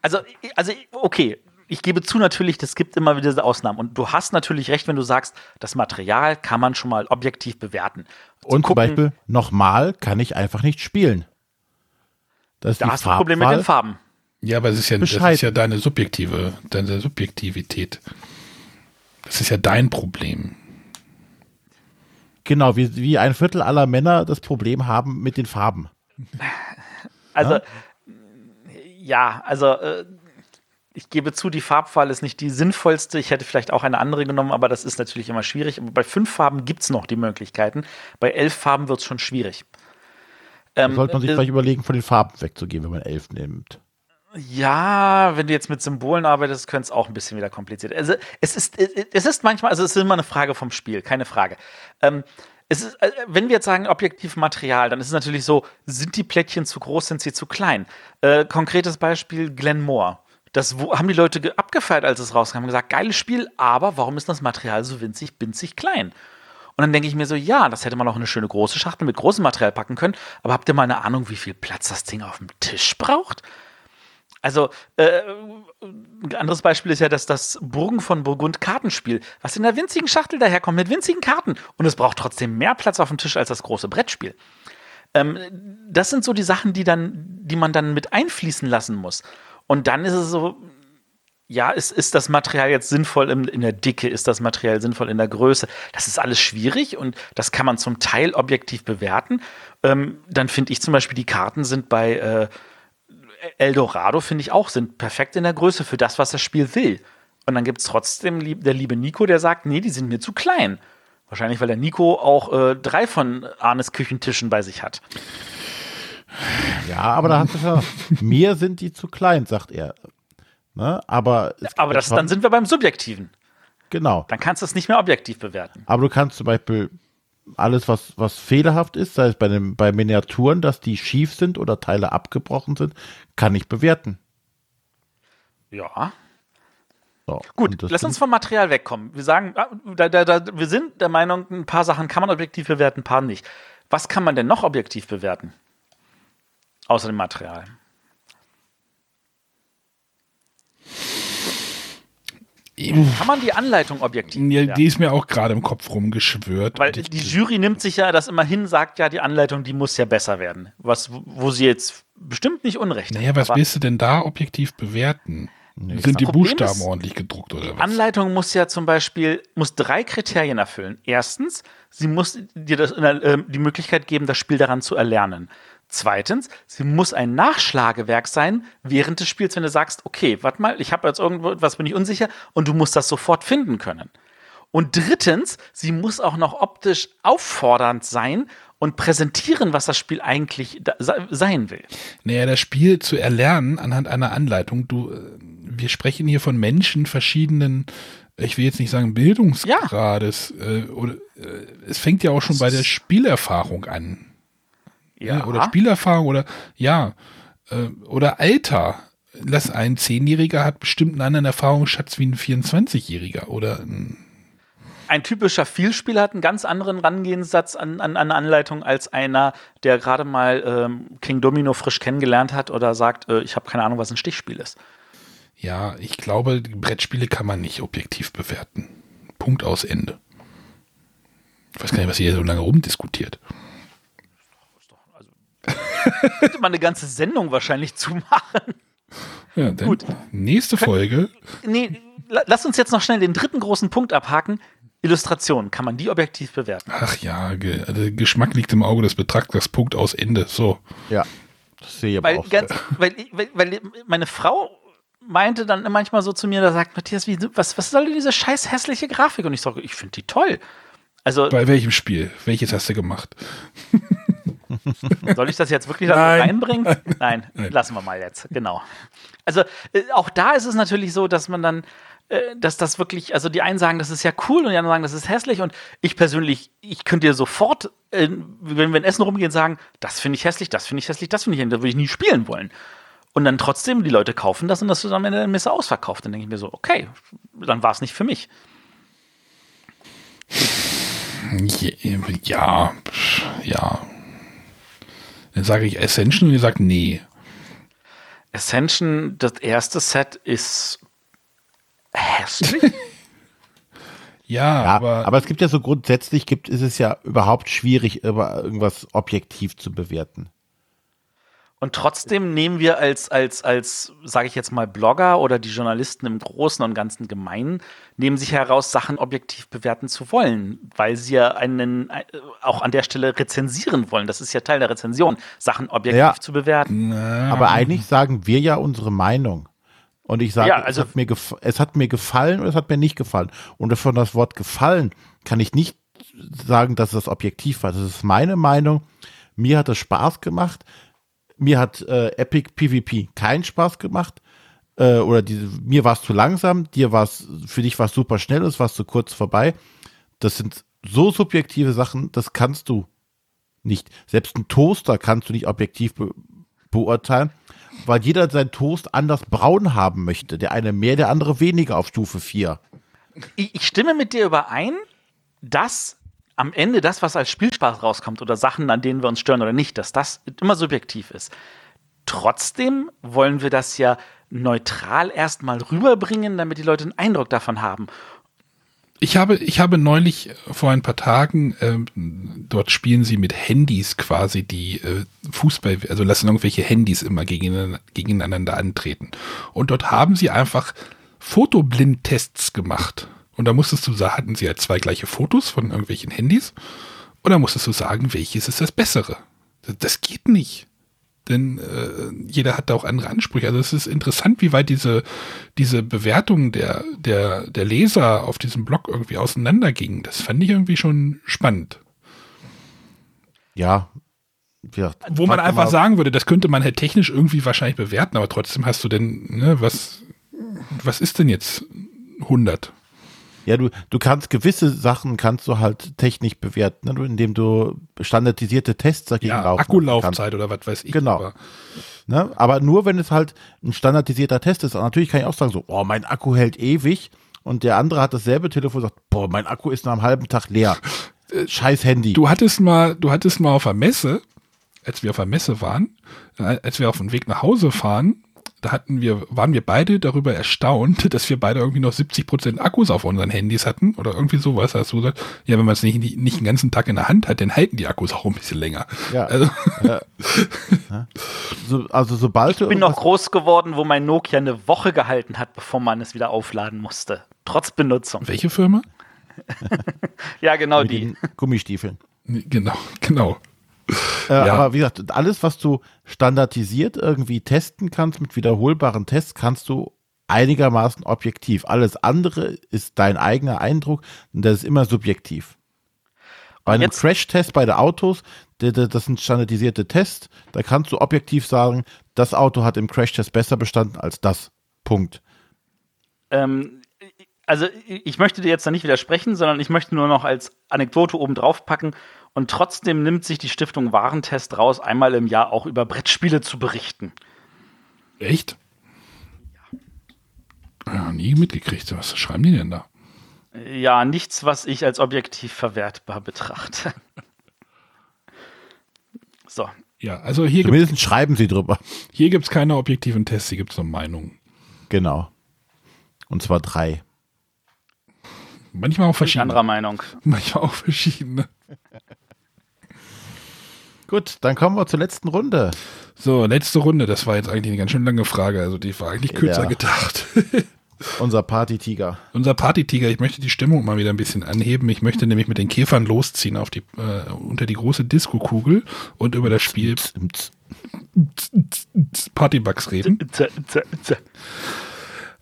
Also, also, okay, ich gebe zu natürlich, es gibt immer wieder diese Ausnahmen. Und du hast natürlich recht, wenn du sagst, das Material kann man schon mal objektiv bewerten. Zu Und zum gucken, Beispiel, nochmal kann ich einfach nicht spielen. Das ist Da die hast du ein Problem mit den Farben. Ja, aber es ist ja, das ist ja deine subjektive, deine Subjektivität. Das ist ja dein Problem. Genau, wie, wie ein Viertel aller Männer das Problem haben mit den Farben. Also, ja, also äh, ich gebe zu, die Farbwahl ist nicht die sinnvollste. Ich hätte vielleicht auch eine andere genommen, aber das ist natürlich immer schwierig. Aber bei fünf Farben gibt es noch die Möglichkeiten. Bei elf Farben wird es schon schwierig. Ähm, sollte man sich äh, vielleicht überlegen, von den Farben wegzugehen, wenn man elf nimmt. Ja, wenn du jetzt mit Symbolen arbeitest, könnte es auch ein bisschen wieder kompliziert. Also es ist, es ist manchmal, also es ist immer eine Frage vom Spiel, keine Frage. Ähm, es ist, äh, wenn wir jetzt sagen objektiv Material, dann ist es natürlich so, sind die Plättchen zu groß, sind sie zu klein? Äh, konkretes Beispiel Glenmore. Das haben die Leute ge- abgefeiert, als es rauskam, haben gesagt, geiles Spiel, aber warum ist das Material so winzig, winzig klein? Und dann denke ich mir so, ja, das hätte man auch in eine schöne große Schachtel mit großem Material packen können, aber habt ihr mal eine Ahnung, wie viel Platz das Ding auf dem Tisch braucht? Also, äh, ein anderes Beispiel ist ja dass das Burgen von Burgund Kartenspiel, was in der winzigen Schachtel daherkommt mit winzigen Karten. Und es braucht trotzdem mehr Platz auf dem Tisch als das große Brettspiel. Ähm, das sind so die Sachen, die, dann, die man dann mit einfließen lassen muss. Und dann ist es so, ja, ist, ist das Material jetzt sinnvoll in, in der Dicke? Ist das Material sinnvoll in der Größe? Das ist alles schwierig und das kann man zum Teil objektiv bewerten. Ähm, dann finde ich zum Beispiel, die Karten sind bei äh, Eldorado, finde ich auch, sind perfekt in der Größe für das, was das Spiel will. Und dann gibt es trotzdem der liebe Nico, der sagt, nee, die sind mir zu klein. Wahrscheinlich, weil der Nico auch äh, drei von Arnes Küchentischen bei sich hat. Ja, aber da hast du ja, mir sind die zu klein, sagt er. Ne? Aber, es Aber das, dann sind wir beim Subjektiven. genau. Dann kannst du es nicht mehr objektiv bewerten. Aber du kannst zum Beispiel alles, was, was fehlerhaft ist, sei es bei, dem, bei Miniaturen, dass die schief sind oder Teile abgebrochen sind, kann ich bewerten. Ja. So, Gut, lass uns vom Material wegkommen. Wir sagen, ah, da, da, da, wir sind der Meinung, ein paar Sachen kann man objektiv bewerten, ein paar nicht. Was kann man denn noch objektiv bewerten? Außer dem Material. Kann man die Anleitung objektiv Ja, bewerten? die ist mir auch gerade im Kopf rumgeschwört. Weil die Jury nimmt sich ja das immer hin, sagt ja, die Anleitung, die muss ja besser werden. Was, wo sie jetzt bestimmt nicht unrecht naja, was willst du denn da objektiv bewerten? Sind die Problem Buchstaben ist, ordentlich gedruckt oder Die was? Anleitung muss ja zum Beispiel muss drei Kriterien erfüllen. Erstens, sie muss dir das, äh, die Möglichkeit geben, das Spiel daran zu erlernen. Zweitens, sie muss ein Nachschlagewerk sein während des Spiels, wenn du sagst, okay, warte mal, ich habe jetzt irgendwo was bin ich unsicher und du musst das sofort finden können. Und drittens, sie muss auch noch optisch auffordernd sein und präsentieren, was das Spiel eigentlich sein will. Naja, das Spiel zu erlernen anhand einer Anleitung. Du, äh, wir sprechen hier von Menschen verschiedenen, ich will jetzt nicht sagen Bildungsgrades, äh, oder äh, es fängt ja auch schon bei der Spielerfahrung an. Ja. Oder Spielerfahrung oder ja, äh, oder Alter. Lass ein Zehnjähriger hat bestimmt einen anderen Erfahrungsschatz wie ein 24-Jähriger oder ein ein typischer Vielspieler hat einen ganz anderen Rangehensatz an, an, an Anleitung als einer, der gerade mal ähm, King Domino frisch kennengelernt hat oder sagt, äh, ich habe keine Ahnung, was ein Stichspiel ist. Ja, ich glaube, Brettspiele kann man nicht objektiv bewerten. Punkt aus Ende. Ich weiß gar nicht, was ihr hier so lange rumdiskutiert. Also, könnte man eine ganze Sendung wahrscheinlich zumachen. Ja, dann Gut. nächste Folge. Nee, lass uns jetzt noch schnell den dritten großen Punkt abhaken. Illustration, kann man die objektiv bewerten? Ach ja, ge also Geschmack liegt im Auge des Betrachters, Punkt aus Ende. So. Ja, das sehe ich weil, aber auch. Ganz, weil, weil, weil meine Frau meinte dann manchmal so zu mir, da sagt Matthias, wie, was, was soll denn diese scheiß hässliche Grafik? Und ich sage, ich finde die toll. Also, Bei welchem Spiel? Welches hast du gemacht? *laughs* Soll ich das jetzt wirklich Nein. reinbringen? Nein. Nein, lassen wir mal jetzt. Genau. Also äh, auch da ist es natürlich so, dass man dann, äh, dass das wirklich, also die einen sagen, das ist ja cool und die anderen sagen, das ist hässlich und ich persönlich, ich könnte dir sofort, äh, wenn wir in Essen rumgehen, sagen, das finde ich hässlich, das finde ich hässlich, das finde ich hässlich, das würde ich nie spielen wollen. Und dann trotzdem, die Leute kaufen das und das wird am Ende der Messe ausverkauft. Dann denke ich mir so, okay, dann war es nicht für mich. Ja, ja. Dann sage ich Ascension und ihr sagt nee. Ascension, das erste Set ist hässlich. *laughs* ja, ja, aber, aber es gibt ja so grundsätzlich gibt ist es ja überhaupt schwierig, irgendwas objektiv zu bewerten. Und trotzdem nehmen wir als, als, als, sage ich jetzt mal, Blogger oder die Journalisten im Großen und Ganzen Gemeinen, nehmen sich heraus, Sachen objektiv bewerten zu wollen, weil sie ja einen äh, auch an der Stelle rezensieren wollen. Das ist ja Teil der Rezension, Sachen objektiv ja, zu bewerten. Aber eigentlich sagen wir ja unsere Meinung. Und ich sage, ja, also, es, hat mir es hat mir gefallen oder es hat mir nicht gefallen. Und von das Wort gefallen kann ich nicht sagen, dass es objektiv war. Das ist meine Meinung. Mir hat es Spaß gemacht mir hat äh, Epic PvP keinen Spaß gemacht. Äh, oder die, mir war es zu langsam, dir war für dich war es super schnell, es war zu kurz vorbei. Das sind so subjektive Sachen, das kannst du nicht. Selbst ein Toaster kannst du nicht objektiv be beurteilen, weil jeder sein Toast anders braun haben möchte. Der eine mehr, der andere weniger auf Stufe 4. Ich, ich stimme mit dir überein, dass am Ende das, was als Spielspaß rauskommt oder Sachen, an denen wir uns stören oder nicht, dass das immer subjektiv ist. Trotzdem wollen wir das ja neutral erstmal rüberbringen, damit die Leute einen Eindruck davon haben. Ich habe, ich habe neulich vor ein paar Tagen, äh, dort spielen sie mit Handys quasi die äh, Fußball, also lassen irgendwelche Handys immer gegeneinander, gegeneinander antreten. Und dort haben sie einfach Fotoblindtests gemacht. Und da musstest du sagen, hatten sie halt zwei gleiche Fotos von irgendwelchen Handys. Und da musstest du sagen, welches ist das bessere. Das geht nicht. Denn äh, jeder hat da auch andere Ansprüche. Also es ist interessant, wie weit diese, diese Bewertungen der, der, der Leser auf diesem Blog irgendwie auseinandergingen. Das fand ich irgendwie schon spannend. Ja. ja Wo man einfach sagen würde, das könnte man halt technisch irgendwie wahrscheinlich bewerten, aber trotzdem hast du denn, ne, was, was ist denn jetzt 100? Ja, du, du kannst gewisse Sachen kannst du halt technisch bewerten, ne, indem du standardisierte Tests dagegen ja, Akkulaufzeit oder was weiß ich. Genau. Aber. Ne, aber nur wenn es halt ein standardisierter Test ist. Und natürlich kann ich auch sagen so, oh, mein Akku hält ewig. Und der andere hat dasselbe Telefon und sagt, boah, mein Akku ist nach einem halben Tag leer. *laughs* Äh, Scheiß Handy. Du hattest mal, du hattest mal auf der Messe, als wir auf der Messe waren, äh, als wir auf dem Weg nach Hause fahren, da hatten wir, waren wir beide darüber erstaunt, *laughs* dass wir beide irgendwie noch 70 Prozent Akkus auf unseren Handys hatten oder irgendwie sowas. Hast du gesagt, ja, wenn man es nicht, nicht den ganzen Tag in der Hand hat, dann halten die Akkus auch ein bisschen länger. Ja. *laughs* Also, ja. so, also sobald ich bin noch groß geworden, wo mein Nokia eine Woche gehalten hat, bevor man es wieder aufladen musste. Trotz Benutzung. Welche Firma? *laughs* ja, genau Mit die. Gummistiefeln. Genau, genau. Äh, ja. Aber wie gesagt, alles, was du standardisiert irgendwie testen kannst mit wiederholbaren Tests, kannst du einigermaßen objektiv. Alles andere ist dein eigener Eindruck und das ist immer subjektiv. Bei einem Crash-Test bei den Autos, das sind standardisierte Tests, da kannst du objektiv sagen, das Auto hat im Crash-Test besser bestanden als das. Punkt. Ähm, also ich möchte dir jetzt da nicht widersprechen, sondern ich möchte nur noch als Anekdote oben drauf packen und trotzdem nimmt sich die Stiftung Warentest raus, einmal im Jahr auch über Brettspiele zu berichten. Echt? Ja. ja nie mitgekriegt. Was schreiben die denn da? Ja, nichts, was ich als objektiv verwertbar betrachte. *laughs* So. Ja, also hier gibt Zumindest schreiben sie drüber. hier gibt's keine objektiven Tests, hier gibt's nur Meinungen. Genau. Und zwar drei. Manchmal auch Ich verschiedene. anderer Meinung. Manchmal auch verschiedene. Gut, dann kommen wir zur letzten Runde. So, letzte Runde. Das war jetzt eigentlich eine ganz schön lange Frage. Also die war eigentlich kürzer Ja. gedacht. *laughs* Unser Partytiger. Unser Partytiger, ich möchte die Stimmung mal wieder ein bisschen anheben. Ich möchte nämlich mit den Käfern losziehen auf die, äh, unter die große Disco-Kugel und über das Spiel Partybugs reden.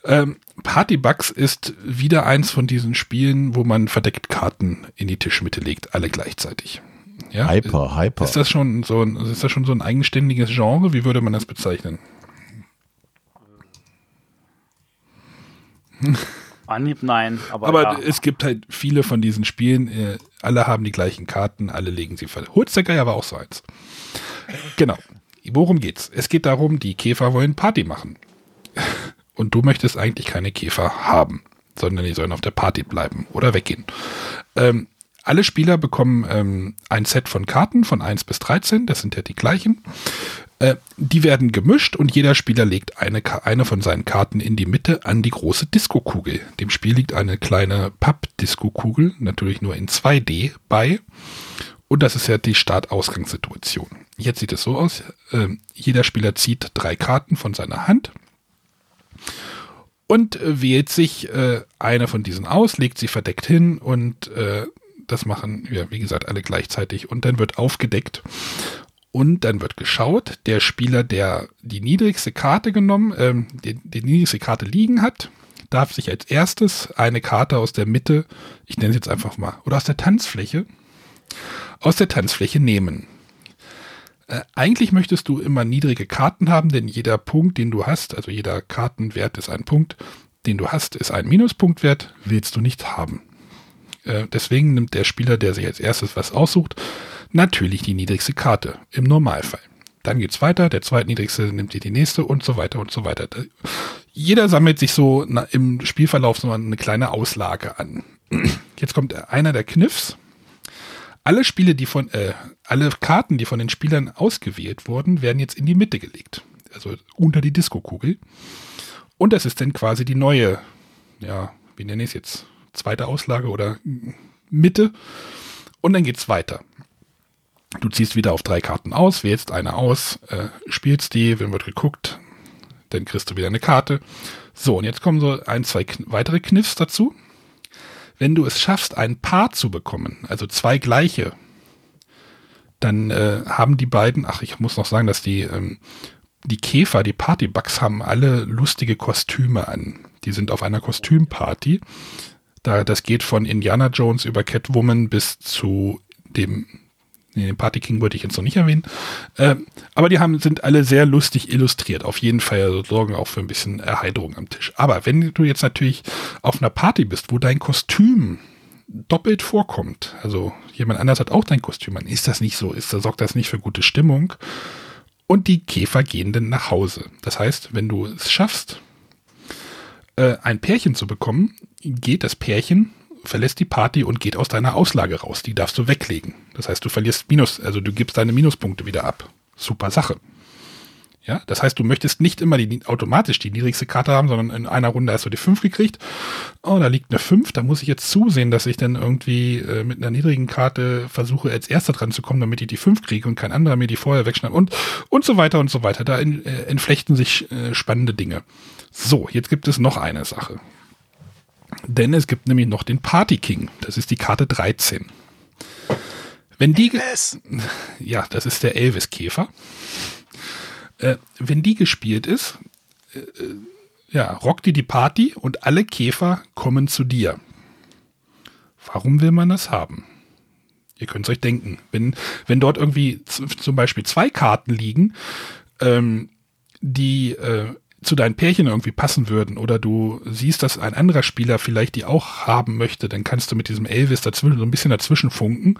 Ähm, Partybugs ist wieder eins von diesen Spielen, wo man verdeckt Karten in die Tischmitte legt, alle gleichzeitig. Ja? Hyper, hyper. Ist das schon so ein, ist das schon so ein eigenständiges Genre? Wie würde man das bezeichnen? *laughs* Anhieb nein, aber, Aber ja. es gibt halt viele von diesen Spielen, äh, alle haben die gleichen Karten, alle legen sie ver. Holzdecker ja war auch so eins. Genau. Worum geht's? Es geht darum, die Käfer wollen Party machen. *laughs* Und du möchtest eigentlich keine Käfer haben, sondern die sollen auf der Party bleiben oder weggehen. Ähm, alle Spieler bekommen ähm, ein Set von Karten von 1 bis 13, das sind ja die gleichen. Äh, die werden gemischt und jeder Spieler legt eine, eine von seinen Karten in die Mitte an die große Diskokugel. Dem Spiel liegt eine kleine Papp-Diskokugel, natürlich nur in 2D, bei. Und das ist ja die Start-Ausgangssituation. Jetzt sieht es so aus, ähm, jeder Spieler zieht drei Karten von seiner Hand und äh, wählt sich äh, eine von diesen aus, legt sie verdeckt hin und äh, das machen, ja, wie gesagt, alle gleichzeitig und dann wird aufgedeckt und dann wird geschaut, der Spieler, der die niedrigste Karte genommen, ähm, die, die niedrigste Karte liegen hat, darf sich als erstes eine Karte aus der Mitte, ich nenne es jetzt einfach mal, oder aus der Tanzfläche, aus der Tanzfläche nehmen. Äh, eigentlich möchtest du immer niedrige Karten haben, denn jeder Punkt, den du hast, also jeder Kartenwert ist ein Punkt, den du hast, ist ein Minuspunktwert, willst du nicht haben. Äh, deswegen nimmt der Spieler, der sich als erstes was aussucht, natürlich die niedrigste Karte im Normalfall. Dann geht's weiter, der zweitniedrigste nimmt die nächste und so weiter und so weiter. Jeder sammelt sich so im Spielverlauf so eine kleine Auslage an. *clears throat* Jetzt kommt einer der Kniffs. Alle Spiele, die von, äh, alle Karten, die von den Spielern ausgewählt wurden, werden jetzt in die Mitte gelegt. Also unter die Diskokugel. Und das ist dann quasi die neue, ja, wie nenne ich es jetzt? Zweite Auslage oder Mitte. Und dann geht's weiter. Du ziehst wieder auf drei Karten aus, wählst eine aus, äh, spielst die, wenn wird geguckt, dann kriegst du wieder eine Karte. So, und jetzt kommen so ein, zwei weitere Kniffs dazu. Wenn du es schaffst, ein Paar zu bekommen, also zwei gleiche, dann äh, haben die beiden, ach, ich muss noch sagen, dass die, ähm, die Käfer, die Partybugs haben alle lustige Kostüme an. Die sind auf einer Kostümparty. Da, das geht von Indiana Jones über Catwoman bis zu dem, nee, den Party King wollte ich jetzt noch nicht erwähnen. Ähm, aber die haben, sind alle sehr lustig illustriert. Auf jeden Fall sorgen auch für ein bisschen Erheiterung am Tisch. Aber wenn du jetzt natürlich auf einer Party bist, wo dein Kostüm doppelt vorkommt, also jemand anders hat auch dein Kostüm an, ist das nicht so? Ist, da sorgt das nicht für gute Stimmung? Und die Käfer gehen dann nach Hause. Das heißt, wenn du es schaffst, äh, ein Pärchen zu bekommen, geht das Pärchen, verlässt die Party und geht aus deiner Auslage raus. Die darfst du weglegen. Das heißt, du verlierst Minus, also du gibst deine Minuspunkte wieder ab. Super Sache. Ja, das heißt, du möchtest nicht immer die, automatisch die niedrigste Karte haben, sondern in einer Runde hast du die 5 gekriegt. Oh, da liegt eine 5, da muss ich jetzt zusehen, dass ich dann irgendwie äh, mit einer niedrigen Karte versuche, als erster dran zu kommen, damit ich die 5 kriege und kein anderer mir die vorher wegschnappt und, und so weiter und so weiter. Da in, äh, entflechten sich äh, spannende Dinge. So, jetzt gibt es noch eine Sache. Denn es gibt nämlich noch den Party King. Das ist die Karte 13. Wenn die, ge- ja, das ist der Elvis-Käfer. Äh, wenn die gespielt ist, äh, äh, ja, rockt die die Party und alle Käfer kommen zu dir. Warum will man das haben? Ihr könnt es euch denken. Wenn, wenn dort irgendwie zum Beispiel zwei Karten liegen, ähm, die äh, zu deinen Pärchen irgendwie passen würden oder du siehst, dass ein anderer Spieler vielleicht die auch haben möchte, dann kannst du mit diesem Elvis dazwischen so ein bisschen dazwischen funken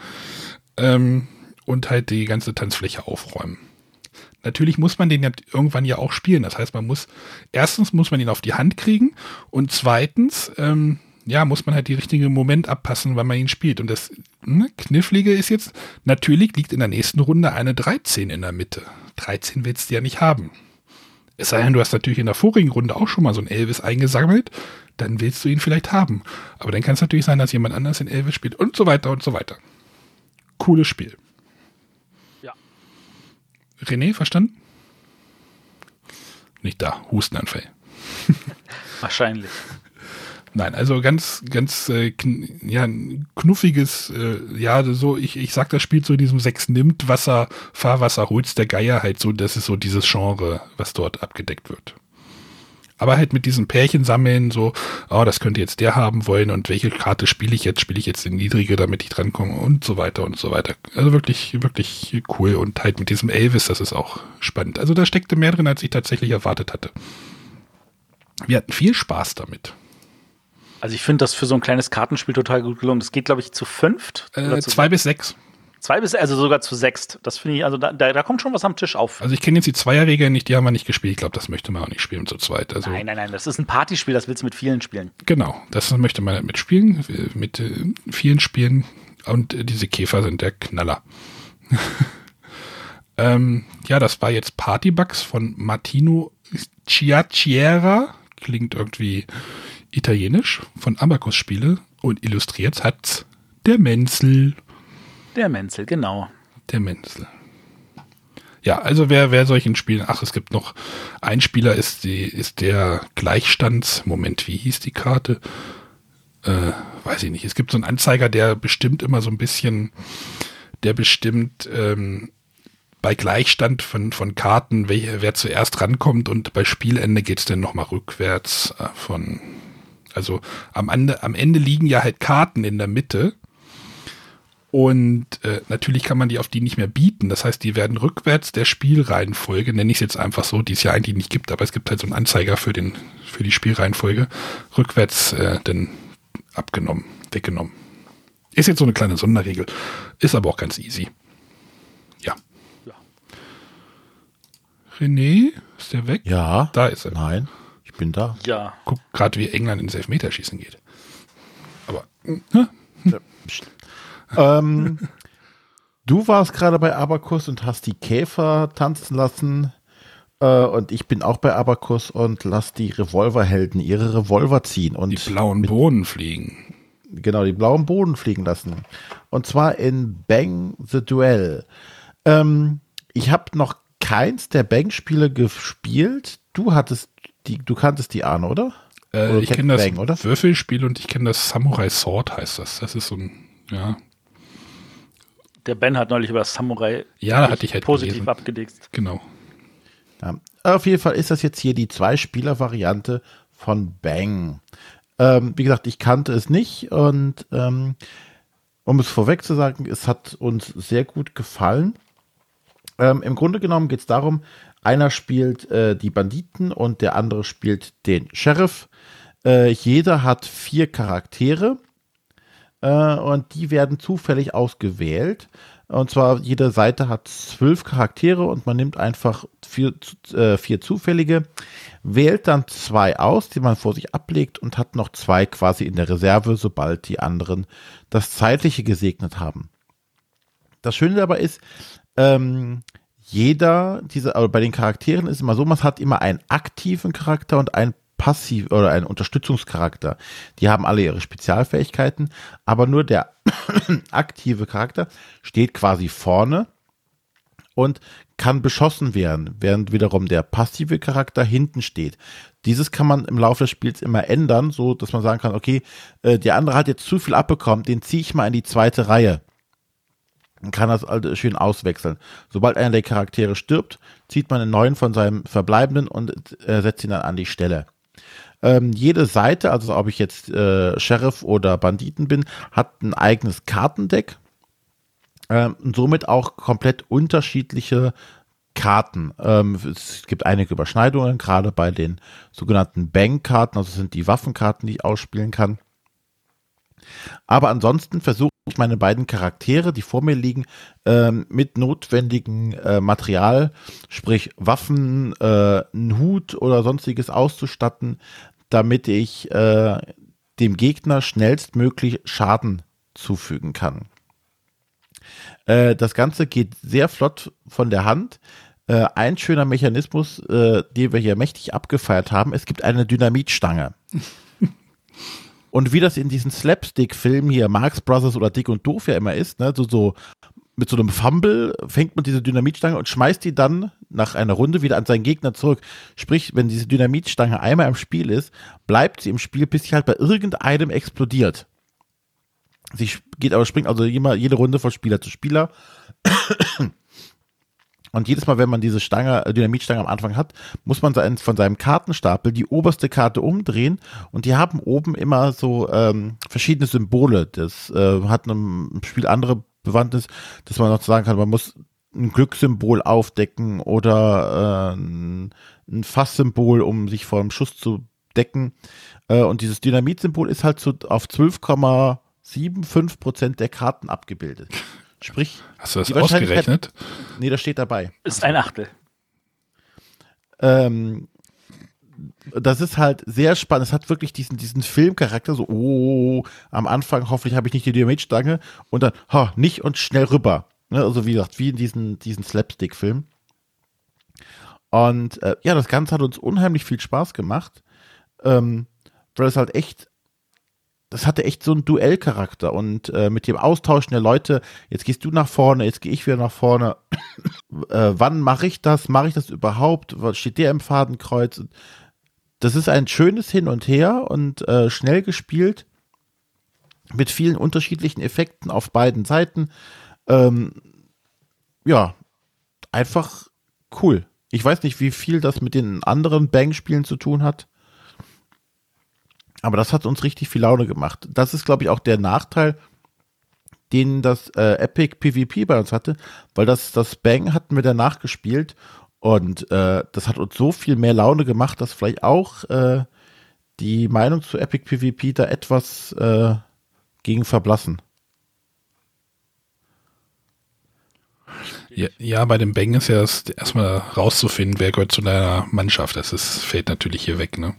ähm, und halt die ganze Tanzfläche aufräumen. Natürlich muss man den ja irgendwann ja auch spielen. Das heißt, man muss, erstens muss man ihn auf die Hand kriegen und zweitens ähm, ja, muss man halt die richtige Moment abpassen, wann man ihn spielt. Und das ne, Knifflige ist jetzt, natürlich liegt in der nächsten Runde eine 13 in der Mitte. 13 willst du ja nicht haben. Es sei denn, du hast natürlich in der vorigen Runde auch schon mal so ein Elvis eingesammelt, dann willst du ihn vielleicht haben. Aber dann kann es natürlich sein, dass jemand anders in Elvis spielt und so weiter und so weiter. Cooles Spiel. Ja. René, verstanden? Nicht da, Hustenanfall. *laughs* Wahrscheinlich. Nein, also ganz, ganz äh, kn ja, knuffiges, äh, ja, so, ich, ich sag, das spielt so in diesem Sechs nimmt Wasser, Fahrwasser, holst der Geier halt so, das ist so dieses Genre, was dort abgedeckt wird. Aber halt mit diesen Pärchen sammeln, so, oh, das könnte jetzt der haben wollen und welche Karte spiele ich jetzt? Spiele ich jetzt den niedrige, damit ich drankomme und so weiter und so weiter. Also wirklich, wirklich cool und halt mit diesem Elvis, das ist auch spannend. Also da steckte mehr drin, als ich tatsächlich erwartet hatte. Wir hatten viel Spaß damit. Also ich finde das für so ein kleines Kartenspiel total gut gelungen. Das geht, glaube ich, zu fünft. Äh, zu zwei bis sechs. Zwei bis, also sogar zu sechst. Das finde ich, also da, da, da, kommt schon was am Tisch auf. Also ich kenne jetzt die Zweierregeln nicht, die haben wir nicht gespielt. Ich glaube, das möchte man auch nicht spielen zu zweit. Also nein, nein, nein, das ist ein Partyspiel, das willst du mit vielen spielen. Genau, das möchte man mitspielen, mit äh, vielen Spielen. Und äh, diese Käfer sind der Knaller. *laughs* ähm, ja, das war jetzt Partybugs von Martino Ciacciera. Klingt irgendwie italienisch von Abacus Spiele und illustriert hat der Menzel. Der Menzel, genau. Der Menzel. Ja, also wer, wer solchen Spielen, ach, es gibt noch, ein Spieler ist die, ist der Gleichstands, Moment, wie hieß die Karte? Äh, weiß ich nicht. Es gibt so einen Anzeiger, der bestimmt immer so ein bisschen, der bestimmt ähm, bei Gleichstand von, von Karten, wer, wer zuerst rankommt und bei Spielende geht es dann nochmal rückwärts äh, von, also am Ende, am Ende liegen ja halt Karten in der Mitte. Und äh, natürlich kann man die auf die nicht mehr bieten. Das heißt, die werden rückwärts der Spielreihenfolge, nenne ich es jetzt einfach so, die es ja eigentlich nicht gibt, aber es gibt halt so einen Anzeiger für, den, für die Spielreihenfolge, rückwärts äh, dann abgenommen, weggenommen. Ist jetzt so eine kleine Sonderregel. Ist aber auch ganz easy. Ja. ja. René, ist der weg? Ja. Da ist er. Nein bin da. Ja. Guck gerade, wie England ins Elfmeterschießen geht. Aber. Ja. ähm, du warst gerade bei Abakus und hast die Käfer tanzen lassen. Äh, und ich bin auch bei Abakus und lass die Revolverhelden ihre Revolver ziehen. Und die blauen Bohnen fliegen. Genau, die blauen Bohnen fliegen lassen. Und zwar in Bang the Duel. Ähm, ich habe noch keins der Bang-Spiele gespielt. Du hattest die, du kanntest die Ahne, oder? Äh, oder ich kenne das Bang, oder? Würfelspiel und ich kenne das Samurai Sword heißt das. Das ist so ein, ja. Der Ben hat neulich über Samurai ja, hatte ich halt positiv gelesen. abgedickt. Genau. Ja. Auf jeden Fall ist das jetzt hier die Zwei-Spieler-Variante von Bang. Ähm, wie gesagt, ich kannte es nicht und ähm, um es vorweg zu sagen, es hat uns sehr gut gefallen. Ähm, Im Grunde genommen geht es darum, einer spielt äh, die Banditen und der andere spielt den Sheriff. Äh, jeder hat vier Charaktere äh, und die werden zufällig ausgewählt. Und zwar jede Seite hat zwölf Charaktere und man nimmt einfach vier, äh, vier zufällige, wählt dann zwei aus, die man vor sich ablegt und hat noch zwei quasi in der Reserve, sobald die anderen das Zeitliche gesegnet haben. Das Schöne dabei ist, ähm, jeder dieser, aber bei den Charakteren ist immer so, man hat immer einen aktiven Charakter und einen passiv oder einen Unterstützungscharakter. Die haben alle ihre Spezialfähigkeiten, aber nur der *coughs* aktive Charakter steht quasi vorne und kann beschossen werden, während wiederum der passive Charakter hinten steht. Dieses kann man im Laufe des Spiels immer ändern, so dass man sagen kann, okay, äh, der andere hat jetzt zu viel abbekommen, den ziehe ich mal in die zweite Reihe kann das also schön auswechseln. Sobald einer der Charaktere stirbt, zieht man einen neuen von seinem Verbleibenden und äh, setzt ihn dann an die Stelle. Ähm, jede Seite, also ob ich jetzt äh, Sheriff oder Banditen bin, hat ein eigenes Kartendeck ähm, und somit auch komplett unterschiedliche Karten. Ähm, es gibt einige Überschneidungen, gerade bei den sogenannten Bang-Karten, also sind die Waffenkarten, die ich ausspielen kann. Aber ansonsten versuche ich meine beiden Charaktere, die vor mir liegen, ähm, mit notwendigem äh, Material, sprich Waffen, äh, einen Hut oder sonstiges auszustatten, damit ich äh, dem Gegner schnellstmöglich Schaden zufügen kann. Äh, das Ganze geht sehr flott von der Hand. Äh, ein schöner Mechanismus, äh, den wir hier mächtig abgefeiert haben, es gibt eine Dynamitstange. Und wie das in diesen Slapstick-Filmen hier, Marx Brothers oder Dick und Doof ja immer ist, ne, so, so mit so einem Fumble fängt man diese Dynamitstange und schmeißt die dann nach einer Runde wieder an seinen Gegner zurück. Sprich, wenn diese Dynamitstange einmal im Spiel ist, bleibt sie im Spiel, bis sie halt bei irgendeinem explodiert. Sie geht aber, springt also immer jede Runde von Spieler zu Spieler. Und jedes Mal, wenn man diese Stange, äh, Dynamitstange am Anfang hat, muss man von seinem Kartenstapel die oberste Karte umdrehen und die haben oben immer so ähm, verschiedene Symbole. Das äh, hat im Spiel andere Bewandtnis, dass man noch sagen kann, man muss ein Glückssymbol aufdecken oder äh, ein, ein Fasssymbol, um sich vor einem Schuss zu decken. Äh, und dieses Dynamitsymbol ist halt so auf 12,75 Prozent der Karten abgebildet. Sprich, hast du das ausgerechnet? Nee, das steht dabei. Ist ein Achtel. Ähm, das ist halt sehr spannend. Es hat wirklich diesen, diesen Filmcharakter, so, oh, am Anfang hoffentlich habe ich nicht die Dynamit-Stange und dann, ha, nicht und schnell rüber. Ne? Also wie gesagt, wie in diesen, diesen Slapstick-Film. Und äh, ja, das Ganze hat uns unheimlich viel Spaß gemacht, ähm, weil es halt echt das hatte echt so einen Duellcharakter und äh, mit dem Austauschen der Leute, jetzt gehst du nach vorne, jetzt gehe ich wieder nach vorne. *coughs* äh, wann mache ich das? Mache ich das überhaupt? Was steht der im Fadenkreuz? Das ist ein schönes Hin und Her und äh, schnell gespielt mit vielen unterschiedlichen Effekten auf beiden Seiten. Ähm, ja, einfach cool. Ich weiß nicht, wie viel das mit den anderen Bang-Spielen zu tun hat. Aber das hat uns richtig viel Laune gemacht. Das ist, glaube ich, auch der Nachteil, den das äh, Epic PvP bei uns hatte, weil das, das Bang hatten wir danach gespielt und äh, das hat uns so viel mehr Laune gemacht, dass vielleicht auch äh, die Meinung zu Epic PvP da etwas äh, gegen verblassen. Ja, ja, bei dem Bang ist ja erstmal rauszufinden, wer gehört zu deiner Mannschaft. Das ist, fällt natürlich hier weg, ne?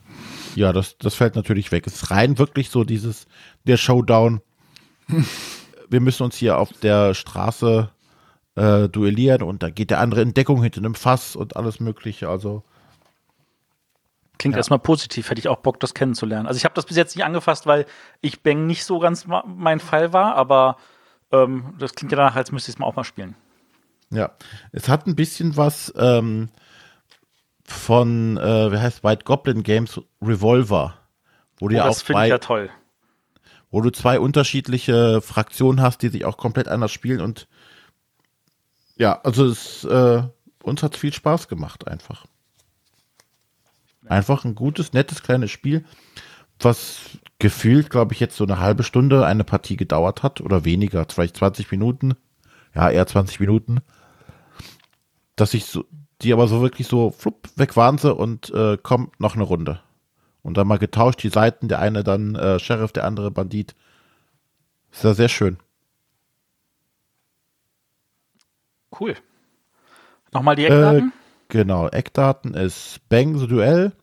Ja, das, das fällt natürlich weg. Es ist rein wirklich so dieses, der Showdown. Wir müssen uns hier auf der Straße äh, duellieren und da geht der andere in Deckung hinter einem Fass und alles Mögliche. Also. Klingt ja. erstmal positiv, hätte ich auch Bock, das kennenzulernen. Also ich habe das bis jetzt nicht angefasst, weil ich Bang nicht so ganz mein Fall war, aber ähm, das klingt ja danach, als müsste ich es mal auch mal spielen. Ja, es hat ein bisschen was ähm, von, äh, wie heißt White Goblin Games Revolver. Wo du oh, ja auch zwei, ja toll. Wo du zwei unterschiedliche Fraktionen hast, die sich auch komplett anders spielen und ja, also es, äh, uns hat viel Spaß gemacht einfach. Einfach ein gutes, nettes kleines Spiel, was gefühlt, glaube ich, jetzt so eine halbe Stunde eine Partie gedauert hat oder weniger, vielleicht 20 Minuten. Ja, eher 20 Minuten. Dass ich so, die aber so wirklich so flupp, weg waren sie und äh, kommt noch eine Runde. Und dann mal getauscht, die Seiten, der eine dann äh, Sheriff, der andere Bandit. Ist ja sehr schön. Cool. Nochmal die Eckdaten? Äh, genau, Eckdaten ist Bang the Duell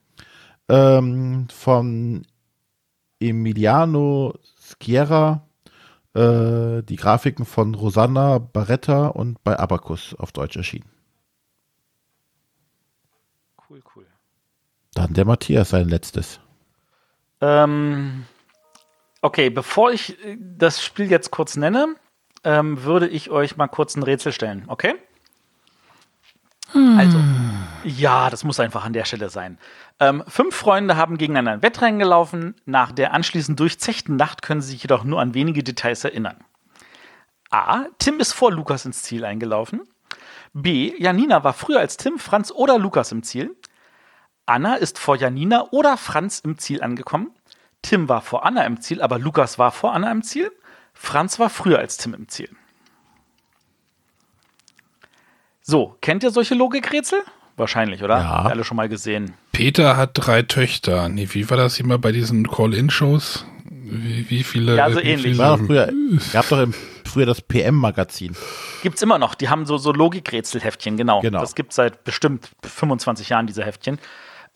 ähm, von Emiliano Schiera. Äh, die Grafiken von Rosanna Barretta und bei Abacus auf Deutsch erschienen. Cool, cool. Dann der Matthias sein letztes. Ähm, okay, bevor ich äh, das Spiel jetzt kurz nenne, ähm, würde ich euch mal kurz ein Rätsel stellen, okay? Hm. Also, ja, das muss einfach an der Stelle sein. Ähm, fünf Freunde haben gegeneinander ein Wettrennen gelaufen. Nach der anschließend durchzechten Nacht können sie sich jedoch nur an wenige Details erinnern. A. Tim ist vor Lukas ins Ziel eingelaufen. B. Janina war früher als Tim, Franz oder Lukas im Ziel. Anna ist vor Janina oder Franz im Ziel angekommen. Tim war vor Anna im Ziel, aber Lukas war vor Anna im Ziel. Franz war früher als Tim im Ziel. So, kennt ihr solche Logikrätsel? Wahrscheinlich, oder? Ja. Alle schon mal gesehen. Peter hat drei Töchter. Nee, wie war das immer bei diesen Call-In-Shows? Wie, wie, viele? Ja, so ähnlich. Viele, war früher, gab doch im, früher das PM-Magazin. Gibt's immer noch. Die haben so, so Logikrätselheftchen, genau. genau. Das gibt seit bestimmt 25 Jahren, diese Heftchen.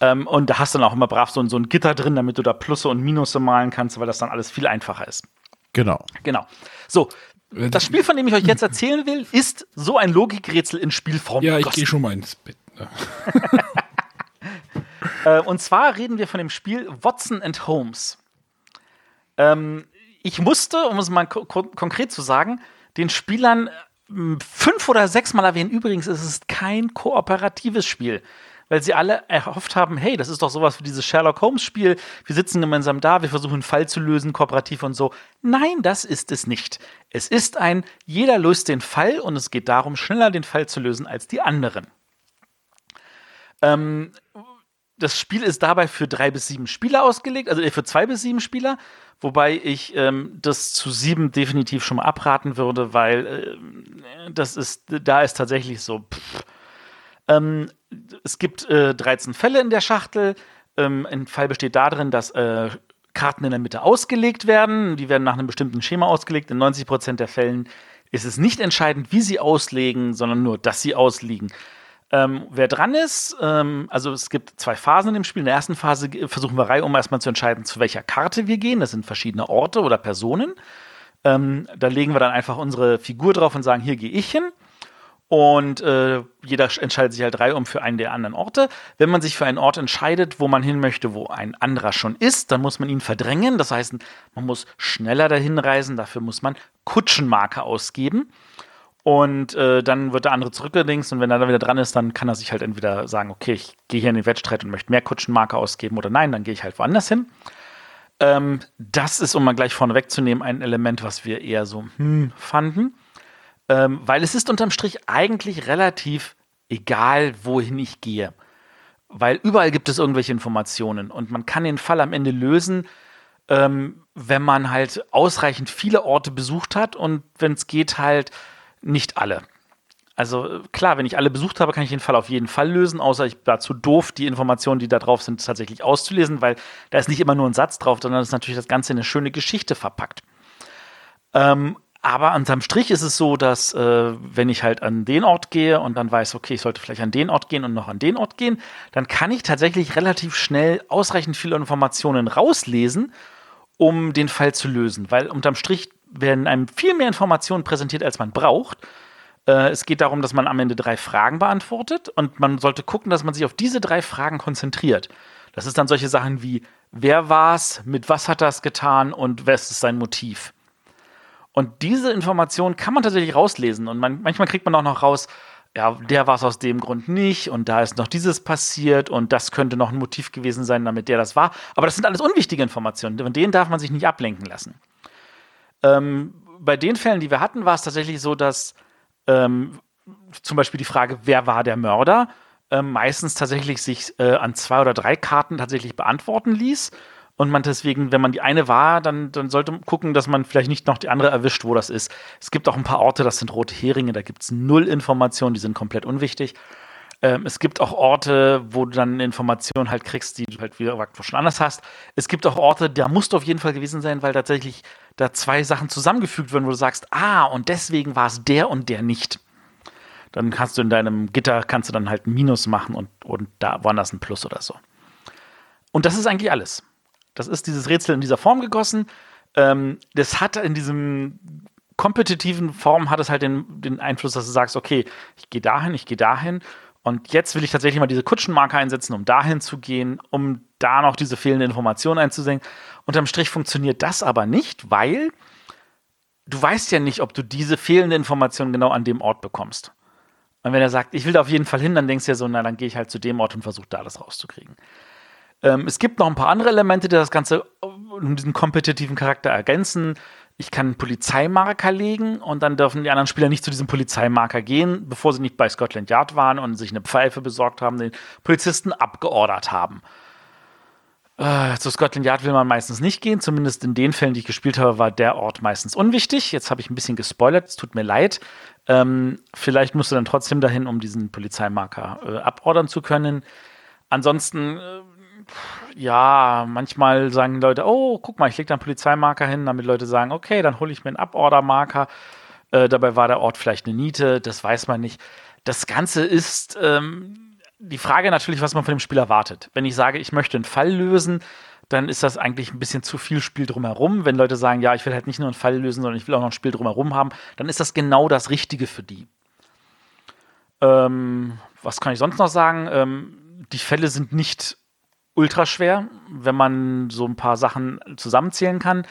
Ähm, und da hast du dann auch immer brav so, so ein Gitter drin, damit du da Plusse und Minusse malen kannst, weil das dann alles viel einfacher ist. Genau. Genau. So, das Spiel, von dem ich euch jetzt erzählen will, ist so ein Logikrätsel in Spielform. Ja, ich gehe schon mal ins Bett. Ne? *laughs* Äh, und zwar reden wir von dem Spiel Watson and Holmes. Ähm, ich musste, um es mal ko ko konkret zu sagen, den Spielern äh, fünf oder sechs Mal erwähnen. Übrigens ist es kein kooperatives Spiel, weil sie alle erhofft haben, hey, das ist doch sowas wie dieses Sherlock Holmes Spiel. Wir sitzen gemeinsam da, wir versuchen einen Fall zu lösen, kooperativ und so. Nein, das ist es nicht. Es ist ein, jeder löst den Fall und es geht darum, schneller den Fall zu lösen als die anderen. Ähm, das Spiel ist dabei für drei bis sieben Spieler ausgelegt, also für zwei bis sieben Spieler, wobei ich ähm, das zu sieben definitiv schon mal abraten würde, weil äh, das ist, da ist tatsächlich so. Ähm, es gibt äh, 13 Fälle in der Schachtel. Ähm, ein Fall besteht darin, dass äh, Karten in der Mitte ausgelegt werden. Die werden nach einem bestimmten Schema ausgelegt. In 90 Prozent der Fällen ist es nicht entscheidend, wie sie auslegen, sondern nur, dass sie ausliegen. Ähm, wer dran ist, ähm, also es gibt zwei Phasen in dem Spiel. In der ersten Phase versuchen wir reihum erstmal zu entscheiden, zu welcher Karte wir gehen. Das sind verschiedene Orte oder Personen. Ähm, da legen wir dann einfach unsere Figur drauf und sagen, hier gehe ich hin. Und äh, jeder entscheidet sich halt reihum für einen der anderen Orte. Wenn man sich für einen Ort entscheidet, wo man hin möchte, wo ein anderer schon ist, dann muss man ihn verdrängen. Das heißt, man muss schneller dahin reisen. Dafür muss man Kutschenmarke ausgeben. Und äh, dann wird der andere zurückgedingst und wenn er dann wieder dran ist, dann kann er sich halt entweder sagen, okay, ich gehe hier in den Wettstreit und möchte mehr Kutschenmarke ausgeben oder nein, dann gehe ich halt woanders hin. Ähm, das ist, um mal gleich vorne wegzunehmen, ein Element, was wir eher so hm, fanden. Ähm, weil es ist unterm Strich eigentlich relativ egal, wohin ich gehe. Weil überall gibt es irgendwelche Informationen und man kann den Fall am Ende lösen, ähm, wenn man halt ausreichend viele Orte besucht hat und wenn es geht, halt nicht alle. Also klar, wenn ich alle besucht habe, kann ich den Fall auf jeden Fall lösen, außer ich war zu doof, die Informationen, die da drauf sind, tatsächlich auszulesen, weil da ist nicht immer nur ein Satz drauf, sondern ist natürlich das Ganze in eine schöne Geschichte verpackt. Ähm, aber unterm Strich ist es so, dass äh, wenn ich halt an den Ort gehe und dann weiß, okay, ich sollte vielleicht an den Ort gehen und noch an den Ort gehen, dann kann ich tatsächlich relativ schnell ausreichend viele Informationen rauslesen, um den Fall zu lösen. Weil unterm Strich werden einem viel mehr Informationen präsentiert, als man braucht. Äh, es geht darum, dass man am Ende drei Fragen beantwortet und man sollte gucken, dass man sich auf diese drei Fragen konzentriert. Das ist dann solche Sachen wie, wer war's, mit was hat es getan und was ist sein Motiv? Und diese Informationen kann man tatsächlich rauslesen und man, manchmal kriegt man auch noch raus, ja, der war es aus dem Grund nicht und da ist noch dieses passiert und das könnte noch ein Motiv gewesen sein, damit der das war. Aber das sind alles unwichtige Informationen, von denen darf man sich nicht ablenken lassen. Ähm, bei den Fällen, die wir hatten, war es tatsächlich so, dass ähm, zum Beispiel die Frage, wer war der Mörder, äh, meistens tatsächlich sich äh, an zwei oder drei Karten tatsächlich beantworten ließ. Und man deswegen, wenn man die eine war, dann, dann sollte man gucken, dass man vielleicht nicht noch die andere erwischt, wo das ist. Es gibt auch ein paar Orte, das sind rote Heringe, da gibt es null Informationen, die sind komplett unwichtig. Ähm, es gibt auch Orte, wo du dann Informationen halt kriegst, die du halt wieder schon anders hast. Es gibt auch Orte, da musst du auf jeden Fall gewesen sein, weil tatsächlich da zwei Sachen zusammengefügt werden, wo du sagst, ah, und deswegen war es der und der nicht. Dann kannst du in deinem Gitter, kannst du dann halt ein Minus machen und, und da woanders ein Plus oder so. Und das ist eigentlich alles. Das ist dieses Rätsel in dieser Form gegossen. Ähm, das hat in diesem kompetitiven Form hat es halt den, den Einfluss, dass du sagst, okay, ich gehe dahin, ich gehe dahin und jetzt will ich tatsächlich mal diese Kutschenmarke einsetzen, um dahin zu gehen, um da noch diese fehlende Information einzusehen. Unterm Strich funktioniert das aber nicht, weil du weißt ja nicht, ob du diese fehlende Information genau an dem Ort bekommst. Und wenn er sagt, ich will da auf jeden Fall hin, dann denkst du ja so, na, dann gehe ich halt zu dem Ort und versuche da alles rauszukriegen. Ähm, es gibt noch ein paar andere Elemente, die das Ganze um diesen kompetitiven Charakter ergänzen. Ich kann einen Polizeimarker legen und dann dürfen die anderen Spieler nicht zu diesem Polizeimarker gehen, bevor sie nicht bei Scotland Yard waren und sich eine Pfeife besorgt haben, den Polizisten abgeordert haben. Äh, zu Scotland Yard will man meistens nicht gehen, zumindest in den Fällen, die ich gespielt habe, war der Ort meistens unwichtig. Jetzt habe ich ein bisschen gespoilert, es tut mir leid. Ähm, vielleicht musst du dann trotzdem dahin, um diesen Polizeimarker äh, abordern zu können. Ansonsten äh, ja, manchmal sagen Leute, oh, guck mal, ich lege da einen Polizeimarker hin, damit Leute sagen, okay, dann hole ich mir einen Abordermarker. Äh, dabei war der Ort vielleicht eine Niete, das weiß man nicht. Das Ganze ist, ähm, die Frage natürlich, was man von dem Spiel erwartet. Wenn ich sage, ich möchte einen Fall lösen, dann ist das eigentlich ein bisschen zu viel Spiel drumherum. Wenn Leute sagen, ja, ich will halt nicht nur einen Fall lösen, sondern ich will auch noch ein Spiel drumherum haben, dann ist das genau das Richtige für die. Ähm, was kann ich sonst noch sagen? Ähm, die Fälle sind nicht ultra schwer, wenn man so ein paar Sachen zusammenzählen kann.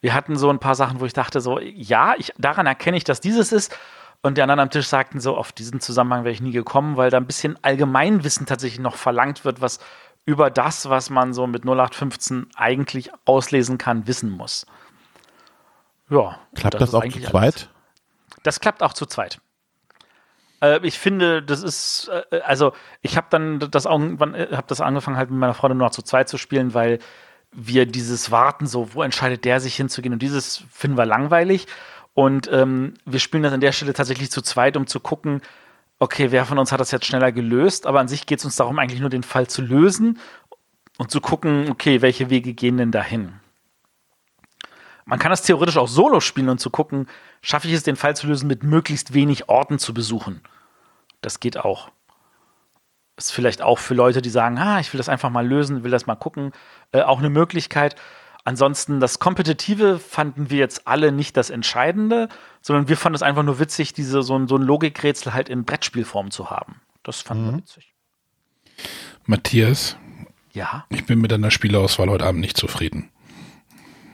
Wir hatten so ein paar Sachen, wo ich dachte, so, ja, ich, daran erkenne ich, dass dieses ist. Und die anderen am Tisch sagten so, auf diesen Zusammenhang wäre ich nie gekommen, weil da ein bisschen Allgemeinwissen tatsächlich noch verlangt wird, was über das, was man so mit 0815 eigentlich auslesen kann, wissen muss. Ja. Klappt das, das auch zu zweit? Alles. Das klappt auch zu zweit. Äh, ich finde, das ist, äh, also ich habe dann das irgendwann, äh, habe das angefangen halt mit meiner Freundin nur noch zu zweit zu spielen, weil wir dieses Warten so, wo entscheidet der sich hinzugehen und dieses finden wir langweilig. Und ähm, wir spielen das an der Stelle tatsächlich zu zweit, um zu gucken, okay, wer von uns hat das jetzt schneller gelöst, aber an sich geht es uns darum, eigentlich nur den Fall zu lösen und zu gucken, okay, welche Wege gehen denn dahin. Man kann das theoretisch auch solo spielen und zu gucken, schaffe ich es, den Fall zu lösen, mit möglichst wenig Orten zu besuchen. Das geht auch. Ist vielleicht auch für Leute, die sagen, ah, ich will das einfach mal lösen, will das mal gucken, äh, auch eine Möglichkeit. Ansonsten, das Kompetitive fanden wir jetzt alle nicht das Entscheidende, sondern wir fanden es einfach nur witzig, diese, so, ein, so ein Logikrätsel halt in Brettspielform zu haben. Das fanden mhm. wir witzig. Matthias. Ja. Ich bin mit deiner Spieleauswahl heute Abend nicht zufrieden.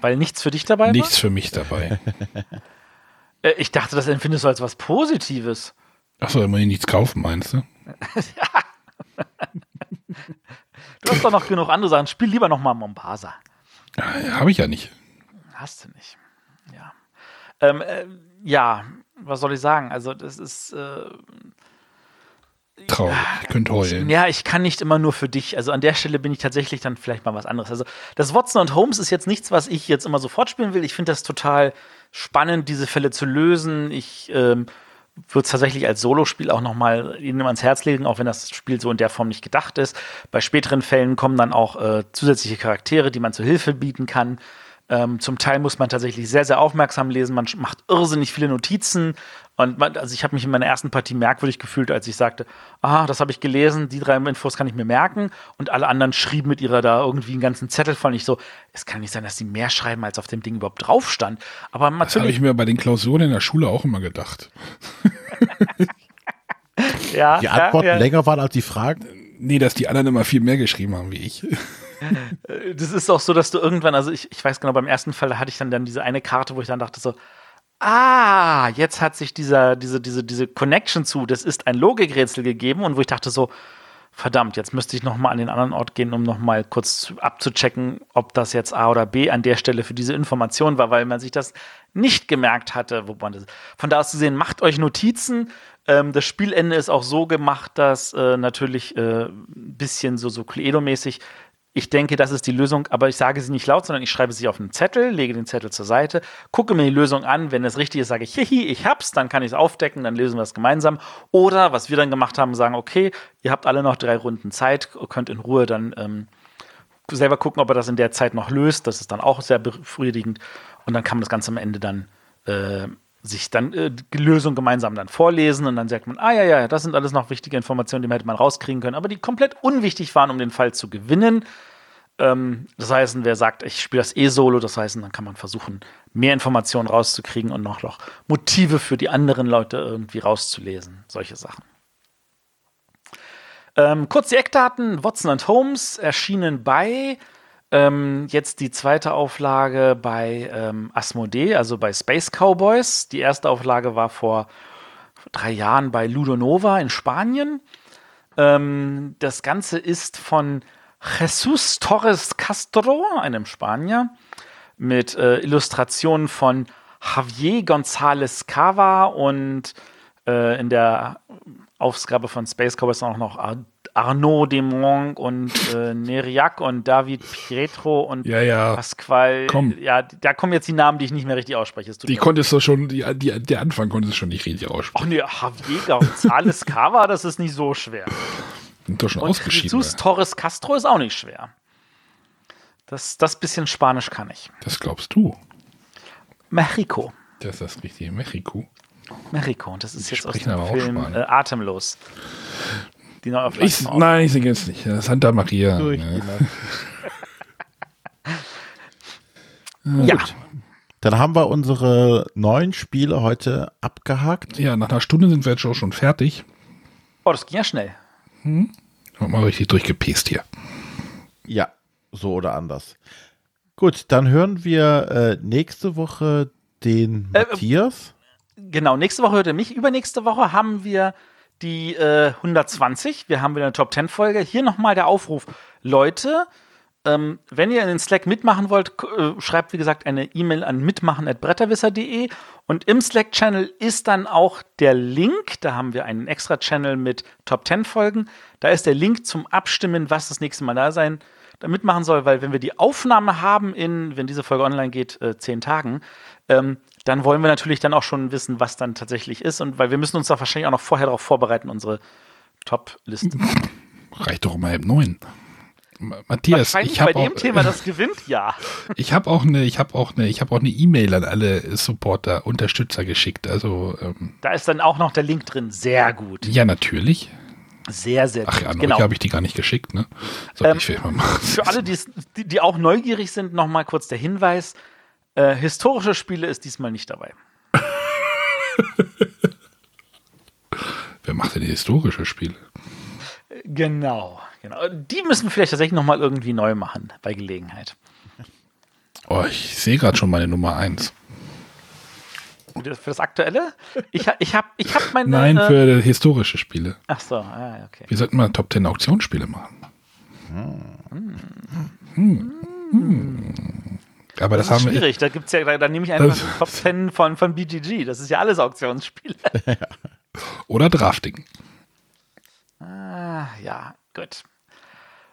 Weil nichts für dich dabei war? Nichts für mich dabei. *laughs* Äh, ich dachte, das empfindest du als was Positives. Achso, immer nichts kaufen, meinst du? ja. *laughs* Du hast doch noch genug andere Sachen. Spiel lieber noch mal Mombasa. Ja, Habe ich ja nicht. Hast du nicht. Ja. Ähm, äh, ja, was soll ich sagen? Also, das ist. Äh, Traurig, ich könnte heulen. Ja, ich kann nicht immer nur für dich. Also an der Stelle bin ich tatsächlich dann vielleicht mal was anderes. Also das Watson und Holmes ist jetzt nichts, was ich jetzt immer sofort spielen will. Ich finde das total spannend, diese Fälle zu lösen. Ich ähm, würde es tatsächlich als Solospiel auch nochmal Ihnen ans Herz legen, auch wenn das Spiel so in der Form nicht gedacht ist. Bei späteren Fällen kommen dann auch äh, zusätzliche Charaktere, die man zur Hilfe bieten kann. Ähm, zum Teil muss man tatsächlich sehr, sehr aufmerksam lesen. Man macht irrsinnig viele Notizen. Und man, also ich habe mich in meiner ersten Partie merkwürdig gefühlt, als ich sagte, ah, das habe ich gelesen, die drei Infos kann ich mir merken. Und alle anderen schrieben mit ihrer da irgendwie einen ganzen Zettel voll. Nicht so, es kann nicht sein, dass sie mehr schreiben, als auf dem Ding überhaupt drauf stand. Aber das habe ich mir bei den Klausuren in der Schule auch immer gedacht. *laughs* ja, die Antworten ja, ja. länger waren als die Fragen. Nee, dass die anderen immer viel mehr geschrieben haben wie ich. *laughs* das ist auch so, dass du irgendwann, also ich, ich weiß genau, beim ersten Fall hatte ich dann, dann diese eine Karte, wo ich dann dachte so, ah, jetzt hat sich dieser, diese, diese, diese Connection zu, das ist ein Logikrätsel gegeben und wo ich dachte so, verdammt, jetzt müsste ich nochmal an den anderen Ort gehen, um nochmal kurz abzuchecken, ob das jetzt A oder B an der Stelle für diese Information war, weil man sich das nicht gemerkt hatte, wo man das. Von da aus zu sehen, macht euch Notizen. Ähm, das Spielende ist auch so gemacht, dass äh, natürlich äh, ein bisschen so, so Cluedo-mäßig ich denke, das ist die Lösung, aber ich sage sie nicht laut, sondern ich schreibe sie auf einen Zettel, lege den Zettel zur Seite, gucke mir die Lösung an. Wenn es richtig ist, sage ich, hihi, ich hab's, dann kann ich es aufdecken, dann lösen wir es gemeinsam. Oder was wir dann gemacht haben, sagen, okay, ihr habt alle noch drei Runden Zeit, könnt in Ruhe dann ähm, selber gucken, ob er das in der Zeit noch löst. Das ist dann auch sehr befriedigend. Und dann kann man das Ganze am Ende dann äh, sich dann äh, die Lösung gemeinsam dann vorlesen und dann sagt man, ah ja, ja, das sind alles noch wichtige Informationen, die man hätte man rauskriegen können, aber die komplett unwichtig waren, um den Fall zu gewinnen. Ähm, das heißt, wer sagt, ich spiele das eh solo, das heißt, dann kann man versuchen, mehr Informationen rauszukriegen und noch, noch Motive für die anderen Leute irgendwie rauszulesen. Solche Sachen. Ähm, kurz die Eckdaten: Watson und Holmes erschienen bei ähm, jetzt die zweite Auflage bei ähm, Asmodee, also bei Space Cowboys. Die erste Auflage war vor drei Jahren bei Ludonova in Spanien. Ähm, das Ganze ist von Jesus Torres Castro, einem Spanier, mit äh, Illustrationen von Javier González Cava und äh, in der Ausgabe von Space Cowboys auch noch Arnaud Demong und äh, *laughs* Neriak und David Pietro und ja, ja. Pasquale. Komm. Ja, da kommen jetzt die Namen, die ich nicht mehr richtig ausspreche. Die konntest du schon, die, die, der Anfang konntest du schon nicht richtig aussprechen. Ach nee, Javier González Cava, das ist nicht so schwer. Sind doch schon und ausgeschieden. Jesus Torres Castro ist auch nicht schwer. Das, das bisschen Spanisch kann ich. Das glaubst du. Mexico. Das ist das richtige Mexiko. Mexiko. Und das ist jetzt aus dem Film äh, Atemlos. Die Neuauflage. Ich, nein, ich singe jetzt nicht. Santa Maria. Durch ne. die *laughs* ja. Dann haben wir unsere neun Spiele heute abgehakt. Ja, nach einer Stunde sind wir jetzt auch schon fertig. oh, das ging ja schnell. Haben mal richtig durchgepest hier. Ja, so oder anders. Gut, dann hören wir äh, nächste Woche den Äh, äh, Matthias. Genau, nächste Woche hört ihr mich. Übernächste Woche haben wir die äh, 120. Wir haben wieder eine Top 10 Folge. Hier nochmal der Aufruf. Leute, ähm, wenn ihr in den Slack mitmachen wollt, äh, schreibt wie gesagt eine E-Mail an mitmachen.bretterwisser.de und im Slack-Channel ist dann auch der Link. Da haben wir einen extra Channel mit Top 10 Folgen. Da ist der Link zum Abstimmen, was das nächste Mal da sein da mitmachen soll, weil wenn wir die Aufnahme haben in, wenn diese Folge online geht, äh, zehn Tagen, ähm, dann wollen wir natürlich dann auch schon wissen, was dann tatsächlich ist und weil wir müssen uns da wahrscheinlich auch noch vorher darauf vorbereiten, unsere Top-Liste. *laughs* Reicht doch um halb neun. Ma- Matthias, ich bei habe dem auch, Thema, *laughs* das gewinnt, ja. ich habe auch eine, ich habe auch eine, ich habe auch eine E-Mail an alle Supporter, Unterstützer geschickt. Also ähm, Da ist dann auch noch der Link drin. Sehr gut. ja, natürlich. Sehr, sehr Ach gut. ja, an genau. habe ich die gar nicht geschickt, ne? Soll Ähm. Für alle, die, die auch neugierig sind, noch mal kurz der Hinweis. Äh, historische Spiele ist diesmal nicht dabei. *laughs* Wer macht denn historische Spiele? Genau, genau. Die müssen wir vielleicht tatsächlich noch mal irgendwie neu machen, bei Gelegenheit. Oh, ich sehe gerade schon meine Nummer eins. Für das, Aktuelle? Ich, ha- ich habe ich hab meine... Nein, äh, für historische Spiele. Ach so, ah, ja, okay. Wir sollten mal Top 10 Auktionsspiele machen. Hm. Hm. Aber das, Das, ist haben wir. schwierig. Da gibt's ja, da, da nehme ich einfach Das- Top 10 von, von BGG. Das ist ja alles Auktionsspiele. *laughs* Oder Drafting. ah, ja, gut.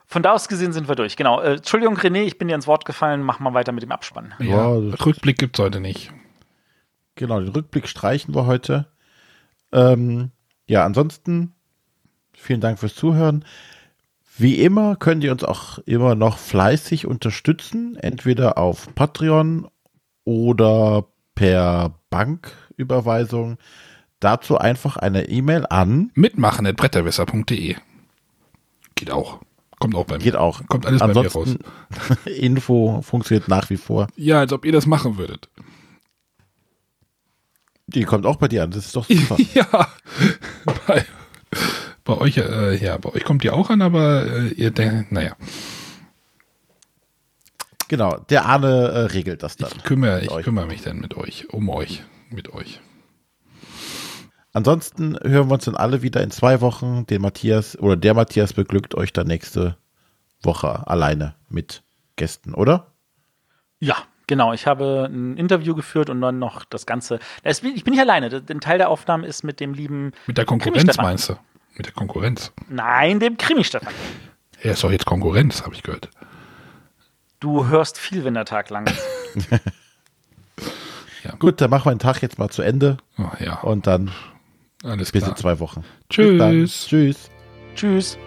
Von da aus gesehen sind wir durch. Genau. Äh, Entschuldigung, René, ich bin dir ins Wort gefallen. Mach mal weiter mit dem Abspann. Ja, Ja, Rückblick gibt es heute nicht. Genau, den Rückblick streichen wir heute. Ähm, ja, ansonsten vielen Dank fürs Zuhören. Wie immer könnt ihr uns auch immer noch fleißig unterstützen, entweder auf Patreon oder per Banküberweisung. Dazu einfach eine E-Mail an. Mitmachen at bretterwässer.de. Geht auch. Kommt auch bei mir. Geht auch. Kommt alles bei mir raus. Ansonsten *laughs* Info funktioniert nach wie vor. Ja, als ob ihr das machen würdet. Die kommt auch bei dir an. Das ist doch *laughs* super. ja. Bei, bei euch, äh, ja, bei euch kommt die auch an, aber äh, ihr denkt, naja, genau, der Arne äh, regelt das dann. ich kümmere, ich euch. kümmere mich dann mit euch, um euch, mit euch. Ansonsten hören wir uns dann alle wieder in zwei Wochen. Den Matthias oder der Matthias beglückt euch dann nächste Woche alleine mit Gästen, oder? Ja, genau. Ich habe ein Interview geführt und dann noch das Ganze. Das, ich bin nicht alleine. Ein Teil der Aufnahme ist mit dem lieben. Mit der Konkurrenz meinst du? Mit der Konkurrenz. Nein, dem Krimi-Stefan. Er ist doch jetzt Konkurrenz, habe ich gehört. Du hörst viel, wenn der Tag lang ist. *laughs* Gut, dann machen wir den Tag jetzt mal zu Ende Oh, ja, und dann alles bis klar. in zwei Wochen. Bis dann. Tschüss. Tschüss. Tschüss.